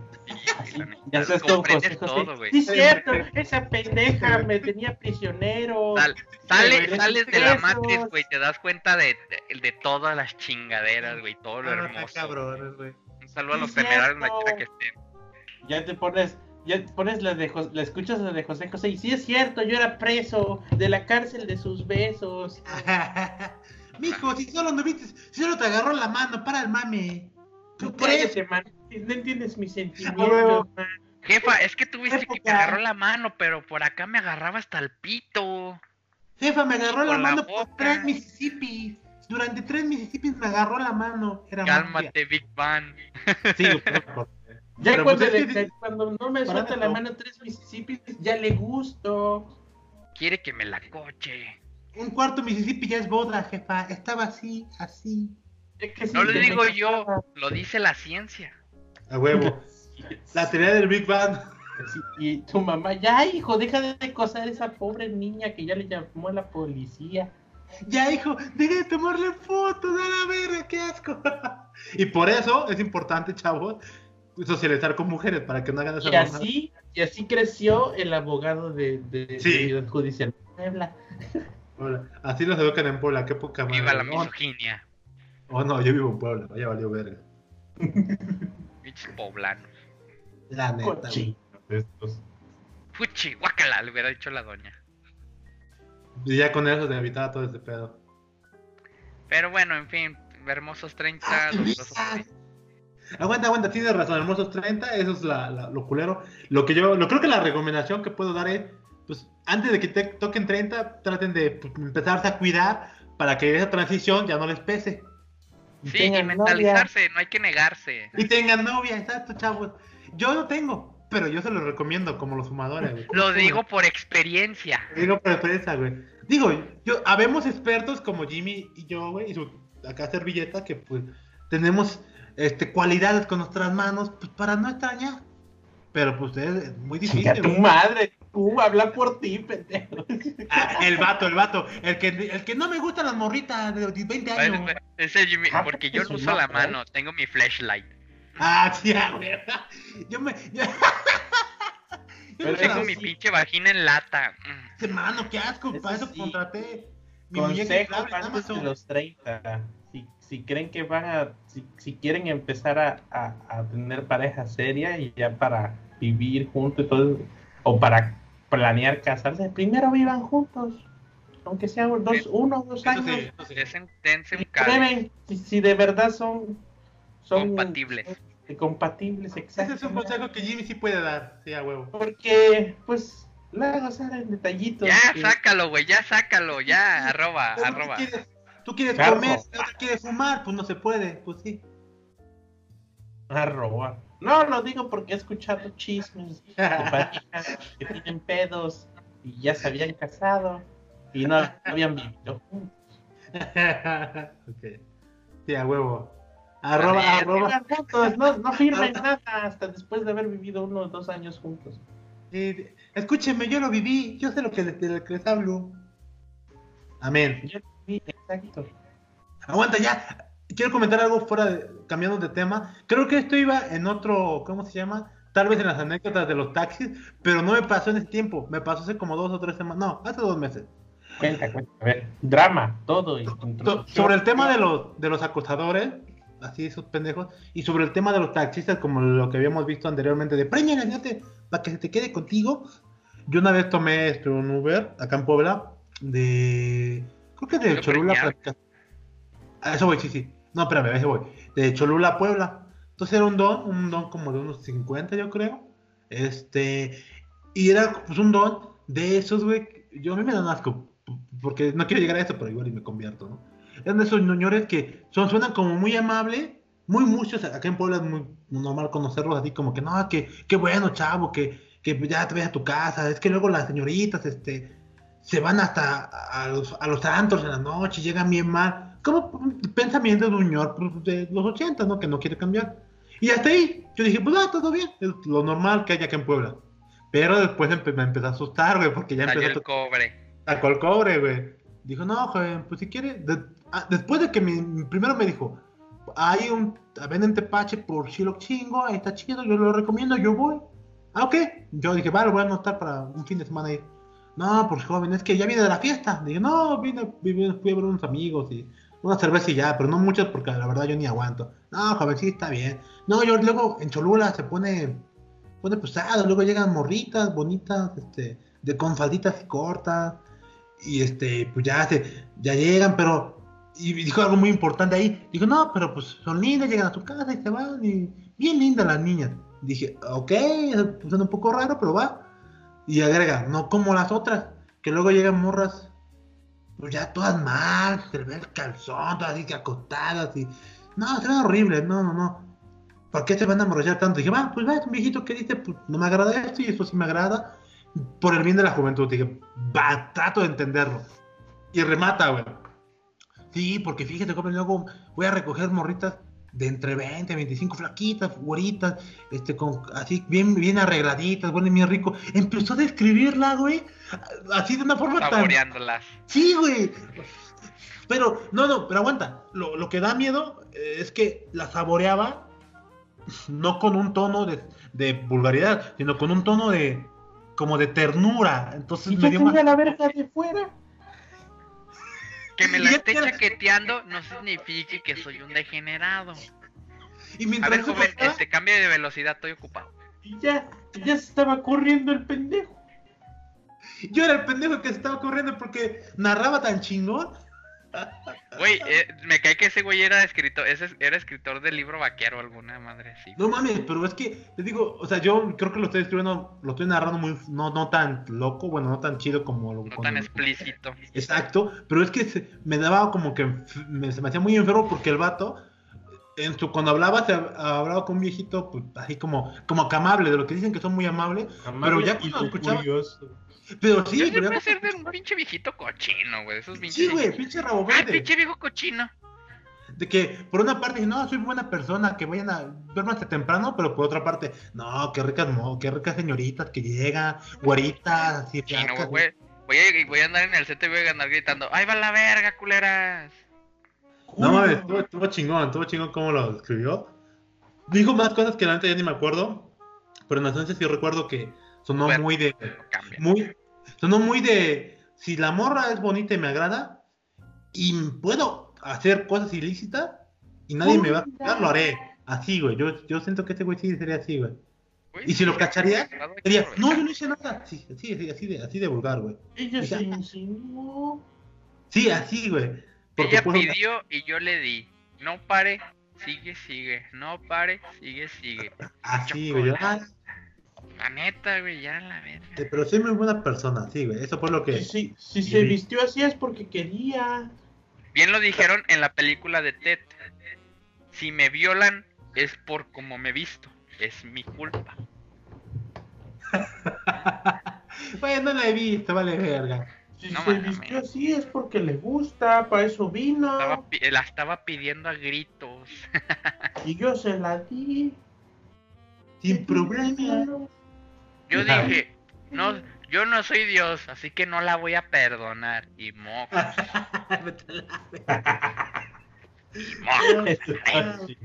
Ya estás con comprendes José José. todo, güey. Sí, es cierto, esa pendeja me tenía prisionero. Sal- sale, sales de la matriz, güey, te das cuenta de, de, de todas las chingaderas, güey, todo lo Ah, hermoso. cabrones, güey. Un saludo a los temerarios, que estén. Ya te pones, ya te pones la de la escuchas la de José José y sí es cierto, yo era preso de la cárcel de sus besos. Mijo, si solo no viste, si solo te agarró la mano, para el mame. Tú cállate, man. No entiendes mis sentimientos, man. Jefa, es que tú viste que me agarró la mano, pero por acá me agarraba hasta el pito. Jefa, me agarró la la mano por tres Mississippi. Durante tres Mississippi me agarró la mano. Era mafia. Cálmate, Big Bang. Sí, Ya Pero, cuando, pues, es le- que- cuando no me suelta la mano tres Mississippi, ya le gusto. Quiere que me la coche. Un cuarto Mississippi ya es boda, jefa. Estaba así, así. Es que No lo digo yo, lo dice la ciencia. A huevo. La teoría del Big Bang. Y tu mamá, ya hijo, deja de acosar a esa pobre niña que ya le llamó a la policía. Ya, hijo, deja de tomarle fotos a la verga, qué asco. y por eso es importante, chavos, socializar con mujeres para que no hagan esa Y así, y así creció el abogado de, de, Sí. de judicial Puebla. Así los educan en Puebla, qué poca madre. Viva la misoginia. Oh, no, yo vivo en Puebla, ya valió verga. Bichos poblanos. La neta. güey. Estos. Fuchi, guacala, le hubiera dicho la doña. Y ya con eso se evitaba todo ese pedo. Pero bueno, en fin, hermosos 30, Ah, dolorosos Luisa. 30. Aguanta, aguanta, tienes razón, hermosos 30, eso es la, la- lo culero. Lo que yo, lo creo que la recomendación que puedo dar es, pues, antes de que te toquen 30, traten de pues, empezarse a cuidar para que esa transición ya no les pese. Y Sí, y mentalizarse, no hay que negarse. Y tengan novia, exacto, chavos. Yo no tengo, pero yo se los recomiendo como los fumadores, güey. Lo digo por experiencia. Digo por experiencia, güey. Digo, yo, habemos expertos como Jimmy y yo, güey, y su acá servilleta, que pues tenemos este, cualidades con nuestras manos pues, para no extrañar. Pero pues es, es muy difícil. tu güey. madre, tú habla por ti, pendejo. Ah, el vato, el vato. El que, el que no me gustan las morritas de 20 años. Ese Jimmy, Ah, porque yo pues, lo es uso la ¿eh? mano, tengo mi flashlight. Ah, sí, güey. Yo me. Yo, yo Pero Tengo mi sí. pinche vagina en lata. Mm. Ese mano, qué asco. Eso para eso sí. contraté mi Consejo antes de los 30. Si, si creen que van a. Si, si quieren empezar a, a, a tener pareja seria y ya para vivir juntos y todo, o para planear casarse, primero vivan juntos. Aunque sea dos, Sí. uno o dos Eso años. sí. Desen- Dense un si, si de verdad son, son Compatibles. son compatibles, Ese exacto. es un consejo que Jimmy sí puede dar. Sí, a huevo. Porque, pues, luego salen detallitos. Ya, que- sácalo, güey, ya sácalo, ya, arroba, Pero arroba. ¿Tú quieres, tú quieres Claro. comer, la otra quiere fumar, pues no se puede, pues sí. Arroba. No, lo digo porque he escuchado chismes de parejas que tienen pedos y ya se habían casado y no habían vivido juntos. ok. Sí, a huevo. Arroba, arroba. Juntos, no, no firmen nada hasta después de haber vivido uno o dos años juntos. Eh, escúcheme, yo lo viví, yo sé lo que, de lo que les hablo. Amén. Yo- sí, Exacto. Aguanta ya. Quiero comentar algo fuera de, cambiando de tema. Creo que esto iba en otro, ¿cómo se llama? Tal vez en las anécdotas de los taxis, pero no me pasó en ese tiempo. Me pasó hace como dos o tres semanas. No, hace dos meses. Cuenta, cuenta. A ver, drama, todo. So- sobre el tema de los, de los acosadores, así esos pendejos, y sobre el tema de los taxistas, como lo que habíamos visto anteriormente, de premia, para que se te quede contigo. Yo una vez tomé este, un Uber acá en Puebla, de. Creo que de ¿Lo Cholula. premiaron? para- A eso voy, sí, sí. No, espérame, a eso voy. De Cholula a Puebla. Entonces era un don, un don como de unos 50, yo creo. Este. Y era pues un don de esos, güey. Yo a mí me dan asco. Porque no quiero llegar a eso, pero igual y me convierto, ¿no? Eran de esos ñoñores que son, suenan como muy amable, muy muchos. Acá en Puebla es muy normal conocerlos así como que, no, que, qué bueno, chavo, que, que ya te vayas a tu casa. Es que luego las señoritas, este, se van hasta a los, a los antros en la noche, llegan bien mal. Como pensamiento de un señor pues, de los 80, ¿no? Que no quiere cambiar. Y hasta ahí, yo dije, pues ah, todo bien, es lo normal que hay acá en Puebla. Pero después empe- me empezó a asustar, güey, porque ya empezó a el cobre. sacó el cobre, güey. Dijo, no, joven, pues si quiere. de- ah, después de que mi, primero me dijo, hay un. Venden tepache por Chilo Chingo, ahí está chido, yo lo recomiendo, yo voy. Ah, ok. Yo dije, vale, voy a anotar para un fin de semana ir. No, pues joven, es que ya viene de la fiesta. Dije, no, vine, vine- fui a ver unos amigos y una cerveza y ya, pero no muchas porque la verdad yo ni aguanto. No, joven, sí, está bien. No, yo luego en Cholula se pone, pone pesado, luego llegan morritas bonitas, este, de con falditas cortas y este, pues ya se, ya llegan, pero y dijo algo muy importante ahí. Dijo, no, pero pues son lindas, llegan a su casa y se van, y bien lindas las niñas. Dije, ok, suena un poco raro, pero va. Y agrega, no como las otras, que luego llegan morras, pues ya todas mal, se le ve el calzón, todas así que acostadas y. No, se ven horribles, no, no, no. ¿Por qué se van a emborrachar tanto? Dije, va, pues va, viejito que dice, pues no me agrada esto y esto sí me agrada. Por el bien de la juventud, dije, va, trato de entenderlo. Y remata, güey. Sí, porque fíjate cómo luego voy a recoger morritas de entre 20, 25 flaquitas, güeritas, este, con, así bien, bien arregladitas, bueno, bien rico. Empezó a describirla, güey, así de una forma tan... Saboreándolas. Sí, güey. Pero, no, no, pero aguanta. Lo, lo que da miedo eh, es que la saboreaba no con un tono de, de vulgaridad, sino con un tono de como de ternura. Entonces Y me dio más... la verga de fuera. Que me la esté te- chaqueteando no significa que soy un degenerado. Y A mientras ver, eso joven, este cambio de velocidad, estoy ocupado. Y ya, ya se estaba corriendo el pendejo. Yo era el pendejo que se estaba corriendo porque narraba tan chingón. Güey, eh, me cae que ese güey era escritor, ese era escritor del libro vaquero, alguna madre así. No mames, pero es que, te digo, o sea, yo creo que lo estoy escribiendo, lo estoy narrando muy, no, no tan loco, bueno, no tan chido como lo No tan explícito. Exacto, pero es que se- me daba como que me, se me hacía muy enfermo porque el vato, en su, cuando hablaba, se hab- hablaba con un viejito, pues así como, como que amable, de lo que dicen que son muy amables, pero ya y cuando escuchaba, curioso. Pero sí, Yo siempre ser de un pinche viejito cochino, güey. Esos pinches. sí, güey, pinche rabo Ay, verde. pinche viejo cochino. De que por una parte, no, soy buena persona, que vayan a verme hasta temprano, pero por otra parte, no, qué ricas, no, qué ricas señoritas que llegan, güeritas, así Chino, flacas, güey. Voy a, voy a andar en el set y voy a andar gritando, ¡ay, va la verga, culeras! No mames, estuvo, estuvo chingón, estuvo chingón cómo lo escribió. Dijo más cosas que la neta ya ni me acuerdo, pero en la esencia sí recuerdo que sonó Bueno. muy de, muy, sonó muy de, si la morra es bonita y me agrada, y puedo hacer cosas ilícitas, y nadie me va a juzgar, lo haré. Así, güey, yo, yo siento que este güey sí sería así, güey. ¿Y si lo cacharía? Sería, no, yo no hice nada. Sí, sí, sí, así de, así de vulgar, güey. Ella se insinuó. Sí, así, güey. Porque Ella puedo- pidió y yo le di. No pare, sigue, sigue. No pare, sigue, sigue. Así, güey. ah, La neta, güey, ya la verga. pero soy muy buena persona, sí, güey. Eso fue lo que. Si, si, si se Sí. vistió así es porque quería. Bien lo dijeron en la película de Ted. Si me violan es por como me visto. Es mi culpa. bueno, no la he visto, vale, verga. Si No se vistió así es porque le gusta, para eso vino. Estaba la estaba pidiendo a gritos. Y yo se la di. Sin problema. Yo Ajá. dije, no, yo no soy Dios, así que no la voy a perdonar. Y moco, Vete a la y.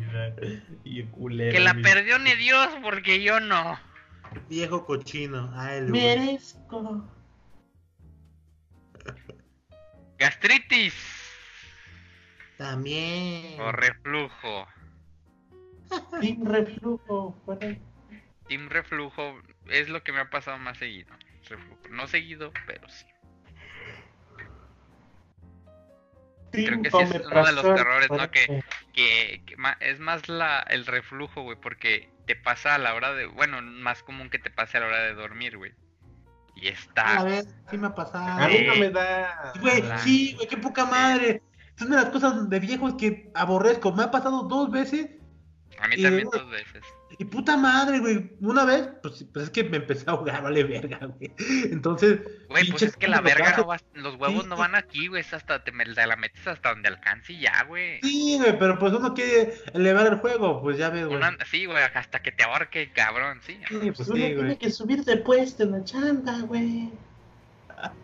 Y culero. Que la mi- perdone Dios porque yo no. Viejo cochino. Ay. Merezco. Gastritis También. o reflujo. Sin reflujo. Team reflujo es lo que me ha pasado más seguido. No seguido, pero sí. Creo que sí es uno de los terrores, ¿no? Que, que, es más la, el reflujo, güey, porque te pasa a la hora de, bueno, más común que te pase a la hora de dormir, güey. Y A está, ver, sí me ha A pasado. mí no me da. Güey, sí, güey, qué poca madre. Es una de las cosas de viejos que aborrezco. Me ha pasado dos veces a mí y también dos veces. y puta madre, güey. Una vez, pues, pues es que me empecé a ahogar, vale verga, güey. Entonces, Güey, pues es que la verga no va, los huevos Sí, no sí. van aquí, güey, es hasta te, la metes hasta donde alcance y ya, güey. Sí, güey, pero pues uno quiere elevar el juego, pues ya ves, güey. Una- sí, güey, hasta que te ahorque, cabrón, sí. Sí, Pues pues uno sí, tiene güey. que subir de puesto en la chamba, güey.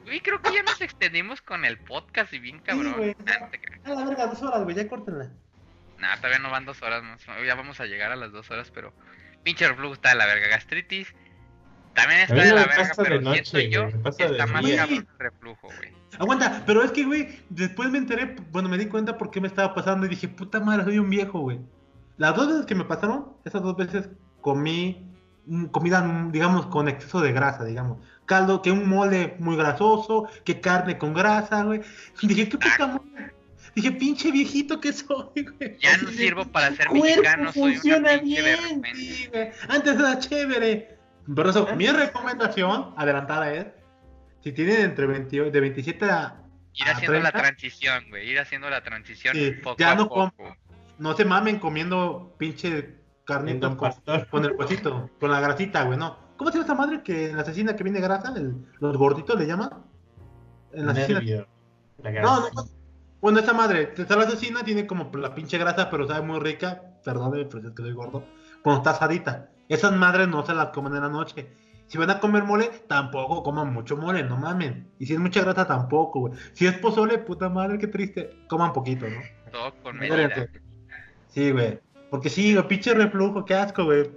Güey, creo que ya nos extendimos con el podcast y bien cabrón. güey. Ah. A la verga, dos horas, güey, ya córtenla. Nah, todavía no van dos horas, más. ya vamos a llegar a las dos horas, pero pinche reflujo está de la verga. Gastritis también está de la verga, pasa de pero noche, siento yo que está de más día. cabrón el reflujo, güey. Aguanta, pero es que, güey, después me enteré, bueno, me di cuenta por qué me estaba pasando y dije, puta madre, soy un viejo, güey. Las dos veces que me pasaron, esas dos veces comí mm, comida, mm, digamos, con exceso de grasa, digamos. Caldo, que un mole muy grasoso, que carne con grasa, güey. Dije, qué puta madre. Dije, pinche viejito que soy, güey. Ya no sirvo para ser cuerpo mexicano, soy una funciona pinche bien. Sí, güey. Antes era chévere. Pero eso, mi recomendación adelantada es, si tienen entre 28, de 27 a... Ir a haciendo la 30, transición, güey, ir haciendo la transición Sí, poco ya a no poco. No se mamen comiendo pinche En carnita Don con, el huesito, con la grasita, güey, no. ¿Cómo se llama esa madre que la asesina que viene grasa? El- los gorditos le llaman. En la asesina. La No, no. Bueno, esa madre, la asesina, tiene como la pinche grasa, pero sabe muy rica. Perdóneme, pero es que soy gordo. Cuando está asadita. Esas madres no se las comen en la noche. Si van a comer mole, tampoco coman mucho mole, no mamen. Y si es mucha grasa, tampoco, güey. Si es pozole, puta madre, qué triste. Coman poquito, ¿no? Todo con medida. Sí, güey. Porque sí, güey, pinche reflujo, qué asco, güey.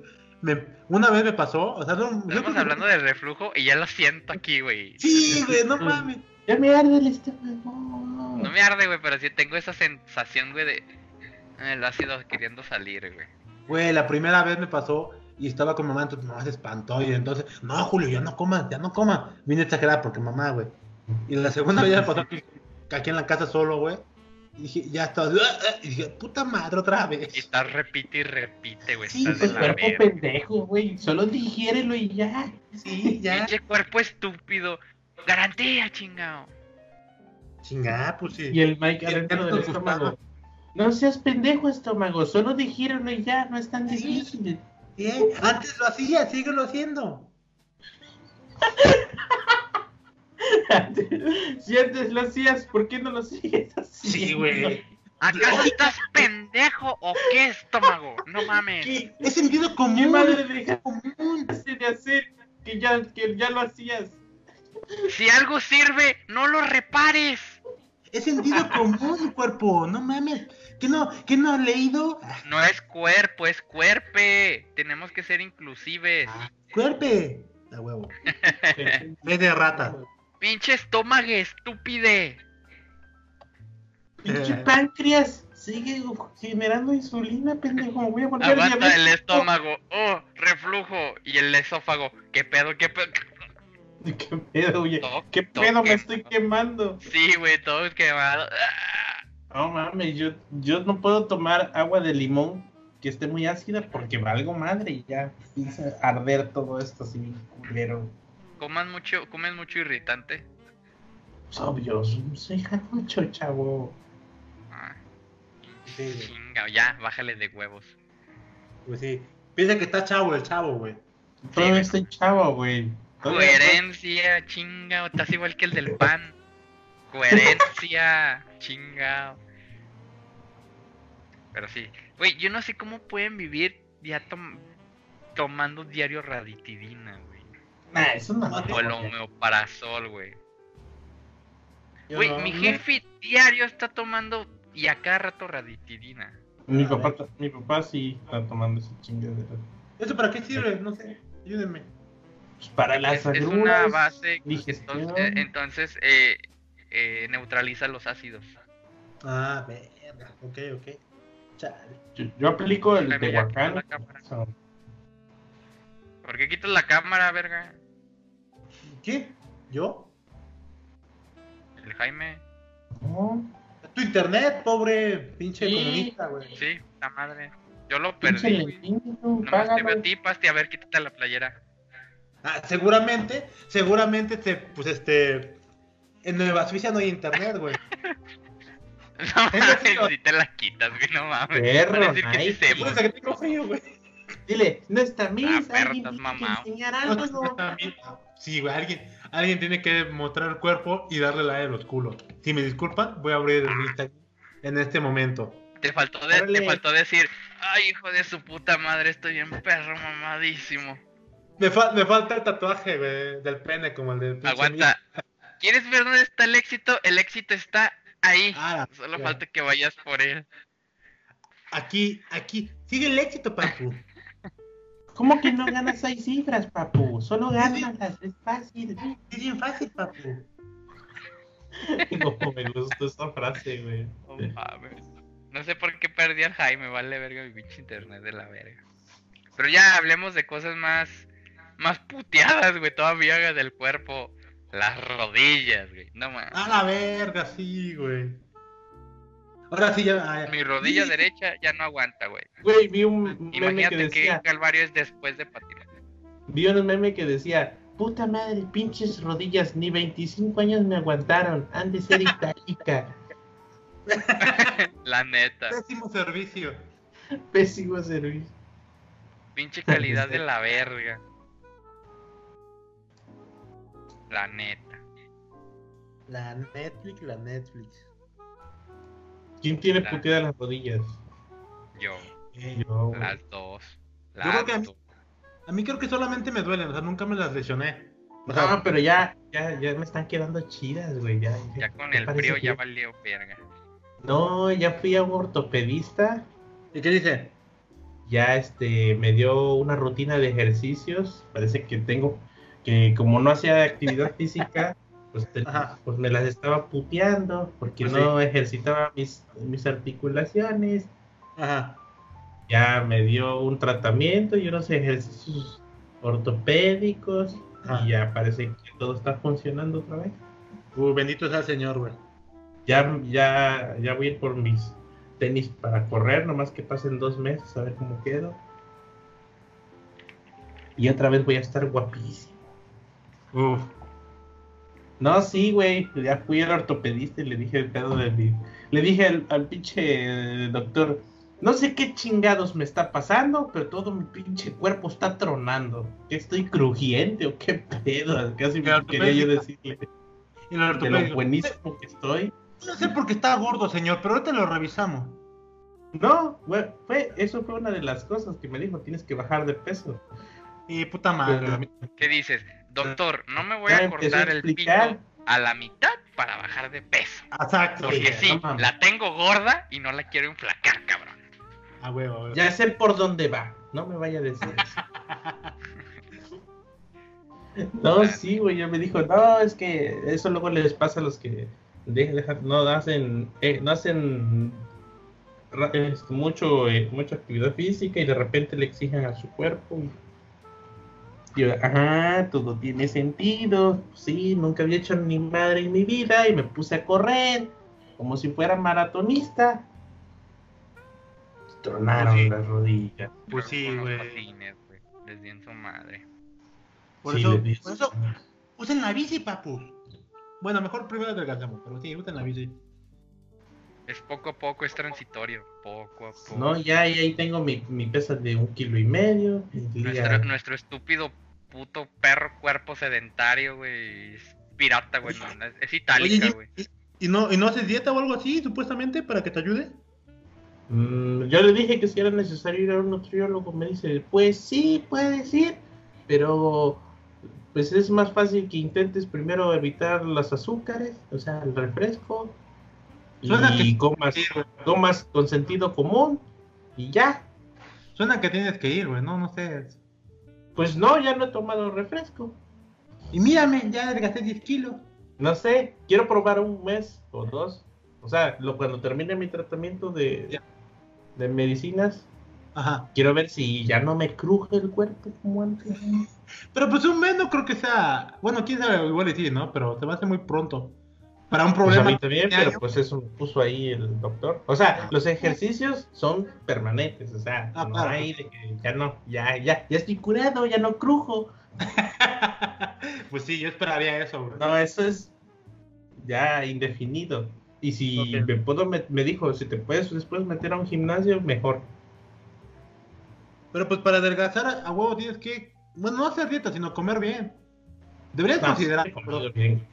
Me- una vez me pasó, o sea, no, Estamos que- hablando del reflujo y ya lo siento aquí, güey. Sí, güey, no mames. Ya me arde el estómago. No me arde, güey, pero sí tengo esa sensación, güey, de... El ácido queriendo salir, güey. Güey, la primera vez me pasó y estaba con mamá, entonces mamá se espantó y entonces, no, Julio, ya no comas, ya no comas. Vine exagerada porque mamá, güey. Y la segunda vez ya me pasó aquí, aquí en la casa solo, güey. Y dije, ya estaba, y dije, puta madre, otra Y vez. estás repite y repite, güey. Sí, estás Pues de la cuerpo pendejo, güey. Solo digiérelo y ya. Sí, ya. Pinche cuerpo estúpido. Garantía, chingado. Chinga, pues sí. Y el Mike adentro del no estómago. No seas pendejo, estómago. Solo digiérelo y ya. No es tan difícil. Bien, Antes lo hacía, síguelo haciendo. si antes lo hacías, ¿por qué no lo sigues haciendo? Sí, güey. ¿Acaso estás pendejo o qué, estómago? No mames. ¿Qué? Es sentido ¿Qué común. madre dejaste común. de hacer que ya, que ya lo hacías? Si algo sirve, no lo repares. Es sentido común, cuerpo. No mames. ¿Qué no, qué no has leído? No es cuerpo, es cuerpe. Tenemos que ser inclusives. Cuerpe. A huevo. Es de rata. Pinche estómago estúpide. Pinche páncreas. Sigue generando insulina, pendejo. Voy a volver Aguanta el estómago. Oh, reflujo. Y el esófago. ¿Qué pedo? ¿Qué pedo? ¿Qué pedo, oye? Todo- ¿Qué pedo me estoy quemando? Sí, güey, todo es quemado. No mames, yo, yo no puedo tomar agua de limón que esté muy ácida porque valgo madre y ya empieza a arder todo esto así, culero. Comas mucho, comes mucho irritante. Pues obvio, soy jarocho, chavo. Ah, Sí, güey. chinga, ya, bájale de huevos. Pues sí. Piensa que está chavo el chavo, güey. Todavía estoy chavo, güey. Coherencia, chinga, estás igual que el del pan. Coherencia, chinga. Pero sí, güey, yo no sé cómo pueden vivir ya tom- tomando diario raditidina, güey. Nah, eso no O el homeoparazol, güey. Güey, no, mi no. jefe diario está tomando y a cada rato raditidina. Mi papá, mi papá sí está tomando esa chingadera. ¿Eso para qué sirve? No sé. Ayúdenme. Para las Es, es una base, digestión. entonces, entonces eh, eh, neutraliza los ácidos. Ah, verga. Ok, ok. Chale. Yo, yo aplico el de la cámara. ¿Por qué quitas la cámara, verga? ¿Qué? ¿Yo? El Jaime. No, Tu internet, pobre pinche Sí. comunista, güey. Sí, la madre. Yo lo pinche perdí, Nomás te veo a ti, Pasti, a ver, quítate la playera. Ah, seguramente, seguramente, te, pues este. En Nueva Suiza no hay internet, güey. No mames, si te la quitas, güey, no mames. Perro, decir que sí se que tengo frío, güey. Dile, no está misa, perro, alguien estás tiene que mamado. enseñar No, algo. también- Sí, güey, alguien, alguien tiene que mostrar el cuerpo y darle la de los culos. Si me disculpan, voy a abrir el Instagram en este momento. Te faltó, de, Órale. te faltó decir, ay, hijo de su puta madre, estoy bien perro mamadísimo. Me, fa- me falta el tatuaje, güey, del pene, como el del Aguanta. ¿Quieres ver dónde está el éxito? El éxito está ahí. Ah, Solo ya. falta que vayas por él. Aquí, aquí. Sigue el éxito, papu. ¿Cómo que no ganas seis cifras, papu? Solo gánaslas, es fácil. Es bien fácil, papu. No, me gustó esa frase, güey. No sé por qué perdí al Jaime, vale verga mi pinche internet de la verga. Pero ya hablemos de cosas más más puteadas, güey, todavía del cuerpo. Las rodillas, güey. No mames. A la verga, sí, güey. Ahora sí ya. Mi rodilla sí. derecha ya no aguanta, güey. Güey, vi un meme que decía, calvario es después de patinar. vi un meme que decía, puta madre, pinches rodillas, ni 25 años me aguantaron, han de ser itálica. La neta. Pésimo servicio. Pésimo servicio. Pinche calidad de la verga. La neta. La Netflix, la Netflix. ¿Quién tiene La- puteadas las rodillas? Yo. Yo, güey. Las dos. Yo creo Las que a mí- dos. A mí creo que solamente me duelen, o sea, nunca me las lesioné. O sea, No, pero ya, ya, ya me están quedando chidas, güey. Ya, Ya con el frío que- ya valió verga. No, ya fui a un ortopedista. ¿Y qué dice? Ya este me dio una rutina de ejercicios. Parece que tengo que como no hacía actividad física, pues, te- pues me las estaba puteando porque Pues no ejercitaba mis, mis articulaciones. Ajá. Ya me dio un tratamiento y unos ejercicios ortopédicos Ajá. y ya parece que todo está funcionando otra vez. Uh, bendito sea el Señor, güey. Ya, ya, ya voy a ir por mis tenis para correr, nomás que pasen dos meses a ver cómo quedo. Y otra vez voy a estar guapísimo. Uf. No, sí, güey. Ya fui al ortopedista y le dije el pedo de mi. Le dije al, al pinche doctor, no sé qué chingados me está pasando, pero todo mi pinche cuerpo está tronando. ¿Que estoy crujiente o qué pedo? Casi me quería yo decirle Y el de lo buenísimo que estoy. No sé por qué está gordo, señor, pero ahorita lo revisamos. No, güey, fue, eso fue una de las cosas que me dijo, tienes que bajar de peso. Y puta madre. ¿Qué dices? Doctor, no me voy a cortar a el pito a la mitad para bajar de peso. Exacto. Porque Sí, no la tengo gorda y no la quiero inflacar, cabrón. A huevo, a huevo. Ya sé por dónde va, no me vaya a decir eso. No, sí, güey, ya me dijo, no, es que eso luego les pasa a los que de- dejan- no hacen, eh, no hacen mucho, eh, mucha actividad física y de repente le exigen a su cuerpo. Y yo, ajá, todo tiene sentido. Sí, nunca había hecho ni madre en mi vida y me puse a correr como si fuera maratonista. Tronaron Sí. las rodillas. Pues sí, güey. Les di en su madre. Por, Sí, eso, por eso, usen la bici, papu. Bueno, mejor primero adelgazamos, pero sí, usen la bici. Es poco a poco, es transitorio. Poco a poco. No, ya, ya ahí tengo mi, mi pesa de un kilo y medio. y Nuestro, nuestro estúpido puto perro cuerpo sedentario, güey. Es pirata, güey. no, es, es itálica, Oye, güey. ¿y, y, y no, ¿y no haces dieta o algo así, supuestamente, para que te ayude? Mm, yo le dije que si era necesario ir a un nutriólogo. Me dice, pues sí, puedes ir, pero pues es más fácil que intentes primero evitar los azúcares, o sea, el refresco, Suena y que- comas, comas con sentido común, y ya. Suena que tienes que ir, güey, no, no sé. Pues no, ya no he tomado refresco. Y mírame, ya adelgacé 10 kilos. No sé, quiero probar un mes o dos. O sea, lo, cuando termine mi tratamiento de, medicinas, Ajá. quiero ver si ya no me cruje el cuerpo como antes. Pero pues un mes no creo que sea. Bueno, quién sabe, igual y sí, ¿no? Pero se va a hacer muy pronto. Para un Pues a problema. mí también, pero pues eso puso ahí el doctor. O sea, los ejercicios son permanentes, o sea, Ah, no claro. hay de que ya no, ya, ya, ya estoy curado, ya no crujo. pues sí, yo esperaría eso, güey. No, eso es ya indefinido. Y si me puedo, met- me dijo, si te puedes después meter a un gimnasio, mejor. Pero pues para adelgazar a huevo tienes que. Bueno, no hacer dieta, sino comer bien. Deberías No, considerar. sí, comido bien.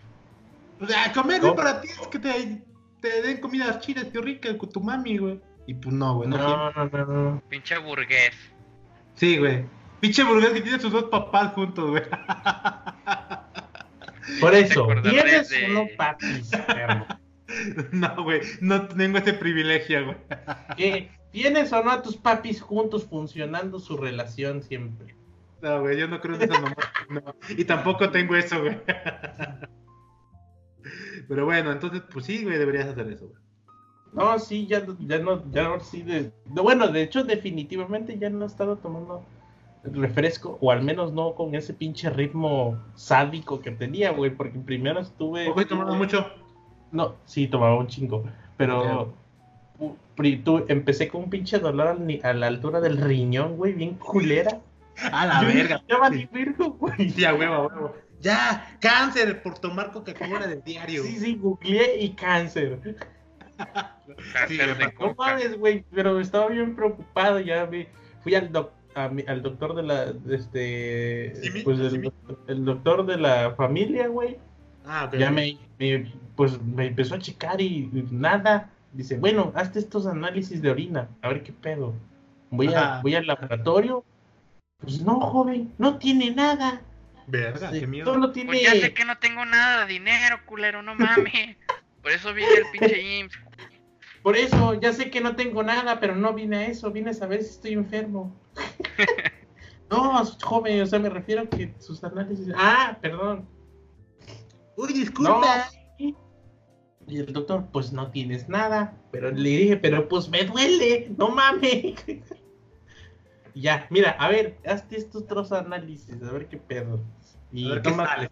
O sea, comer No. bien para ti es que te, te den comidas chidas y ricas con tu mami, güey. Y pues no, güey. No, No, no, no, no. Pinche burgués. Sí, güey. Pinche burgués que tiene sus dos papás juntos, güey. Por eso, ¿tienes de- o no papis, no, güey. No tengo ese privilegio, güey. ¿Qué? ¿Tienes o no a tus papis juntos funcionando su relación siempre? No, güey, yo no creo en eso nomás. No. Y tampoco tengo eso, güey. Pero bueno, entonces, pues sí, güey, deberías hacer eso, güey. No, sí, ya, ya no, ya ahora sí, de, no, bueno, de hecho, definitivamente ya no he estado tomando refresco, o al menos no con ese pinche ritmo sádico que tenía, güey, porque primero estuve... Tomando mucho. No, sí, tomaba un chingo, pero tu- empecé con un pinche dolor a la altura del riñón, güey, bien culera. A la Yo verga. valí verga, güey. Sí, a huevo, a huevo. Ya, cáncer por tomar Coca-Cola del diario. Sí, sí, googleé y cáncer. De No coca. mames, güey, pero estaba bien preocupado, ya vi, fui al, doc- a mi- al doctor de la, de este, pues el, doctor de la familia, güey, Ah, ok. ya me, me- pues me empezó a checar y, nada, dice, bueno, hazte estos análisis de orina, a ver qué pedo, voy, a, voy al laboratorio, pues no, joven, no tiene nada, Verga, Sí, qué miedo. solo tiene, Pues ya sé que no tengo nada de dinero, culero, no mames. Por eso vi el pinche IMSS. por eso, ya sé que no tengo nada, pero no vine a eso, vine a saber si estoy enfermo. No, joven, o sea, me refiero a que sus análisis. Ah, perdón. Uy, disculpa. Y el doctor, pues no tienes nada. Pero le dije, pero pues me duele, no mames. Ya, mira, a ver, hazte estos otros análisis, a ver qué pedo. Y, ver toma-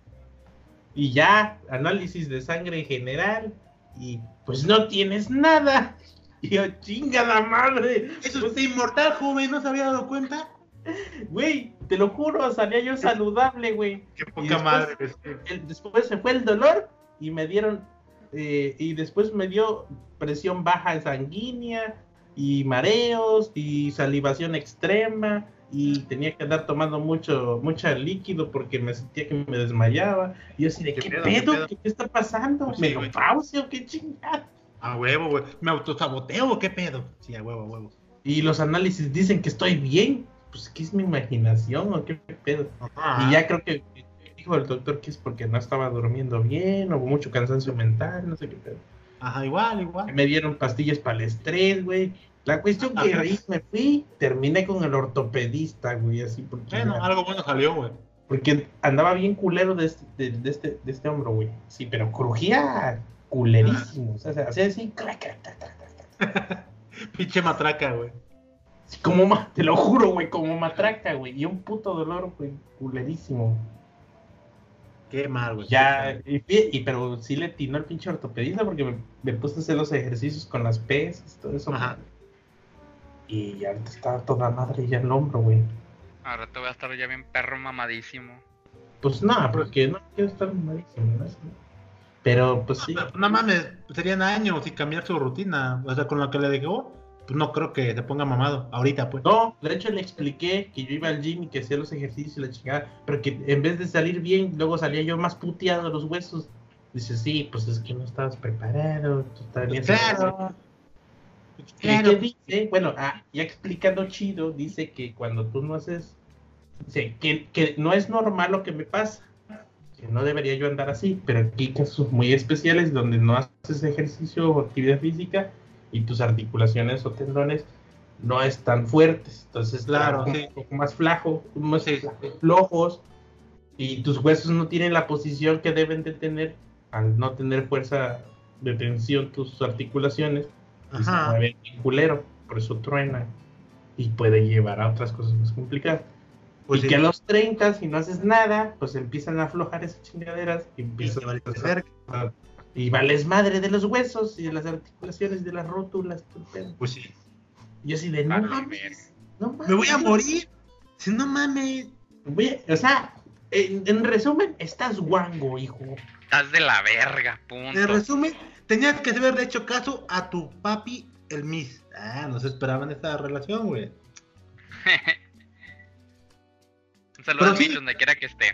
ya, análisis de sangre en general. Y pues no tienes nada. Y yo, chinga la madre. Eso es inmortal, joven, ¿no se había dado cuenta? Güey, te lo juro, salía yo saludable, güey. Qué poca después- madre. El- después se fue el dolor y me dieron, eh, y después me dio presión baja sanguínea y mareos y salivación extrema y tenía que andar tomando mucho, mucho líquido porque me sentía que me desmayaba. Y yo así de, ¿Qué ¿qué, pedo, pedo? qué está pasando? Sí. ¿Menopausia o qué chingada? A huevo, güey. ¿Me autosaboteo qué pedo? Sí, a huevo, a huevo. Y los análisis dicen que estoy bien. Pues, ¿qué es mi imaginación o qué pedo? Ajá. Y ya creo que dijo el doctor que es porque no estaba durmiendo bien o mucho cansancio mental, no sé qué pedo. Ajá, igual, igual. Me dieron pastillas para el estrés, güey. La cuestión que ahí me fui, terminé con el ortopedista, güey, así porque, Bueno, algo bueno salió, güey. porque andaba bien culero de este, de, de este, de este hombro, güey. Sí, pero crujía culerísimo. O sea, se hacía así. Pinche matraca, güey. Como, ma- te lo juro, güey, como matraca, güey. Y un puto dolor, güey, culerísimo. Qué mal, güey. Ya, y, pero sí le tinó el pinche ortopedista porque me, me puse a hacer los ejercicios con las pesas, todo eso. Ajá. Y ya ahorita estaba toda madre ya el hombro, güey. Ahora te voy a estar ya bien perro mamadísimo. Pues nada, porque no quiero estar malísimo, ¿no? Pero pues sí. No, no mames, serían años y cambiar su rutina. O sea, con lo que le dejó, pues no creo que se ponga mamado. Ahorita, pues. No, de hecho le expliqué que yo iba al gym y que hacía los ejercicios y la chingada, pero que en vez de salir bien, luego salía yo más puteado de los huesos. Dice, sí, pues es que no estabas preparado, tú Claro. ¿Y Claro. qué dice? Bueno, ah, ya explicando chido, dice que cuando tú no haces, dice que, que no es normal lo que me pasa, que no debería yo andar así, pero aquí hay casos muy especiales donde no haces ejercicio o actividad física y tus articulaciones o tendones no están fuertes, entonces Claro, sí. un poco más flajo, más Sí. flojos y tus huesos no tienen la posición que deben de tener al no tener fuerza de tensión tus articulaciones y se Ajá. mueve bien culero, por eso truena y puede llevar a otras cosas más complicadas. Pues y sí. que a los 30, si no haces nada, pues empiezan a aflojar esas chingaderas y Y vale a- verga. y vales madre de los huesos y de las articulaciones, de las rótulas. todo el pedo. Pues sí. Y yo así de, no mames, no mames. Me voy a morir. Si no mames. Voy a- o sea, en, en resumen, estás guango, hijo. Estás de la verga, punto. En resumen, tenías que haberle hecho caso a tu papi, el Miss. Ah, no se esperaban esa relación, güey. Un saludo Pero a sí. Mitch donde quiera que esté.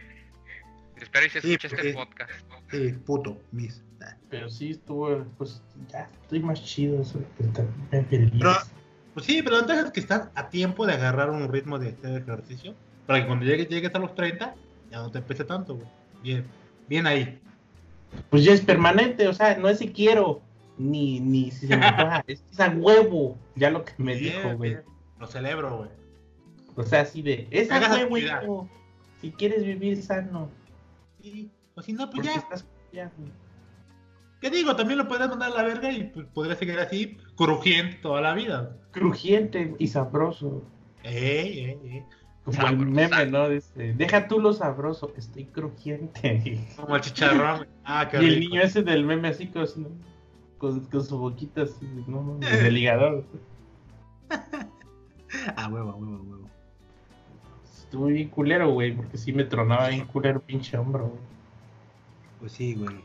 Espero y se Sí, escuche este sí. podcast. Sí, puto, Miss. Ah. Pero sí estuvo, pues ya estoy más chido. Pero- Pues sí, pero ventaja es que estás a tiempo de agarrar un ritmo de hacer ejercicio. Para que cuando llegues, llegues a los 30, ya no te pese tanto, güey. Bien, bien ahí. Pues ya es permanente, o sea, no es si quiero, ni, ni si se me antoja, es a huevo, ya lo que me Bien, dijo, güey. Lo celebro, güey. O sea, así de, es a huevo, hijo, si quieres vivir sano. Sí, o si no, pues ya. estás ya, güey. ¿Qué digo? También lo podrías mandar a la verga y pues, podría seguir así, crujiente toda la vida. crujiente y sabroso. Ey, ey, ey. Como el meme, ¿no? Dice, deja tú lo sabroso, estoy crujiente. Como el chicharrón. Ah, qué y el rico. niño ese del meme así con, con, con su boquita así, no, no, del ligador. Ah, huevo, huevo, huevo. Estuvo bien culero, güey, porque sí me tronaba bien culero el pinche hombro, güey. Pues sí, güey.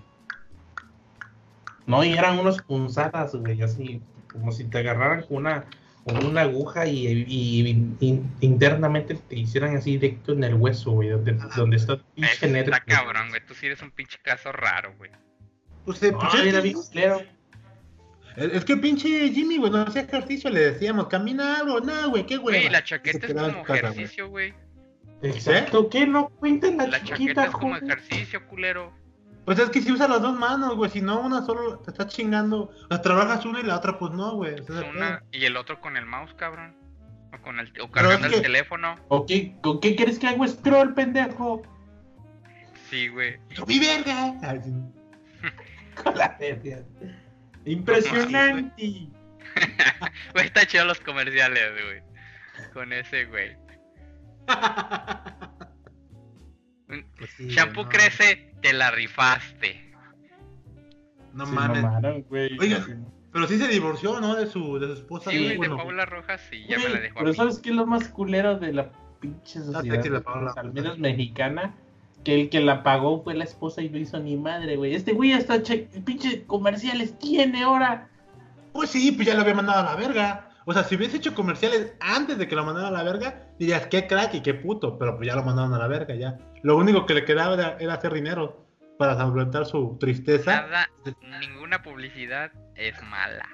No, y eran unos punzadas, güey, así, como si te agarraran con una, con una aguja y, y- in- internamente te hicieran así directo en el hueso, güey, donde, donde está pinche nervio. está cabrón, güey. Tú sí eres un pinche caso raro, güey. Pues, eh, pues, era que, bien culero. es- que pinche Jimmy, güey, no hacía ejercicio, le decíamos, camina algo, nada, güey, qué güey. Güey, la chaqueta es como ejercicio, güey. Exacto, ¿qué? No cuenta la, La chiquita, chaqueta es como joder? ejercicio, culero. Pues es que si usas las dos manos, güey, si no, una solo te está chingando. O sea, trabajas una y la otra, pues no, güey. el una- y el otro con el mouse, cabrón. O con el o cargando el teléfono. ¿O qué, ¿Con qué quieres que hago scroll, pendejo? Sí, güey. ¡Yo, mi verga! Con la verga. Impresionante. Güey, está chido los comerciales, güey. Con ese, güey. Pues sí, Shampoo no. crece, te la rifaste. No Se mames. güey. Oigan, Pero sí se divorció, ¿no? De su, de su esposa. Sí, de bueno. Paula Rojas sí, ya me la dejó a Pero mí. ¿sabes qué es lo más culero de la pinche sexy sociedad? la Paola. al menos mexicana. Que el que la pagó fue la esposa y no hizo ni madre, güey. Este güey hasta che- pinche comerciales tiene ahora. Pues sí, pues ya lo había mandado a la verga. O sea, si hubiese hecho comerciales antes de que lo mandara a la verga, dirías qué crack y qué puto. Pero pues ya lo mandaron a la verga, ya. Lo único que le quedaba era, era hacer dinero para solventar su tristeza. Nada, ninguna publicidad es mala.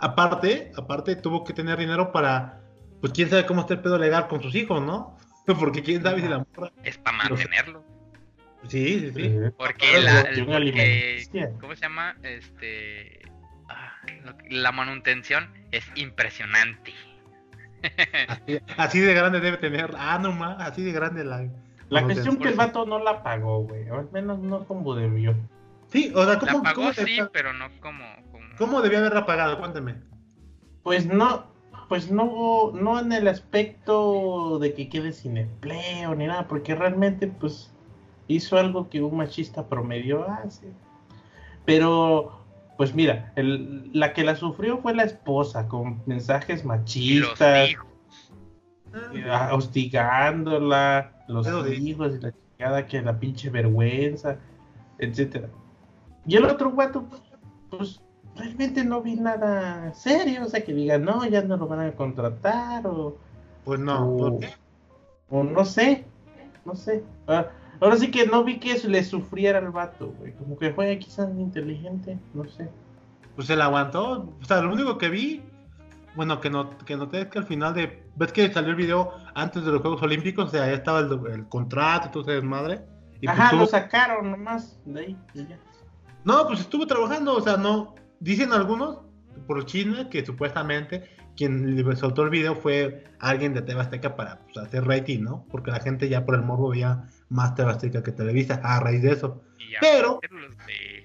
Aparte, aparte tuvo que tener dinero para, pues quién sabe cómo está el pedo legal con sus hijos, ¿no? Porque quién sabe si la morra. Es para mantenerlo. Sí, sí, sí. Porque la, porque-. ¿cómo se llama? Este, ah, la manutención es impresionante. Así, así de grande debe tener. Ah, no más, así de grande la. La como cuestión que el vato no la pagó, güey. Al menos no como debió. Sí, o sea, La ¿cómo, pagó cómo, sí, pero no como, como- cómo debía haberla pagado? Cuéntame. Pues no, pues no, no en el aspecto de que quede sin empleo ni nada, porque realmente pues hizo algo que un machista promedio hace. Pero, pues mira, el- la que la sufrió fue la esposa, con mensajes y los machistas, hijos. ah, hostigándola, los hijos y la chingada, que la pinche vergüenza, etcétera. Y el otro guato, pues realmente no vi nada serio, o sea que diga, no, ya no lo van a contratar, o, Pues no, o, ¿por qué? o no sé, no sé. Ah, ahora sí que no vi que le sufriera al vato, güey, como que fue quizás inteligente, no sé. Pues se la aguantó. O sea, lo único que vi, bueno, que, no, que noté es que al final de. ¿Ves que salió el video antes de los Juegos Olímpicos? O sea, ya estaba el, el contrato y todo ese desmadre. Y pues Ajá, tuvo- lo sacaron nomás de ahí. y ya. No, pues estuvo trabajando, o sea, no. Dicen algunos, por chisme, que supuestamente quien le soltó el video fue alguien de TV Azteca para pues, hacer rating, ¿no? Porque la gente ya por el morbo veía más TV Azteca que Televisa a raíz de eso. Pero-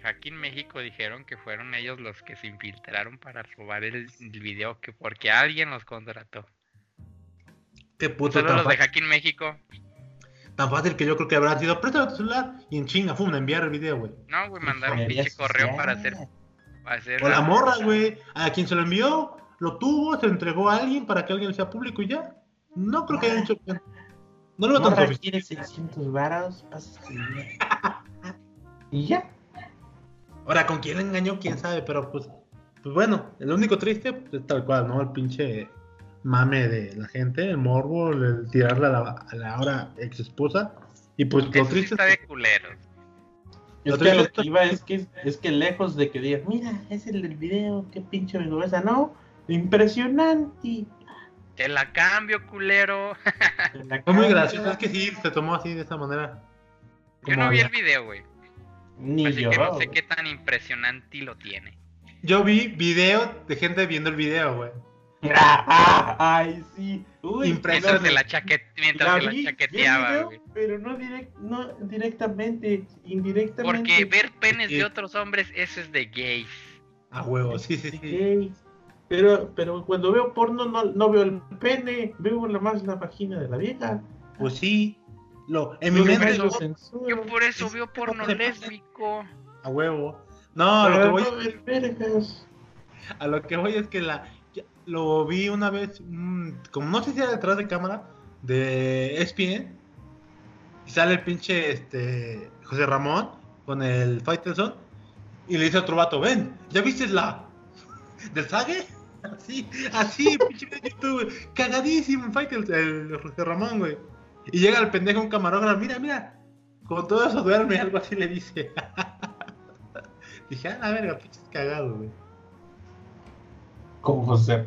Hacking México dijeron que fueron ellos los que se infiltraron para robar el, el video, que porque alguien los contrató. Qué puto Solo tan, los de Hacking México. tan fácil que yo creo que habrán sido, préstame tu celular y en chinga, fum, enviar el video, güey. No, güey, mandaron un Ingeniería pinche correo para hacer, para hacer O la la- morra, güey, a quien se lo envió, lo tuvo, se lo entregó a alguien para que alguien sea público y ya. No creo que hayan hecho. No lo veo tan Morra sofisticado. quiere 600 varos, pasa su dinero. Y ya. Ahora, ¿con quién le engañó? ¿Quién sabe? Pero pues, pues bueno, el único triste pues, es tal cual, ¿no? El pinche mame de la gente, el morbo, el tirarle a la, a la ahora ex esposa. Y pues lo triste está es de culeros. Es que lo iba es que, es que lejos de que digas, mira, es el del video, qué pinche vergüenza, no, impresionante. Te la cambio, culero. fue muy gracioso, es que sí, se tomó así de esa manera. Yo no vi el video, güey. Ni Así yo. que no sé qué tan impresionante lo tiene. Yo vi video de gente viendo el video, güey. Ay, sí. Uy, Impresionante. Mientras se la, chaquet mientras la vi, chaqueteaba, video, güey. pero no, direct, no directamente, indirectamente. Porque ver penes de otros hombres, eso es de gays. A huevo, sí, sí, sí. Pero, pero cuando veo porno no, no veo el pene, veo la más la vagina de la vieja. Pues sí. Lo, en mi Lo mente, Yo censuro. por eso es- veo porno lésbico. a huevo. No, lo que voy. A lo que voy es que la lo vi una vez, mm, como no sé si era detrás de cámara, de ESPN, y sale el pinche este, José Ramón con el Faitelson, y le dice a otro vato, ven, ¿ya viste la del Sage? Así, así, pinche YouTube, cagadísimo Faitelson, el José Ramón, güey. Y llega el pendejo un camarógrafo, mira, mira, con todo eso duerme, algo así le dice. Dije, ah, la verga, pinches cagados, güey. Con José.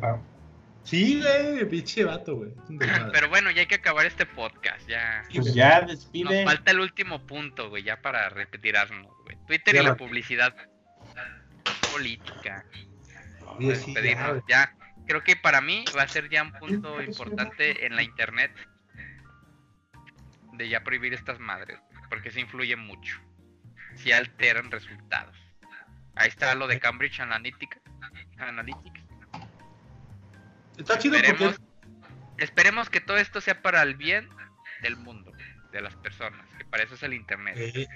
Sí, güey, pinche vato, güey. Pero bueno, ya hay que acabar este podcast. Ya. Pues ya Nos despide. falta el último punto, güey, ya para retirarnos, güey. Twitter y la publicidad política. Sí, Para sí, despedirnos. ya, Ya, creo que para mí va a ser ya un punto importante en la internet de ya prohibir estas madres, porque se influye mucho. Si alteran resultados. Ahí está lo de Cambridge Analytica. Analytics. Está chido porque Esperemos, que todo esto sea para el bien del mundo, de las personas, que para eso es el internet. eh,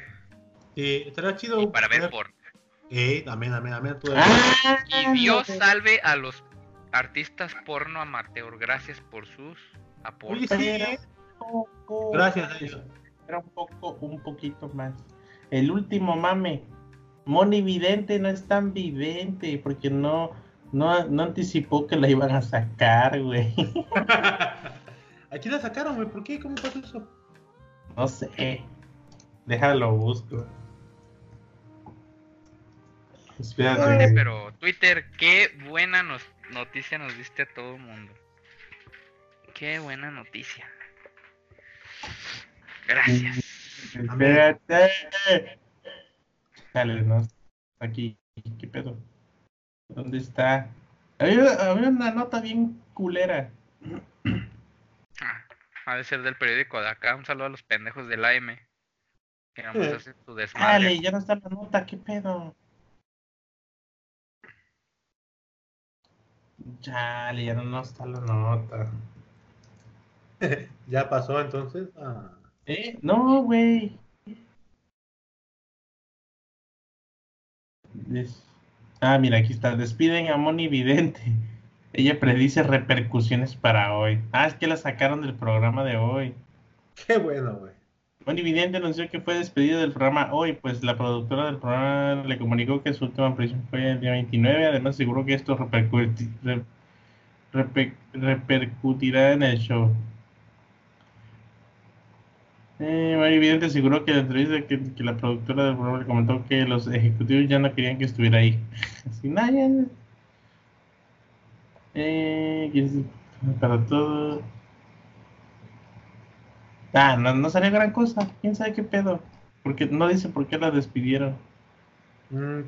eh, estará chido. y para ver porno. Eh, amén, amén, amén. tú- Ah, Y Dios no, salve a los artistas porno amateur. Gracias por sus Oye, aportes. sí, eh. Poco- Gracias a ellos. Era un poco, un poquito más. El último mame. Moni Vidente no es tan vidente porque no, no, no anticipó que la iban a sacar, güey. Aquí la sacaron, güey. ¿Por qué? ¿Cómo pasó eso? No sé. Déjalo, busco. Sí, Espérate. pero Twitter, qué buena nos- noticia nos diste a todo el mundo. Qué buena noticia. Gracias. Espérate. Dale, no. Aquí. ¿Qué pedo? ¿Dónde está? Había, había una nota bien culera. Ah, Ha de ser del periódico de acá. Un saludo a los pendejos del AM. Que vamos a hacer tu desmadre. Dale, ya no está la nota. ¿Qué pedo? Chale, ya no, no está la nota. ya pasó entonces. Ah. ¿Eh? No, güey. Des- Ah, mira, aquí está. Despiden a Moni Vidente. Ella predice repercusiones para hoy. Ah, es que la sacaron del programa de hoy. Qué bueno, güey. Moni Vidente anunció que fue despedida del programa hoy, pues la productora del programa le comunicó que su última presión fue el día 29. Además, aseguró que esto repercuti- re- repe- repercutirá en el show. Eh, Mari Vidente aseguró que la entrevista que, que la productora del programa le comentó que los ejecutivos ya no querían que estuviera ahí. Así, nada, ya. Eh, que es para todo. Ah, no, no salió gran cosa. ¿Quién sabe qué pedo? Porque no dice por qué la despidieron. Mm.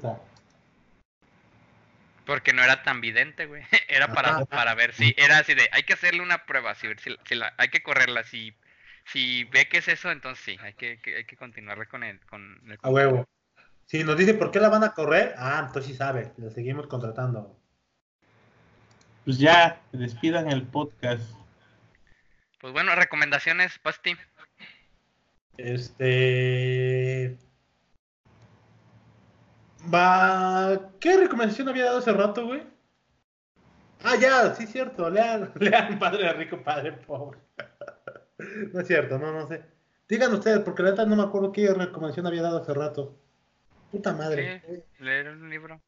Porque no era tan vidente, güey. Era para, para ver si, era así de, hay que hacerle una prueba, si, si, si la, hay que correrla, si, si ve que es eso, entonces sí, hay que, que- hay que continuarle con el, con el A huevo. Si nos dice por qué la van a correr, ah, entonces sí sabe, la seguimos contratando. Pues ya, despidan el podcast. Pues bueno, recomendaciones, Pasti. Este. Va. ¿Qué recomendación había dado hace rato, güey? Ah, ya, sí, cierto. Lean, lean Padre Rico, Padre Pobre. No es cierto, no, no sé. Digan ustedes, porque la neta no me acuerdo qué recomendación había dado hace rato. Puta madre. Sí, leer un libro,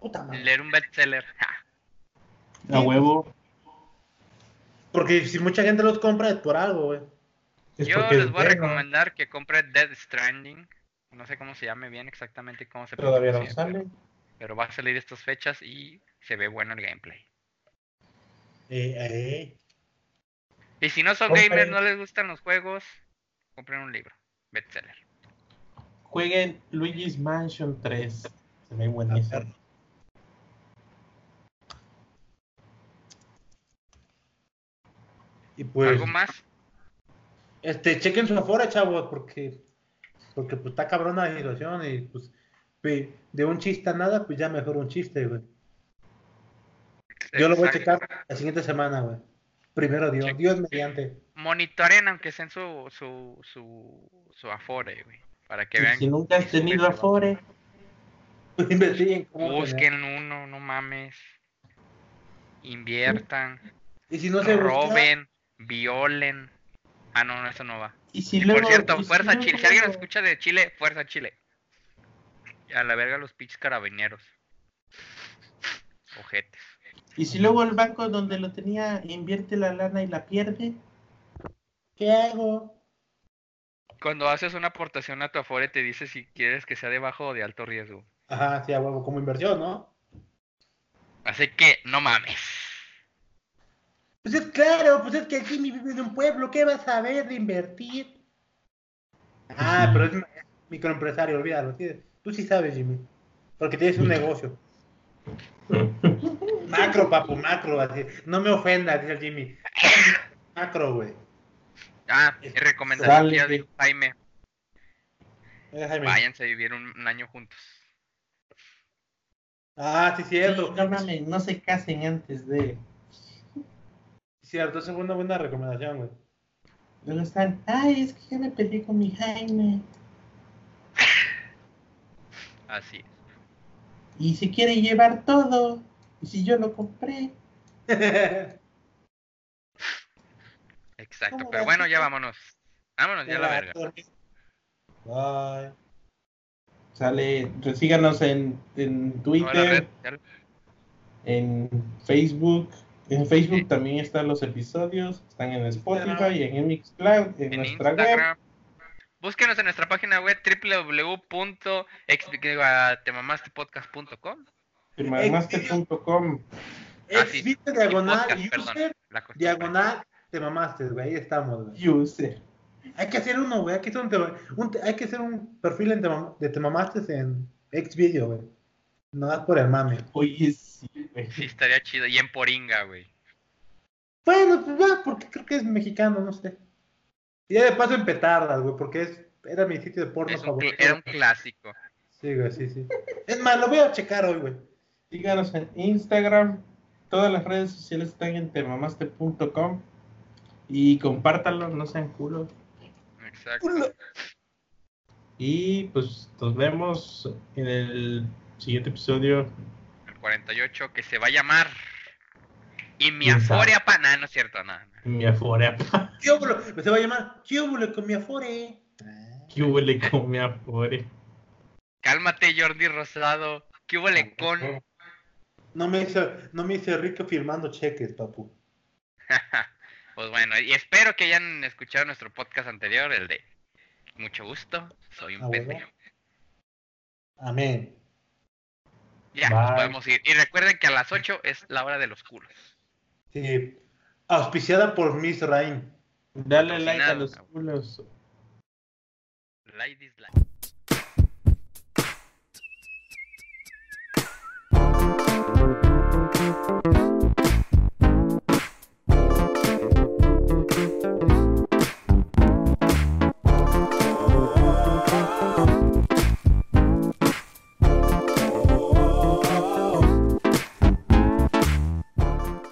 Puta madre. leer un bestseller. A huevo. Porque si mucha gente los compra es por algo, güey. Yo les voy a recomendar que compren Dead Stranding. No sé cómo se llame bien exactamente cómo se Todavía no sale. Pero, pero va a salir estas fechas y se ve bueno el gameplay. Eh, eh. Y si no son Compren. gamers, no les gustan los juegos, compren un libro, bestseller. Jueguen Luigi's Mansion 3. Se ve buenísimo. Y pues. ¿Algo más? Este, chequen su afora, chavos, porque, porque pues está cabrona la situación y pues de un chiste a nada, pues ya mejor un chiste, güey. Yo lo voy a checar la siguiente semana, güey. Primero Dios. Dios mediante. Monitoren aunque sea en su, su, su, su Afore, güey. Para que vean. si nunca has tenido Afore, Pues investiguen. Busquen uno, no mames. Inviertan, Y si no se busca, roben, violen. Ah, no, no, eso no va. y si Y luego. por cierto, y si fuerza luego- Chile. Si alguien escucha de Chile, fuerza Chile. Y a la verga los pinches carabineros. Ojetes. Y si luego el banco donde lo tenía invierte la lana y la pierde, ¿qué hago? Cuando haces una aportación a tu Afore, te dice si quieres que sea de bajo o de alto riesgo. Ajá, sí, a huevo, como inversión, ¿no? Así que no mames. Pues es claro, pues es que aquí mi vive en un pueblo, ¿qué vas a ver de invertir? Ah, pero es microempresario, olvídalo. sí, Tú sí sabes, Jimmy. Porque tienes un negocio. Macro, papu, macro. Así. No me ofendas, dice el Jimmy. Macro, güey. Ah, y recomendación que ya dijo Jaime. Eh, Jaime. Váyanse a vivir un, un año juntos. Ah, sí, cierto. Sí, no mames, no se casen antes de. Cierto, esa fue una buena recomendación, güey. Luego están, ay, es que ya me peleé con mi Jaime. Así es. Y si quiere llevar todo, y si yo lo compré. Exacto. ¿Cómo Pero bueno, ya vámonos. Vámonos ya la verga. Bye. Sale, síganos en, en Twitter, en Facebook. En Facebook Sí. también están los episodios, están en Spotify en Mixcloud, en, en nuestra web. Instagram. Búsquenos en nuestra página web www.temamastepodcast.com. Firmamaster.com. Ah, sí. Existe diagonal user, diagonal, te mamaste, güey. Ahí estamos, güey. User. Hay que hacer uno, güey. Hay que hacer un, tema- un te- hay que hacer un perfil en Tema- de te mamaste en Xvideo, güey. No das por el mame. Oye, sí, güey. Sí, estaría chido. Y en Poringa, güey. Bueno, pues va, porque creo que es mexicano, no sé. Y ya de paso en petardas, güey, porque es, era mi sitio de porno Es favorito. era un clásico. Sí, güey, sí, sí. Es más, lo voy a checar hoy, güey. Síganos en Instagram. Todas las redes sociales están en temamaster.com. Y compártanlo, no sean culos. Exacto. Culo. Y pues nos vemos en el siguiente episodio. El 48 que se va a llamar. Y mi aforia pana, no es cierto, nada. Mi aforea. ¿Qué óvulo? Se va a llamar ¿Qué con mi afore? ¿Qué huele con mi afore? Cálmate, Jordi Rosado. ¿Qué hubo con? No me hice, no me hice rico firmando cheques, papu. pues bueno, y espero que hayan escuchado nuestro podcast anterior, el de Mucho gusto, soy un Ah, pendejo. Amén. Ya, Bye. nos podemos ir. Y recuerden que a las 8 es la hora de los culos. Sí. Auspiciada por Miss Rain. Dale like a los culos. like dislike.